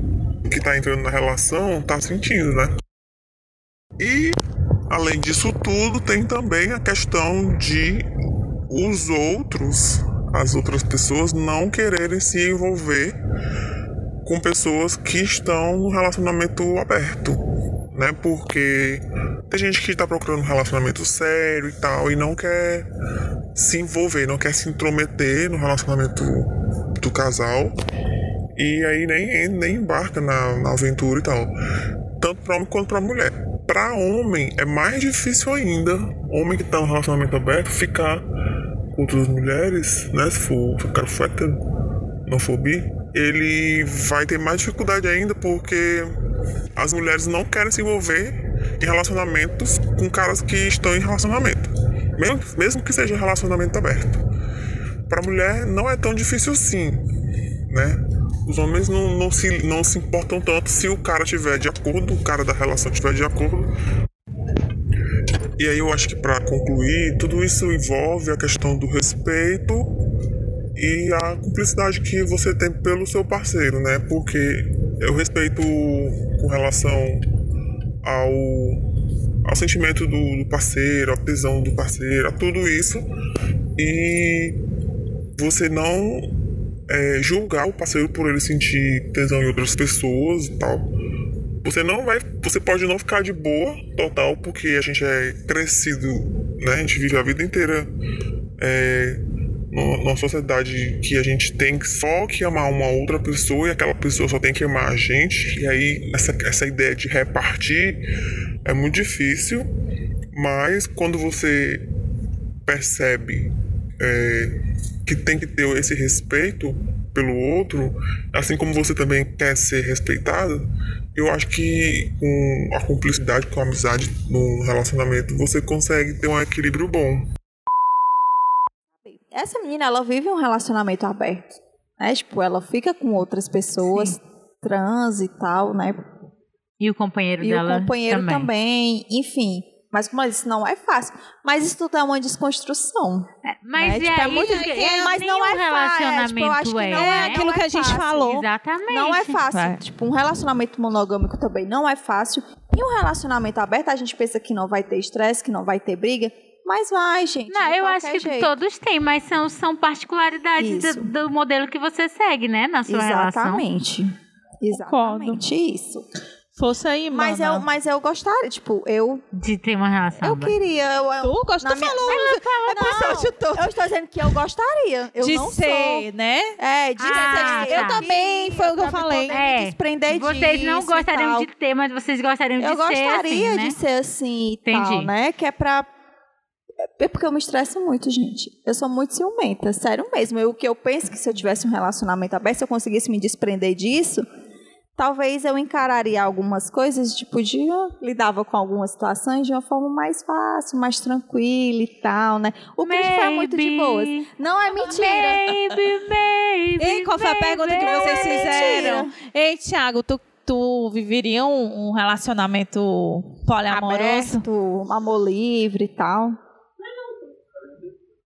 que está entrando na relação está sentindo, né? E Além disso tudo, tem também a questão de os outros, as outras pessoas, não quererem se envolver com pessoas que estão no relacionamento aberto, né? Porque tem gente que está procurando um relacionamento sério e tal e não quer se envolver, não quer se intrometer no relacionamento do casal e aí nem, nem embarca na, na aventura e tal, tanto para homem quanto para mulher para homem é mais difícil ainda, homem que tá no relacionamento aberto, ficar com outras mulheres, né? Se for ficar feta, não for bi, ele vai ter mais dificuldade ainda porque as mulheres não querem se envolver em relacionamentos com caras que estão em relacionamento, mesmo, mesmo que seja relacionamento aberto. Para mulher não é tão difícil assim, né? Os homens não, não, se, não se importam tanto se o cara tiver de acordo, o cara da relação tiver de acordo. E aí eu acho que para concluir, tudo isso envolve a questão do respeito e a cumplicidade que você tem pelo seu parceiro, né? Porque eu respeito com relação ao, ao sentimento do, do parceiro, a tesão do parceiro, a tudo isso. E você não é, julgar o parceiro por ele sentir tesão em outras pessoas e tal. Você não vai. Você pode não ficar de boa total, porque a gente é crescido, né? A gente vive a vida inteira é, numa sociedade que a gente tem só que amar uma outra pessoa e aquela pessoa só tem que amar a gente. E aí essa, essa ideia de repartir é muito difícil, mas quando você percebe é, que tem que ter esse respeito pelo outro, assim como você também quer ser respeitado, eu acho que com a cumplicidade, com a amizade no relacionamento, você consegue ter um equilíbrio bom. Essa menina, ela vive um relacionamento aberto. Né? Tipo, ela fica com outras pessoas, trans e tal, né? E o companheiro E dela o companheiro também. também. enfim. Mas como eu disse, não é fácil. Mas isso tudo é uma desconstrução. É, Mas né? é, Tipo, é isso muito- que é, mas não é fácil, é, tipo, eu acho que é. não É é- aquilo não que é a gente fácil. falou. Exatamente. Não é fácil. Tipo, um relacionamento monogâmico também não é fácil. E um relacionamento aberto, a gente pensa que não vai ter estresse, que não vai ter briga. Mas vai, gente. Não, de eu acho que jeito. todos têm, mas são, são particularidades do, do modelo que você segue, né? Na sua relação. Exatamente. Exatamente isso. Força aí, mano. Mas eu, mas eu gostaria, tipo, eu, De ter uma relação. eu aberta. queria. Eu, eu, Tu gosta, tu minha- falou. não, eu estou dizendo que eu gostaria. Eu de não ser, sou. né? É, de Ah, ser. tá. Eu também, foi o que eu falei. É, desprender Vocês não disso gostariam de ter, mas vocês gostariam de Eu ser gostaria assim, né? de ser assim Entendi. tal, né? Que é pra. É porque eu me estresso muito, gente. Eu sou muito ciumenta, sério mesmo. Eu, o que eu penso que se eu tivesse um relacionamento aberto, se eu conseguisse me desprender disso, talvez eu encararia algumas coisas, tipo, de eu lidava com algumas situações de uma forma mais fácil, mais tranquila e tal, né? O Christopher é muito de boas. Não é mentira. Baby, baby, Ei, qual foi a pergunta que vocês é fizeram? Ei, Thiago, tu, tu viveria um, um relacionamento poliamoroso? Aberto, amor livre e tal.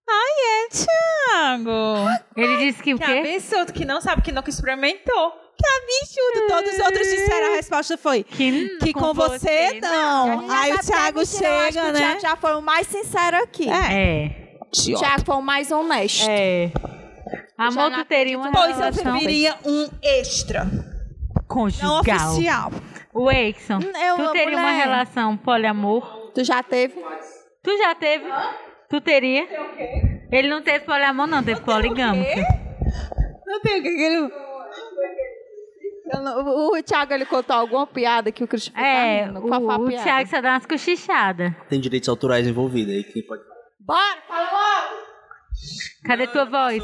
É, Thiago. Ele disse que o Que quê? absurdo, que não sabe, que nunca experimentou. Que absurdo. Todos os outros disseram, a resposta foi Que, que com, você, não. Aí o Thiago Eu acho que chega, o né? Thiago já foi o mais sincero aqui. É. O Thiago foi o mais honesto. É. Amor, não tu teria uma Pois eu viveria um extra, não conjugal. oficial. O Exxon, Eu, tu teria uma mulher. relação poliamor? Tu já teve? Tu já teve? Tu teria? Ele não teve poliamor, não, teve poligâmico. Não tem o que ele... Eu não- o, Thiago, ele contou alguma piada que o Christopher É, tá rindo. Qual o, o? Thiago só dá umas cochichadas. Tem direitos autorais envolvidos aí, quem pode Bora, fala logo! Cadê tua voz?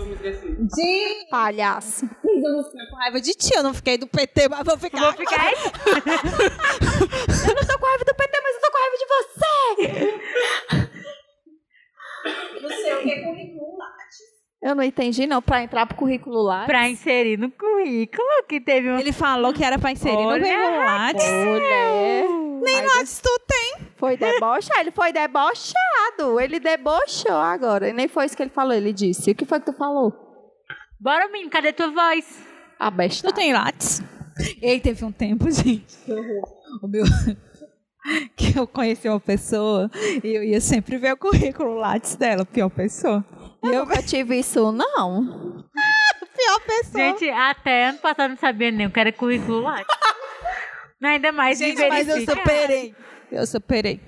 Palhaço. Com raiva de ti, eu não fiquei do PT, mas vou ficar. Vou ficar aí? Eu não tô com raiva do PT, mas eu tô com raiva de você! Não sei o que é currículo lá. Eu não entendi, não. Pra entrar pro currículo lá. pra inserir no currículo que teve um... Ele falou que era pra inserir Olha, no Google Lattes. Mulher. Nem Mas Lattes tu tem. Foi debochado. Ele foi debochado. Ele debochou agora. E nem foi isso que ele falou. Ele disse. O que foi que tu falou? Bora, menino, cadê tua voz? A besta. Tu tem Lattes? Ei, teve um tempo, gente. O meu... Que eu conheci uma pessoa e eu ia sempre ver o currículo Lattes dela, pior pessoa. E Eu eu, nunca tive isso, não. pior pessoa. Gente, até ano passado não sabia nem o que era currículo lá. Ainda mais Gente, mas eu superei. Eu superei.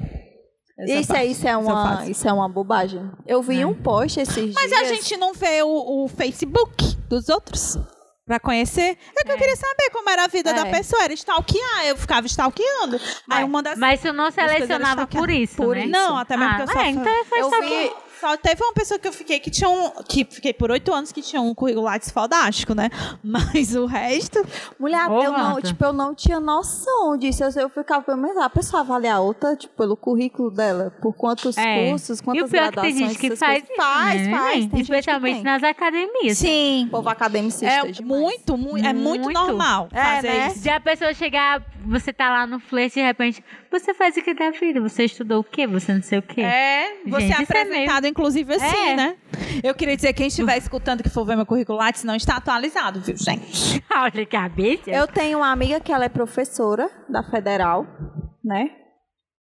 Essa Isso, é, isso, é eu uma, isso é uma bobagem. Eu vi um post esses Mas dias. a gente não vê o, o Facebook dos outros pra conhecer. É que eu queria saber como era a vida É. da pessoa. Era stalkear, eu ficava stalkeando. Aí uma das... Mas tu não selecionava por isso, Por né? isso. Não, até mesmo ah, porque eu só é, então é só Eu stalkear. vi, Só teve uma pessoa que eu fiquei que tinha um. Que fiquei por oito anos que tinha um currículo Lattes fodástico, né? Mas o resto. Mulher, Ô, eu não, tipo, eu não tinha noção disso. Eu, eu ficava pensando, a pessoa avalia a outra, tipo, pelo currículo dela, por quantos É. cursos, E quantas o pior é que tem graduações. gente que essas faz coisas. isso, Faz, né? faz. Tem gente que Especialmente tem. nas academias. Sim. Povo academicista É demais. muito, muito, é muito Muito. normal É, fazer né? isso. Se a pessoa chegar, você tá lá no flerte e de repente, você faz o que da vida? Você estudou o quê? Você não sei o quê? É, você Gente, é é apresentado, inclusive, assim, É. né? Eu queria dizer, quem estiver escutando que for ver meu currículo Lattes, não está atualizado, viu, gente? Olha a cabeça. Eu tenho uma amiga que ela é professora da Federal, né?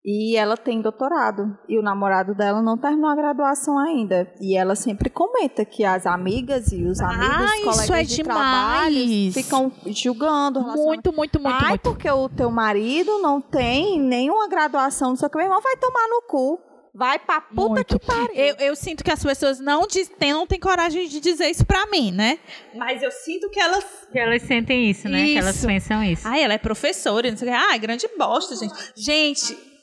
E ela tem doutorado. E o namorado dela não terminou a graduação ainda. E ela sempre comenta que as amigas e os amigos, Ah, colegas isso é de trabalho, demais. ficam julgando. Muito, muito, muito, Ai, muito. porque o teu marido não tem nenhuma graduação, não sei o que. Meu irmão vai tomar no cu. Vai pra puta Muito. que pariu. Eu, eu sinto que as pessoas não, diz, tem, não têm coragem de dizer isso pra mim, né? Mas eu sinto que elas. Que elas sentem isso, né? Que elas Isso. pensam isso. Ai, ela é professora, não sei o que. Ai, grande bosta, gente. Gente.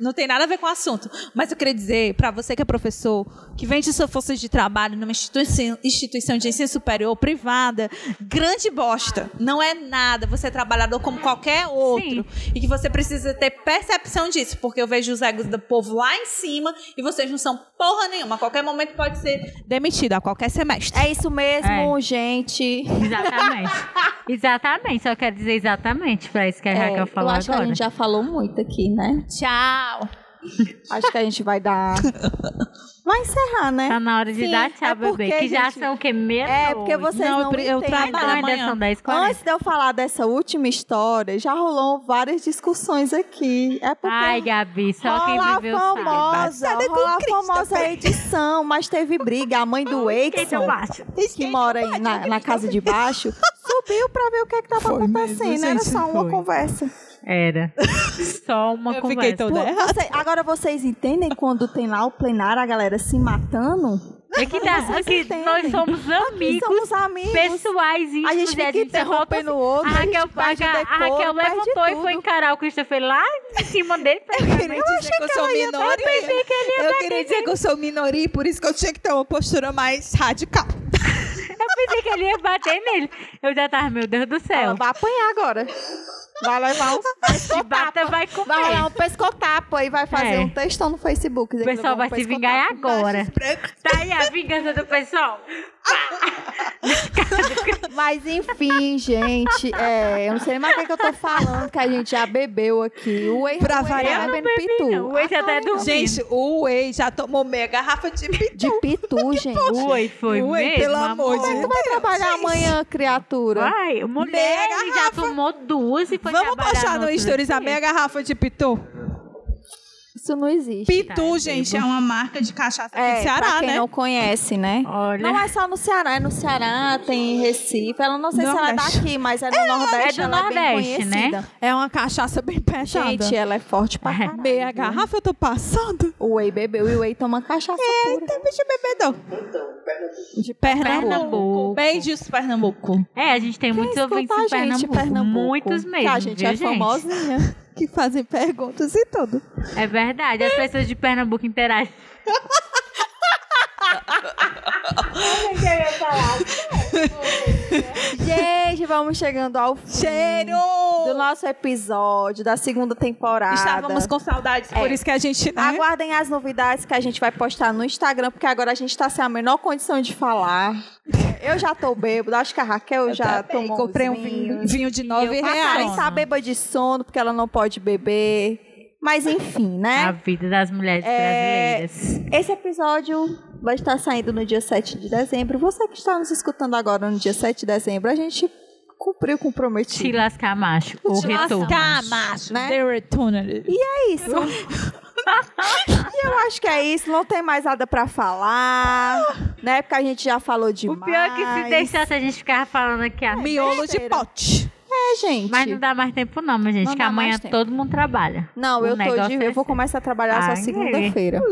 Não tem nada a ver com o assunto. Mas eu queria dizer pra você que é professor, que vende sua força de trabalho numa instituição, instituição de ensino superior privada, grande bosta. Não é nada. Você é trabalhador como qualquer outro. E que você precisa ter percepção disso. Porque eu vejo os egos do povo lá em cima e vocês não são porra nenhuma. A qualquer momento pode ser demitido, a qualquer semestre. É isso mesmo, gente. Exatamente. exatamente. Só quero dizer exatamente pra isso que a É, Raquel falou eu acho agora. que a gente já falou muito aqui, né? Tchau. Acho que a gente vai dar. Vai encerrar, né? Tá na hora de Sim, dar tchau, é bebê. Que já gente, são o quê? Meia É, porque vocês Não, não, eu eu trabalho ainda amanhã. são 10 40 Antes de eu falar dessa última história, já rolou várias discussões aqui. É porque Ai, Gabi, só quem viveu sabe. famosa, rola a famosa edição, mas teve briga. A mãe do Edson, que mora aí na, na casa de baixo, subiu pra ver o que é que tava Foi mesmo, acontecendo. Era gente, só uma foi. conversa. Era. Só uma Eu conversa. fiquei toda Pô, errada. você- agora vocês entendem quando tem lá o plenário, a galera se matando? É que, dá, aqui nós somos Aqui amigos somos amigos. pessoais íntimos. A gente e fica só interrompendo falta- o outro, A a gente Raquel, a, a decoro, Raquel levantou e foi encarar o Christopher lá em cima dele. Eu queria dizer que eu sou minoria. pensei que ele ia Eu queria dizer que eu sou minoria e por isso que eu tinha que ter uma postura mais radical. Eu pensei que ele ia bater nele. Eu já tava, meu Deus do Ela céu. vai apanhar agora. Vai levar um bata, vai comer. Vai rolar um pescotapo aí, vai fazer É. um textão no Facebook. O pessoal vai se vingar agora. Tá aí a vingança do pessoal. Mas enfim, gente, é, eu não sei nem mais o que, que eu tô falando, que a gente já bebeu aqui. O Whey Pra o Whey variar, tá bebendo pitu. Não, hoje até dormindo. Gente, o Whey já tomou meia garrafa de pitu. De pitu, gente. Oi, foi Oi, mesmo, pelo amor de amor. Deus. Tu vai trabalhar amanhã, criatura? Ai, mulher, Meia ele já tomou duas e foi Vamos trabalhar postar no outro Stories a meia garrafa de pitu? Isso não existe. Pitu, Tá, gente, bebo. é uma marca de cachaça aqui É, do Ceará, pra quem né? não conhece, né? Olha. Não é só no Ceará, é no Ceará, tem em Recife. Ela não sei se ela é Nordeste. daqui, mas é no Nordeste. é do ela é bem Nordeste, né? conhecida. É uma cachaça bem pesada. Gente, ela é forte pra caralho. meia garrafa eu tô passando. O Whey bebeu e o Whey toma cachaça pura. Eita, bicho bebedor. De Pernambuco. Pernambuco. Beijos, Pernambuco. É, a gente tem muitos ouvintes gente, Pernambuco. Pernambuco. Muitos mesmo, Que a gente viu, é famosinha. Que fazem perguntas e tudo. É verdade, as pessoas de Pernambuco interagem. Gente, vamos chegando ao fim Cheiro! do nosso episódio da segunda temporada. Estávamos com saudades, por É. isso que a gente, né? Aguardem as novidades que a gente vai postar no Instagram, porque agora a gente tá sem a menor condição de falar. Eu já tô bêbado, acho que a Raquel já Também tomou Comprei um vinho, vinho de E nove eu, a Karen reais. tá bêbada de sono, porque ela não pode beber. Mas enfim, A né? vida das mulheres É, brasileiras. Esse episódio vai estar saindo no dia 7 de dezembro. Você que está nos escutando agora no dia 7 de dezembro, a gente cumpriu com o Te prometido. lascar macho. O Te retorno. lascar, macho. Né? The return. É isso. e eu acho que é isso. Não tem mais nada pra falar. Né? Porque a gente já falou O demais. pior é que se deixasse a gente ficava falando aqui a Miolo de pote. É, gente. Mas não dá mais tempo não, minha gente, Não que amanhã todo mundo trabalha. Não, O eu tô de... é Eu vou esse. começar a trabalhar só segunda-feira.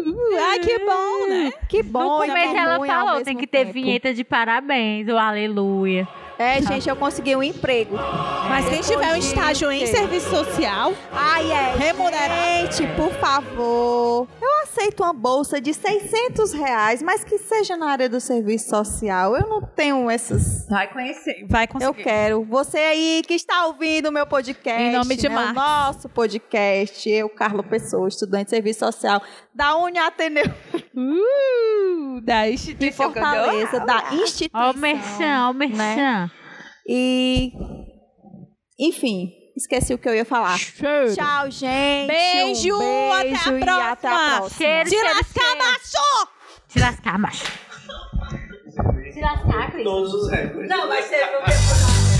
Ai, que bom, né? Que No bom. e começo ela falou, tem que ter tempo. vinheta de parabéns, ou aleluia. É, gente, eu consegui um emprego. Mas quem Depois tiver um de estágio em serviço social, Ai, é. Remunerado. Gente, por favor. Eu aceito uma bolsa de 600 reais, mas que seja na área do serviço social. Eu não tenho essas. vai conhecer, vai conseguir. Eu quero. Você aí que está ouvindo o meu podcast. Em nome de né, Marcos. Nosso podcast. Eu, Carla Pessoa, estudante de serviço social da Uni Ateneu Uh, da de instituição Fortaleza, da instituição. Ó o merchan, ó o merchan. E. Enfim, esqueci o que eu ia falar. Cheiro. Tchau, gente. Beijo, um até a beijo e próxima. até a próxima. Cheiro, Te lascar, macho! Te lascar, macho. Te lascar, Cris. Todos os recordes. Não, mas teve um